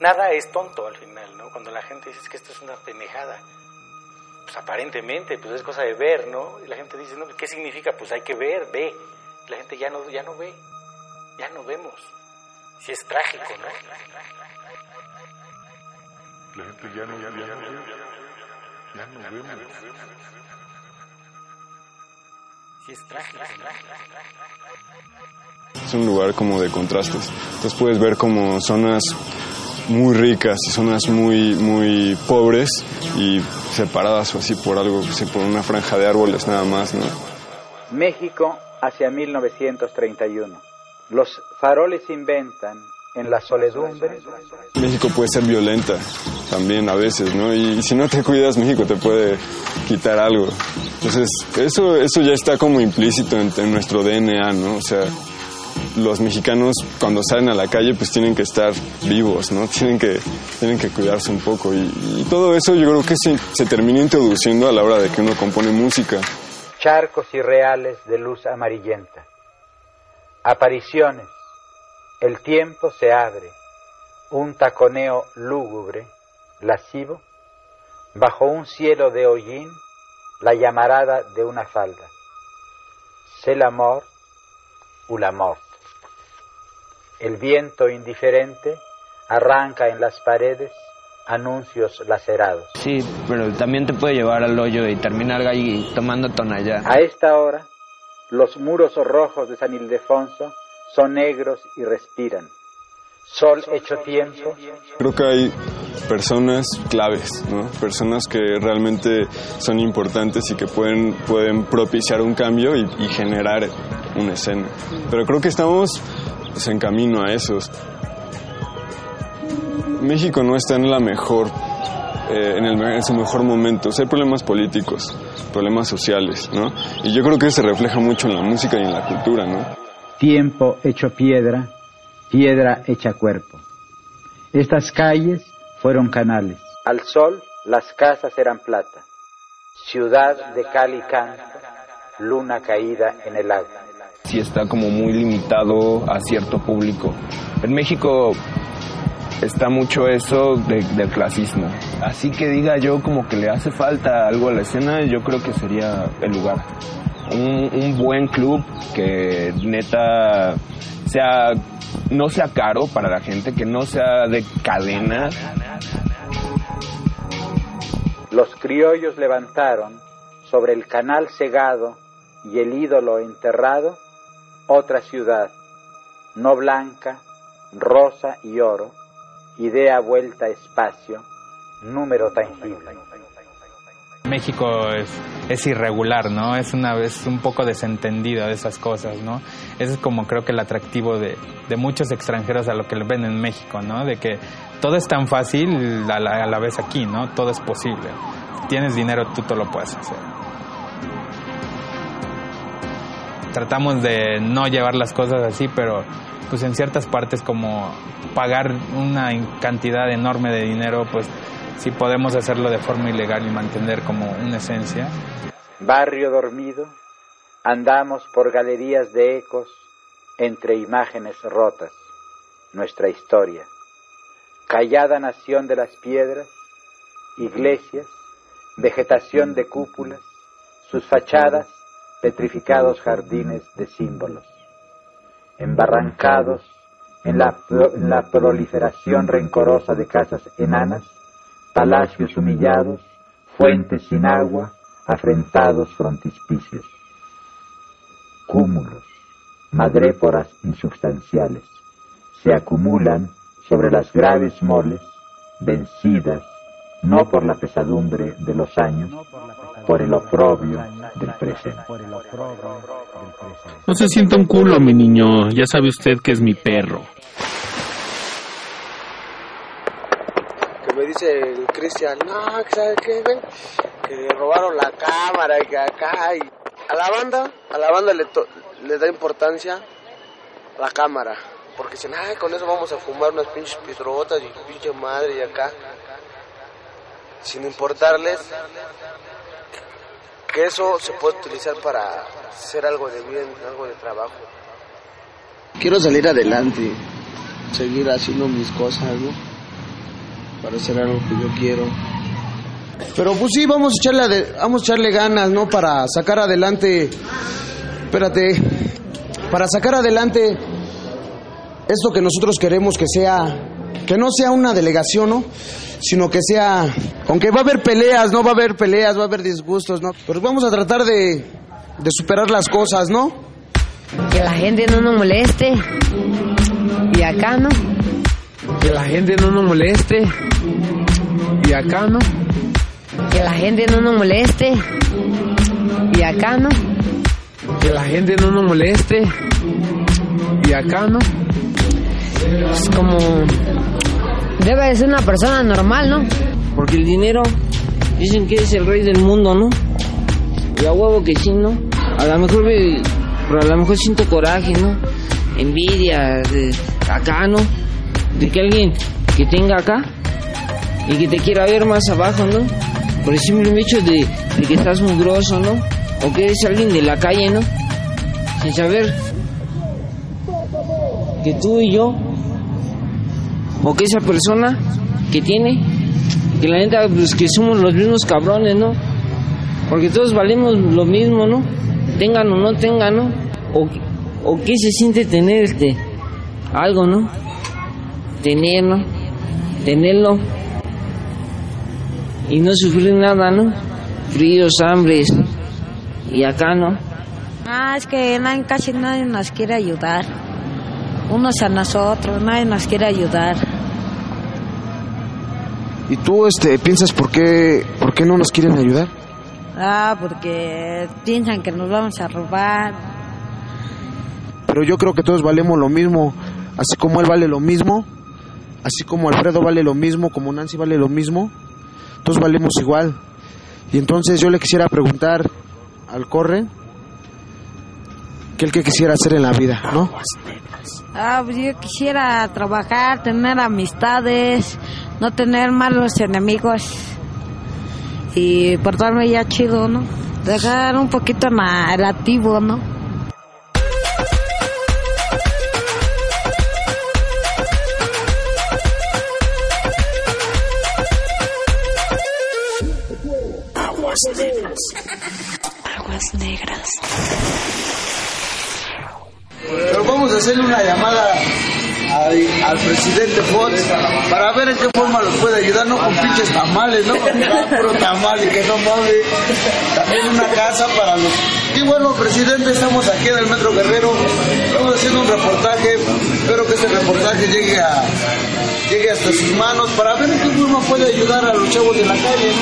Nada es tonto al final, ¿no? Cuando la gente dice "Es que esto es una pendejada. Pues aparentemente, pues es cosa de ver, ¿no? Y la gente dice, no, ¿qué significa? Pues hay que ver, ve. Y la gente ya no, ya no ve, ya no vemos. Si es trágico, ¿no? La gente ya no, ya, ya no, ya no vemos. Si es trágico, ¿no? Es un lugar como de contrastes. Entonces puedes ver como zonas muy ricas y zonas muy, muy pobres y separadas o así por algo, por una franja de árboles nada más, ¿no? México hacia 1931. Los faroles inventan en la soledumbre. México puede ser violenta también a veces, ¿no? Y, si no te cuidas, México te puede quitar algo. Entonces, eso, eso ya está como implícito en, en nuestro DNA, ¿no? O sea, los mexicanos cuando salen a la calle pues tienen que estar vivos, ¿no? Tienen que, tienen que cuidarse un poco y, y todo eso yo creo que se, se termina introduciendo a la hora de que uno compone música. Charcos irreales de luz amarillenta. Apariciones. El tiempo se abre. Un taconeo lúgubre, lascivo. Bajo un cielo de hollín, la llamarada de una falda. C'est la mort ou la mort. El viento indiferente arranca en las paredes anuncios lacerados. Sí, pero también te puede llevar al hoyo y terminar ahí tomando tonallá. A esta hora, los muros rojos de San Ildefonso son negros y respiran. Sol hecho tiempo. Creo que hay personas claves, ¿no? Personas que realmente son importantes y que pueden, pueden propiciar un cambio y, y generar una escena. Pero creo que estamos pues, en camino a eso. México no está en la mejor, eh, en, el, en, su mejor momento. O sea, hay problemas políticos, problemas sociales, ¿no? Y yo creo que se refleja mucho en la música y en la cultura, ¿no? Tiempo hecho piedra, piedra hecha cuerpo. Estas calles fueron canales. Al sol las casas eran plata. Ciudad de cal y canto, luna caída en el agua. Sí está como muy limitado a cierto público. En México está mucho eso de, del clasismo. Así que diga yo como que le hace falta algo a la escena, yo creo que sería el lugar. Un, un buen club que neta sea no sea caro para la gente, que no sea de cadena. Los criollos levantaron sobre el canal cegado y el ídolo enterrado otra ciudad, no blanca, rosa y oro, idea vuelta espacio, número tangible. México es, es, irregular, ¿no? Es una vez un poco desentendido de esas cosas, ¿no? Ese es como creo que el atractivo de, de muchos extranjeros a lo que ven en México, ¿no? De que todo es tan fácil a la, a la vez aquí, ¿no? Todo es posible. Si tienes dinero, tú todo lo puedes hacer. Tratamos de no llevar las cosas así, pero pues en ciertas partes como pagar una cantidad enorme de dinero, pues si podemos hacerlo de forma ilegal y mantener como una esencia. Barrio dormido, andamos por galerías de ecos entre imágenes rotas, nuestra historia. Callada nación de las piedras, iglesias, vegetación de cúpulas, sus fachadas, petrificados jardines de símbolos. Embarrancados en la, proliferación rencorosa de casas enanas, palacios humillados, fuentes sin agua, afrentados frontispicios, cúmulos, madréporas insubstanciales, se acumulan sobre las graves moles, vencidas no por la pesadumbre de los años, por el oprobio del presente. No se sienta un culo, mi niño, ya sabe usted que es mi perro. me dice el Cristian, no, ¿sabe qué, güey? Que robaron la cámara y que acá. Y... A la banda, a la banda le, le da importancia la cámara. Porque dicen, ay, con eso vamos a fumar unas pinches pisrotas y pinche madre y acá. Sin importarles que eso se puede utilizar para hacer algo de bien, algo de trabajo. Quiero salir adelante, seguir haciendo mis cosas, ¿no? para hacer algo que yo quiero. Pero pues sí, vamos a echarle, vamos a echarle ganas, ¿no? Para sacar adelante, espérate, para sacar adelante esto que nosotros queremos que sea, que no sea una delegación, ¿no? Sino que sea, aunque va a haber peleas, ¿no? Va a haber peleas, va a haber disgustos, ¿no? Pero vamos a tratar de, de superar las cosas, ¿no? Que la gente no nos moleste. Y acá, ¿no? Que la gente no nos moleste. Y acá, ¿no? Que la gente no nos moleste. Y acá, ¿no? Que la gente no nos moleste. Y acá, ¿no? Es como... Debe de ser una persona normal, ¿no? Porque el dinero dicen que es el rey del mundo, ¿no? Y a huevo que sí, ¿no? A lo mejor, me- pero a lo mejor siento coraje, ¿no? Envidia, de acá, ¿no? De que alguien que tenga acá y que te quiera ver más abajo, ¿no? Por el simple hecho de, que estás mugroso, ¿no? O que eres alguien de la calle, ¿no? Sin saber que tú y yo, o que esa persona que tiene, que la neta, pues que somos los mismos cabrones, ¿no? Porque todos valemos lo mismo, ¿no? Tengan o no tengan, ¿no? O, o qué se siente tener este algo, ¿no? Tener, ¿no? Tenerlo y no sufrir nada, ¿no? Fríos, hambres y acá, ¿no? Ah, es que casi nadie nos quiere ayudar. Unos a nosotros, nadie nos quiere ayudar. ¿Y tú este, piensas por qué, por qué no nos quieren ayudar? Ah, porque piensan que nos vamos a robar. Pero yo creo que todos valemos lo mismo. Así como él vale lo mismo, así como Alfredo vale lo mismo, como Nancy vale lo mismo, todos valemos igual. Y entonces yo le quisiera preguntar al corre qué el que quisiera hacer en la vida, ¿no? Ah, pues yo quisiera trabajar, tener amistades, no tener malos enemigos y portarme ya chido, ¿no? Dejar un poquito narrativo, ¿no? Aguas negras. Aguas negras. Vamos hacerle una llamada al, presidente Fox para ver en qué forma los puede ayudar, no con pinches tamales, ¿no? Con tamal y que no mames. También una casa para los... Y bueno, presidente, estamos aquí en el Metro Guerrero, estamos haciendo un reportaje, espero que este reportaje llegue a llegue hasta sus manos para ver en qué forma puede ayudar a los chavos de la calle.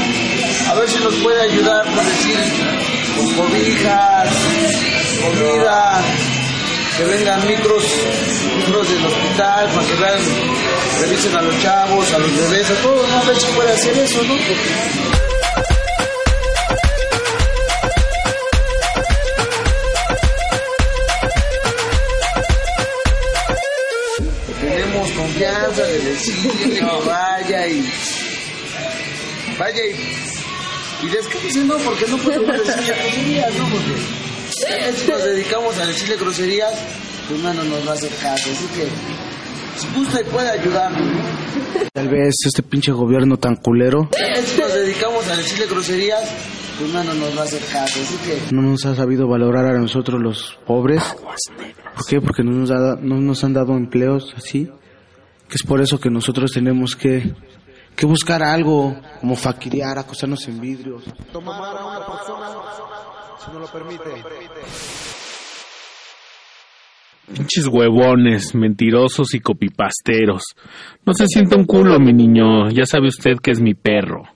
A ver si nos puede ayudar, por decir, con cobijas, comida, que vengan micros, micros del hospital para que vean, revisen a los chavos, a los bebés, a todos, ¿no? A ver si puede hacer eso, ¿no? Tenemos confianza de decirle que vaya y vaya y, y descanse, ¿no? Porque no podemos decirle groserías, ¿no? Porque ya que si nos dedicamos a decirle groserías, pues no nos va a hacer caso. Así que, si gusta y puede ayudarnos, ¿no? Tal vez este pinche gobierno tan culero si nos dedicamos a decirle groserías, pues no nos va a hacer caso. Así que, no nos ha sabido valorar a nosotros los pobres. ¿Por qué? Porque no nos, ha- no nos han dado empleos así. Que es por eso que nosotros tenemos que, que buscar algo como faquirear, acostarnos en vidrios. tomar a una persona, si no lo permite. Pinches huevones, mentirosos y copipasteros. No se sienta un culo, mi niño. Ya sabe usted que es mi perro.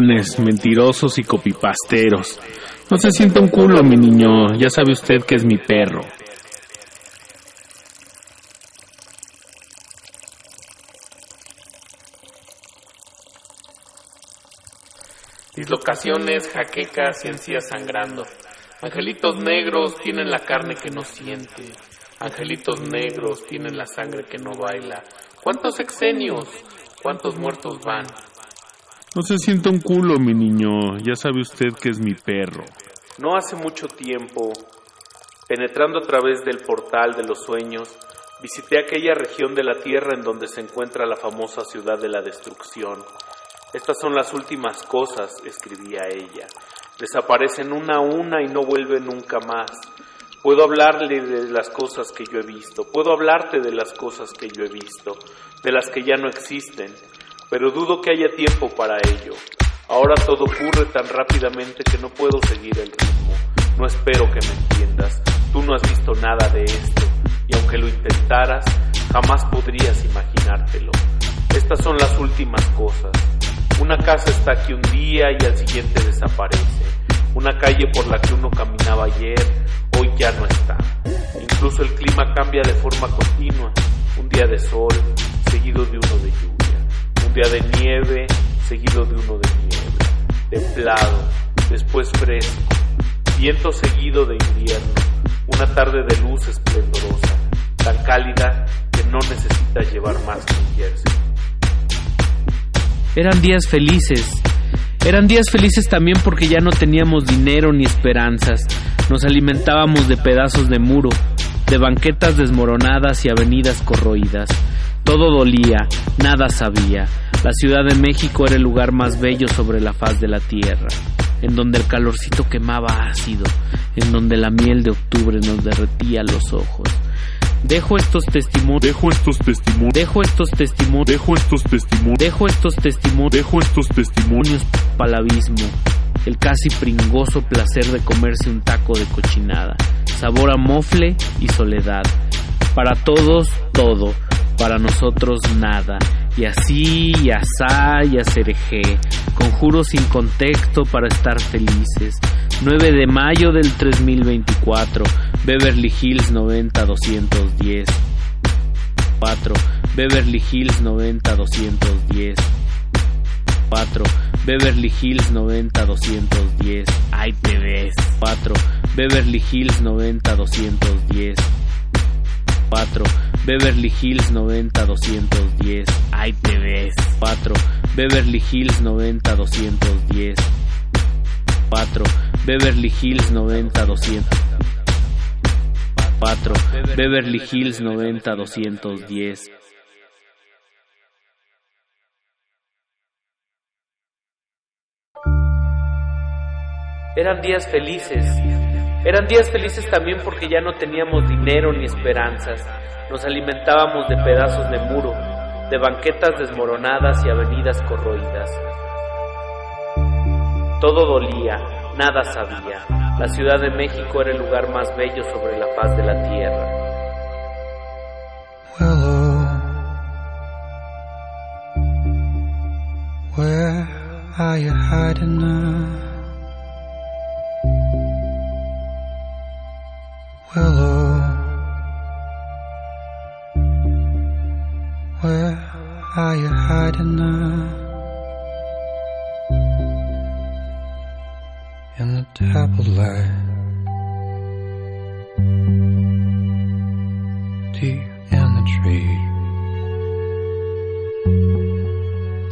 Mentirosos y copipasteros. No se sienta un culo, mi niño. Ya sabe usted que es mi perro. Dislocaciones, jaquecas y encías sangrando. Angelitos negros tienen la carne que no siente. Angelitos negros tienen la sangre que no baila. ¿Cuántos exenios? ¿Cuántos muertos van? No se sienta un culo, mi niño. Ya sabe usted que es mi perro. No hace mucho tiempo, penetrando a través del portal de los sueños, visité aquella región de la tierra en donde se encuentra la famosa ciudad de la destrucción. Estas son las últimas cosas, escribía ella. Desaparecen una a una y no vuelven nunca más. Puedo hablarle de las cosas que yo he visto, puedo hablarte de las cosas que yo he visto, de las que ya no existen, pero dudo que haya tiempo para ello. Ahora todo ocurre tan rápidamente que no puedo seguir el ritmo. No espero que me entiendas. Tú no has visto nada de esto, y aunque lo intentaras, jamás podrías imaginártelo. Estas son las últimas cosas. Una casa está aquí un día y al siguiente desaparece. Una calle por la que uno caminaba ayer, hoy ya no está. Incluso el clima cambia de forma continua. Un día de sol, seguido de uno de lluvia. Un día de nieve, seguido de uno de niebla. Templado, después fresco. Viento seguido de invierno. Una tarde de luz esplendorosa, tan cálida que no necesita llevar más que un jersey. Eran días felices. Eran días felices también porque ya no teníamos dinero ni esperanzas. Nos alimentábamos de pedazos de muro, de banquetas desmoronadas y avenidas corroídas. Todo dolía, nada sabía. La Ciudad de México era el lugar más bello sobre la faz de la tierra, en donde el calorcito quemaba ácido, en donde la miel de octubre nos derretía los ojos. Dejo estos testimonios. Dejo estos testimonios. Dejo estos testimonios. Dejo estos testimonios. Dejo estos testimonios. Dejo estos testimonios para el abismo. El casi pringoso placer de comerse un taco de cochinada. Sabor a mofle y soledad. Para todos, todo. Para nosotros, nada. Y así, y asá, y acerejé. Conjuro sin contexto para estar felices. 9 de mayo del 3024. Beverly Hills 90210. 4. Beverly Hills 90210. 4. Beverly Hills 90210. Ahí te ves. 4. Beverly Hills 90210. 4. Beverly Hills 90210. Ahí te ves. 4. Beverly Hills 90210. 4. Beverly Hills 90210. 4. Beverly Hills 90210. Eran días felices. Eran días felices también porque ya no teníamos dinero ni esperanzas. Nos alimentábamos de pedazos de muro, de banquetas desmoronadas y avenidas corroídas. Todo dolía, nada sabía. La Ciudad de México era el lugar más bello sobre la faz de la tierra. Where are you hiding now? Willow, where are you hiding now? In the dappled light, deep in the tree,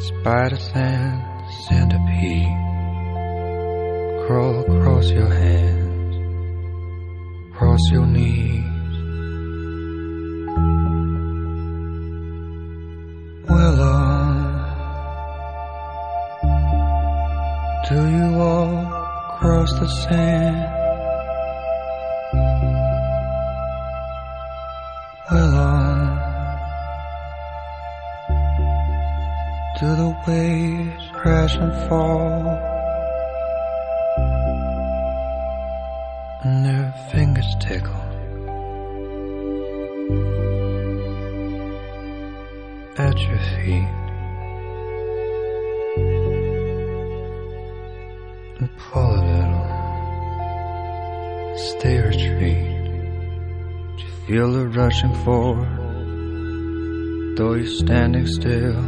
spiders and centipede crawl across your hands, across your knees. Willow, uh, do you walk across the sand? Willow, uh, do the waves crash and fall? Tickle at your feet. and pull a little. Stay retreat. Do you feel the rushing forward? Though you're standing still.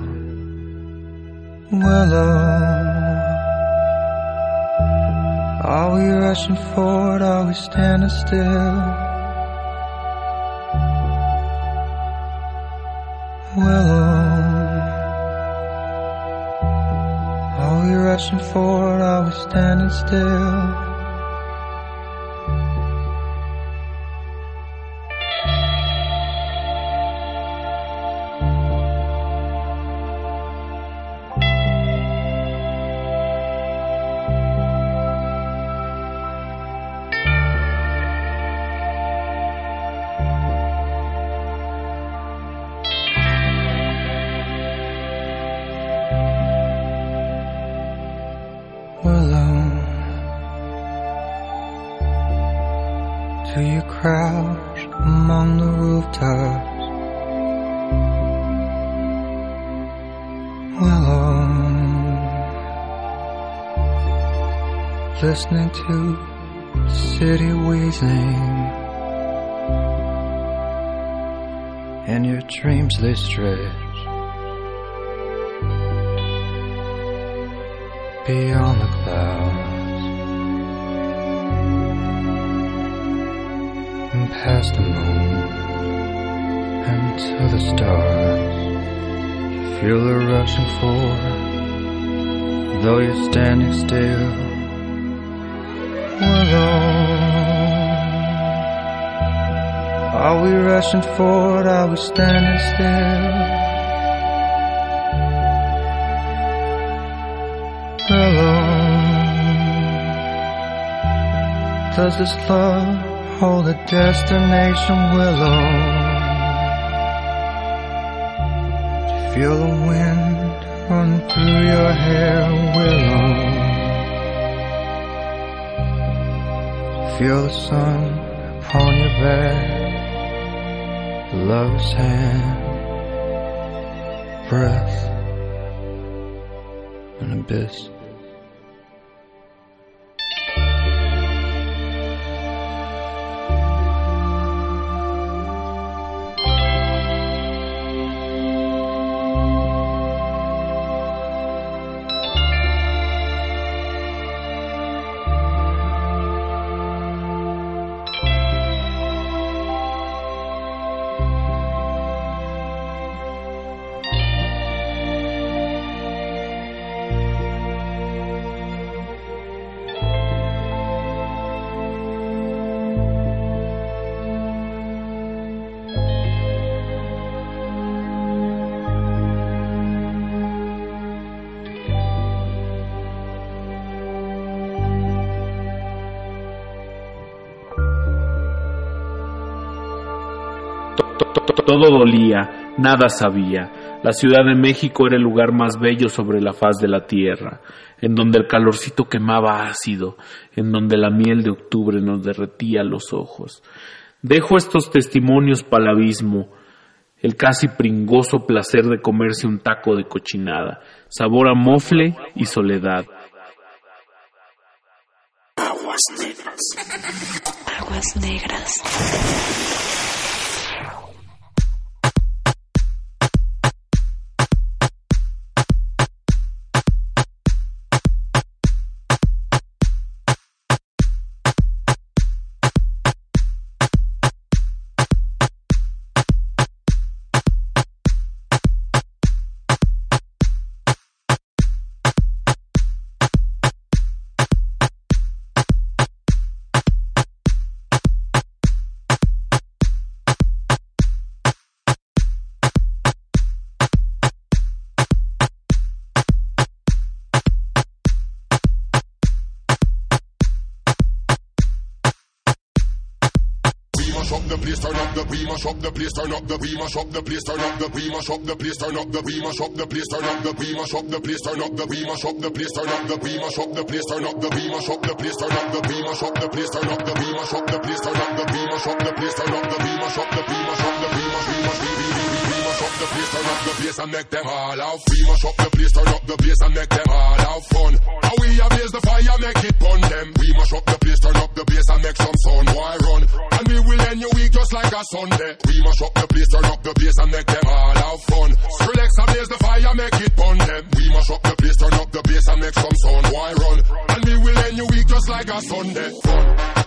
Willow. Are we rushing forward? Are we standing still? Willow. Uh, are we rushing forward? Are we standing still? Listening to city wheezing. And your dreams they stretch beyond the clouds and past the moon and to the stars. You feel the rushing forward, though you're standing still. Willow, are we rushing forward? Are we standing still? alone. Does this love hold a destination willow? Feel the wind run through your hair willow? Feel the sun upon your back, love's hand, breath, an abyss. Todo dolía, nada sabía. La Ciudad de México era el lugar más bello sobre la faz de la tierra, en donde el calorcito quemaba ácido, en donde la miel de octubre nos derretía los ojos. Dejo estos testimonios para el abismo, el casi pringoso placer de comerse un taco de cochinada, sabor a mofle y soledad. Aguas negras. Aguas negras. Place, turn up the we mash up the place, turn up the we mash up the place, turn up the we mash up the place, turn up the we mash up the place, turn up the we mash up the place, turn up the we mash up the place, turn up the we mash up the place, turn up the we mash up the place, turn up the we mash up the place, turn up the we mash up the place, turn up the we mash up the we mash up the we mash we mash we we mash up the place, turn up the bass and make them all have We mash up the place, turn up the bass and make them all have fun. How we ablaze the fire, make it burn them. We mash up the place, turn up the bass and make some sound. Why run? And we will end your week just like a Sunday. We mash up the place, turn up the bass and make them all have fun. Skrillex ablaze the fire, make it burn them. We mash up the place, turn up the bass and make some sound. Why run? And we will end your week just like a Sunday. Fun.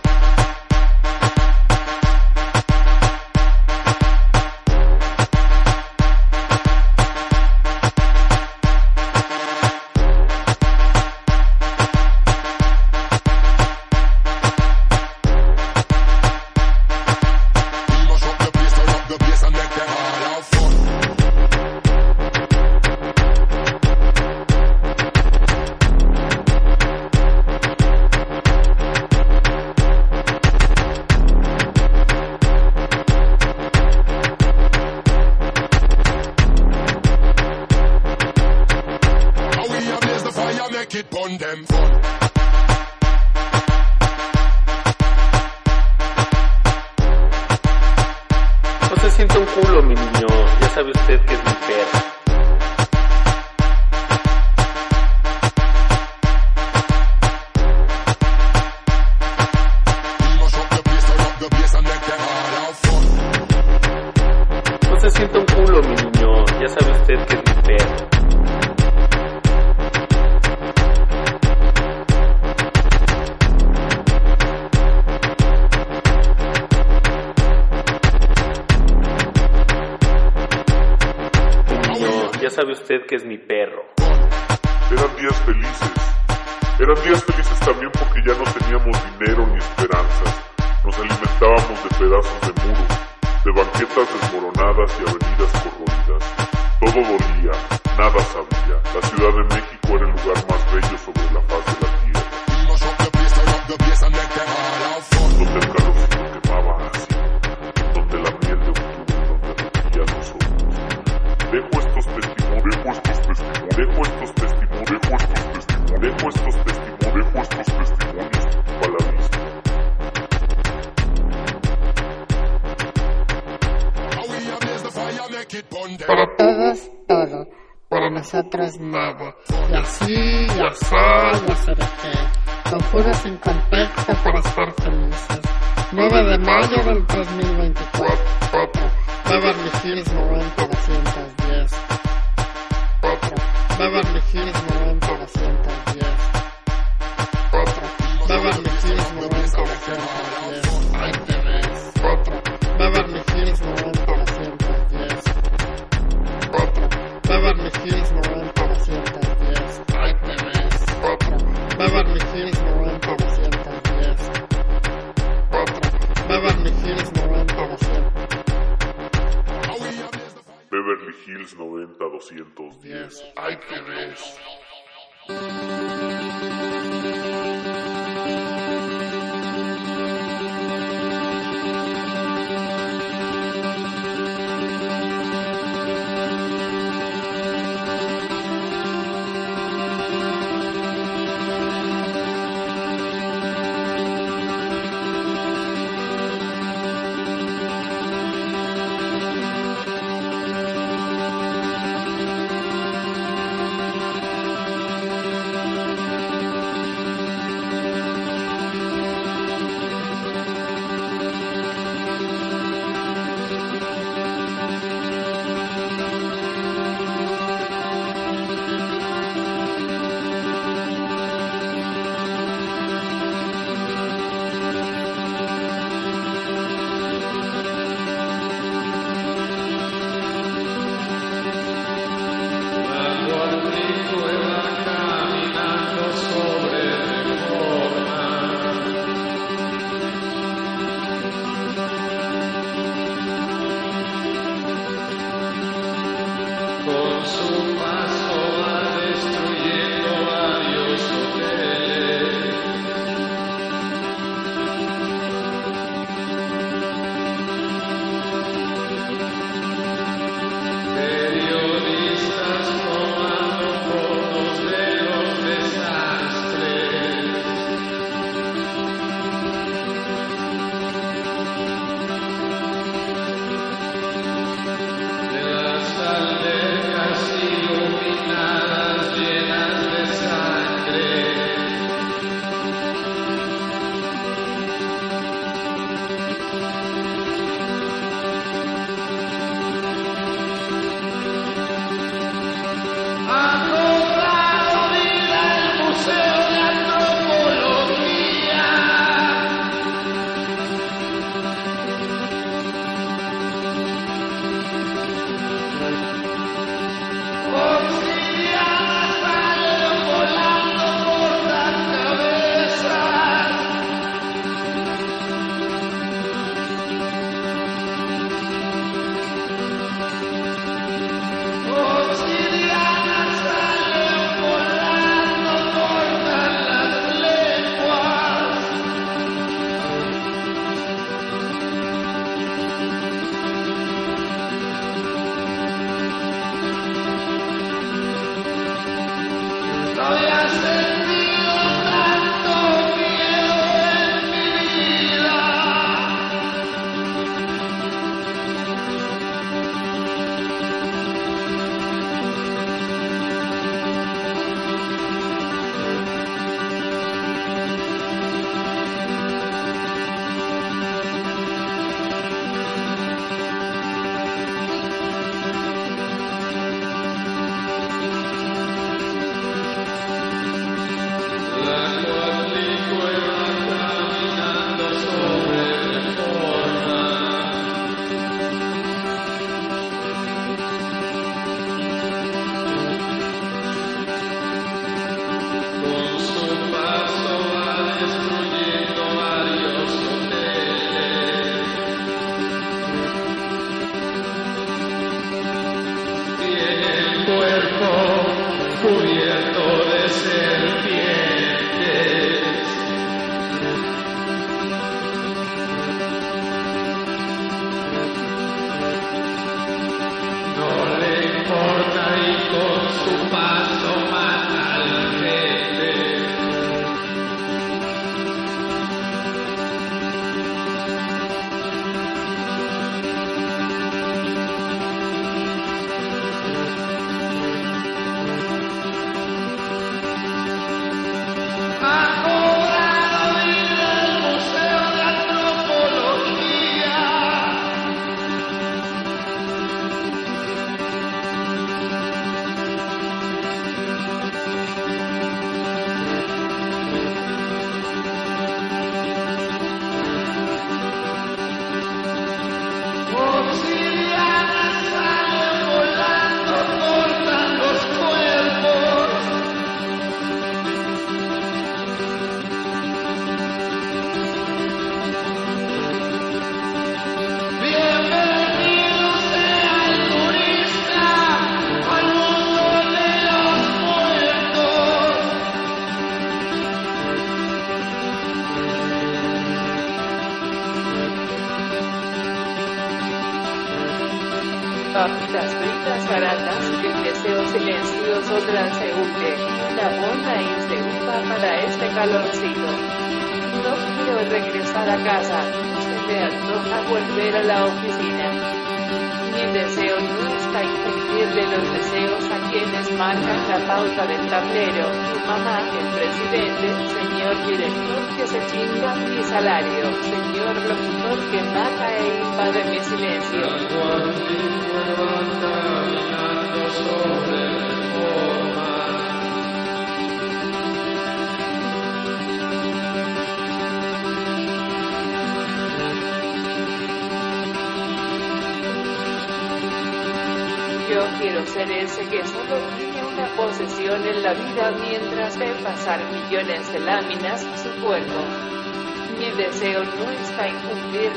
Sabe usted que es mi perro. Eran días felices. Eran días felices también porque ya no teníamos dinero ni esperanzas. Nos alimentábamos de pedazos de muro, de banquetas desmoronadas y avenidas corroídas. Todo dolía, nada sabía. La Ciudad de México era el lugar más bello sobre la faz de la dejo estos testimonios, dejo estos testimonios, dejo estos testimonios, dejo estos testimonios para la vista. Para todos, todo. Para nosotros, nada. Y así, y asá, y acerejé. Conjuros sin contexto para estar felices. 9 de mayo del 3024. Beverly Hills 90 210. 4. Beverly Hills 90 210. 4. Beverly Hills 90 210. Ahí te ves. 4. Beverly Hills 90 210. 4. Beverly Hills 90 210. Ahí te ves. 4. Beverly Hills Hills 90 210. Ahí te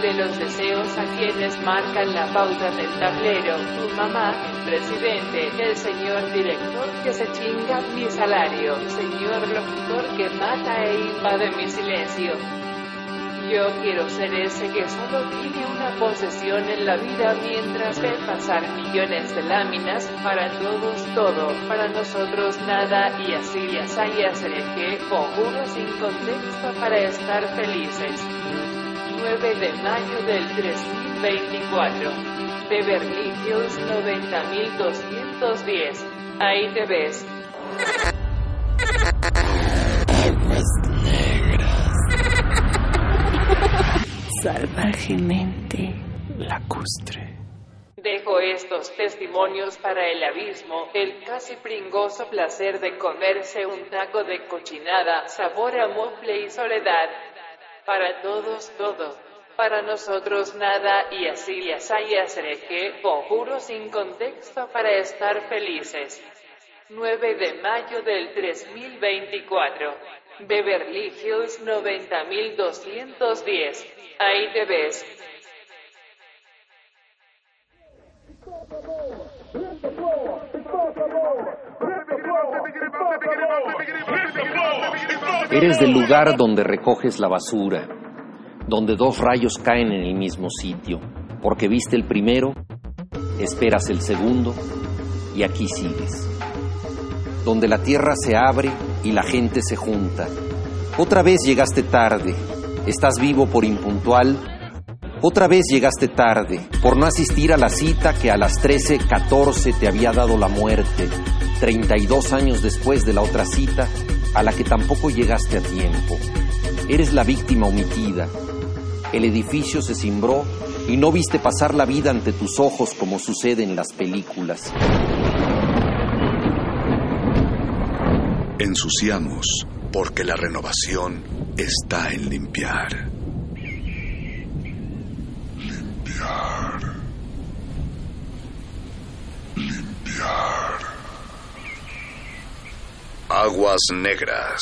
cumplirle los deseos a quienes marcan la pauta del tablero. Tu mamá, presidente, el señor director que se chinga mi salario, señor locutor que mata e invade mi silencio. Yo quiero ser ese que solo tiene una posesión en la vida mientras ve pasar millones de láminas, para todos todo, para nosotros nada y así y así haceré que, conjuro sin contexto para estar felices. 9 de mayo del 3024. Beverly Hills 90210. Ahí te ves. Salvajemente lacustre. Dejo estos testimonios para el abismo, el casi pringoso placer de comerse un taco de cochinada, sabor a mofle y soledad. Para todos todo, para nosotros nada y así y así y haceré que, conjuro sin contexto para estar felices. 9 de mayo del 3024. Beverly Hills 90210. Ahí te ves. Eres del lugar donde recoges la basura, donde dos rayos caen en el mismo sitio, porque viste el primero, esperas el segundo y aquí sigues. Donde la tierra se abre y la gente se junta. Otra vez llegaste tarde, estás vivo por impuntual. Otra vez llegaste tarde, por no asistir a la cita que a las 13:14 te había dado la muerte, 32 años después de la otra cita, a la que tampoco llegaste a tiempo. Eres la víctima omitida. El edificio se cimbró y no viste pasar la vida ante tus ojos como sucede en las películas. Ensuciamos porque la renovación está en limpiar. Limpiar. Aguas negras.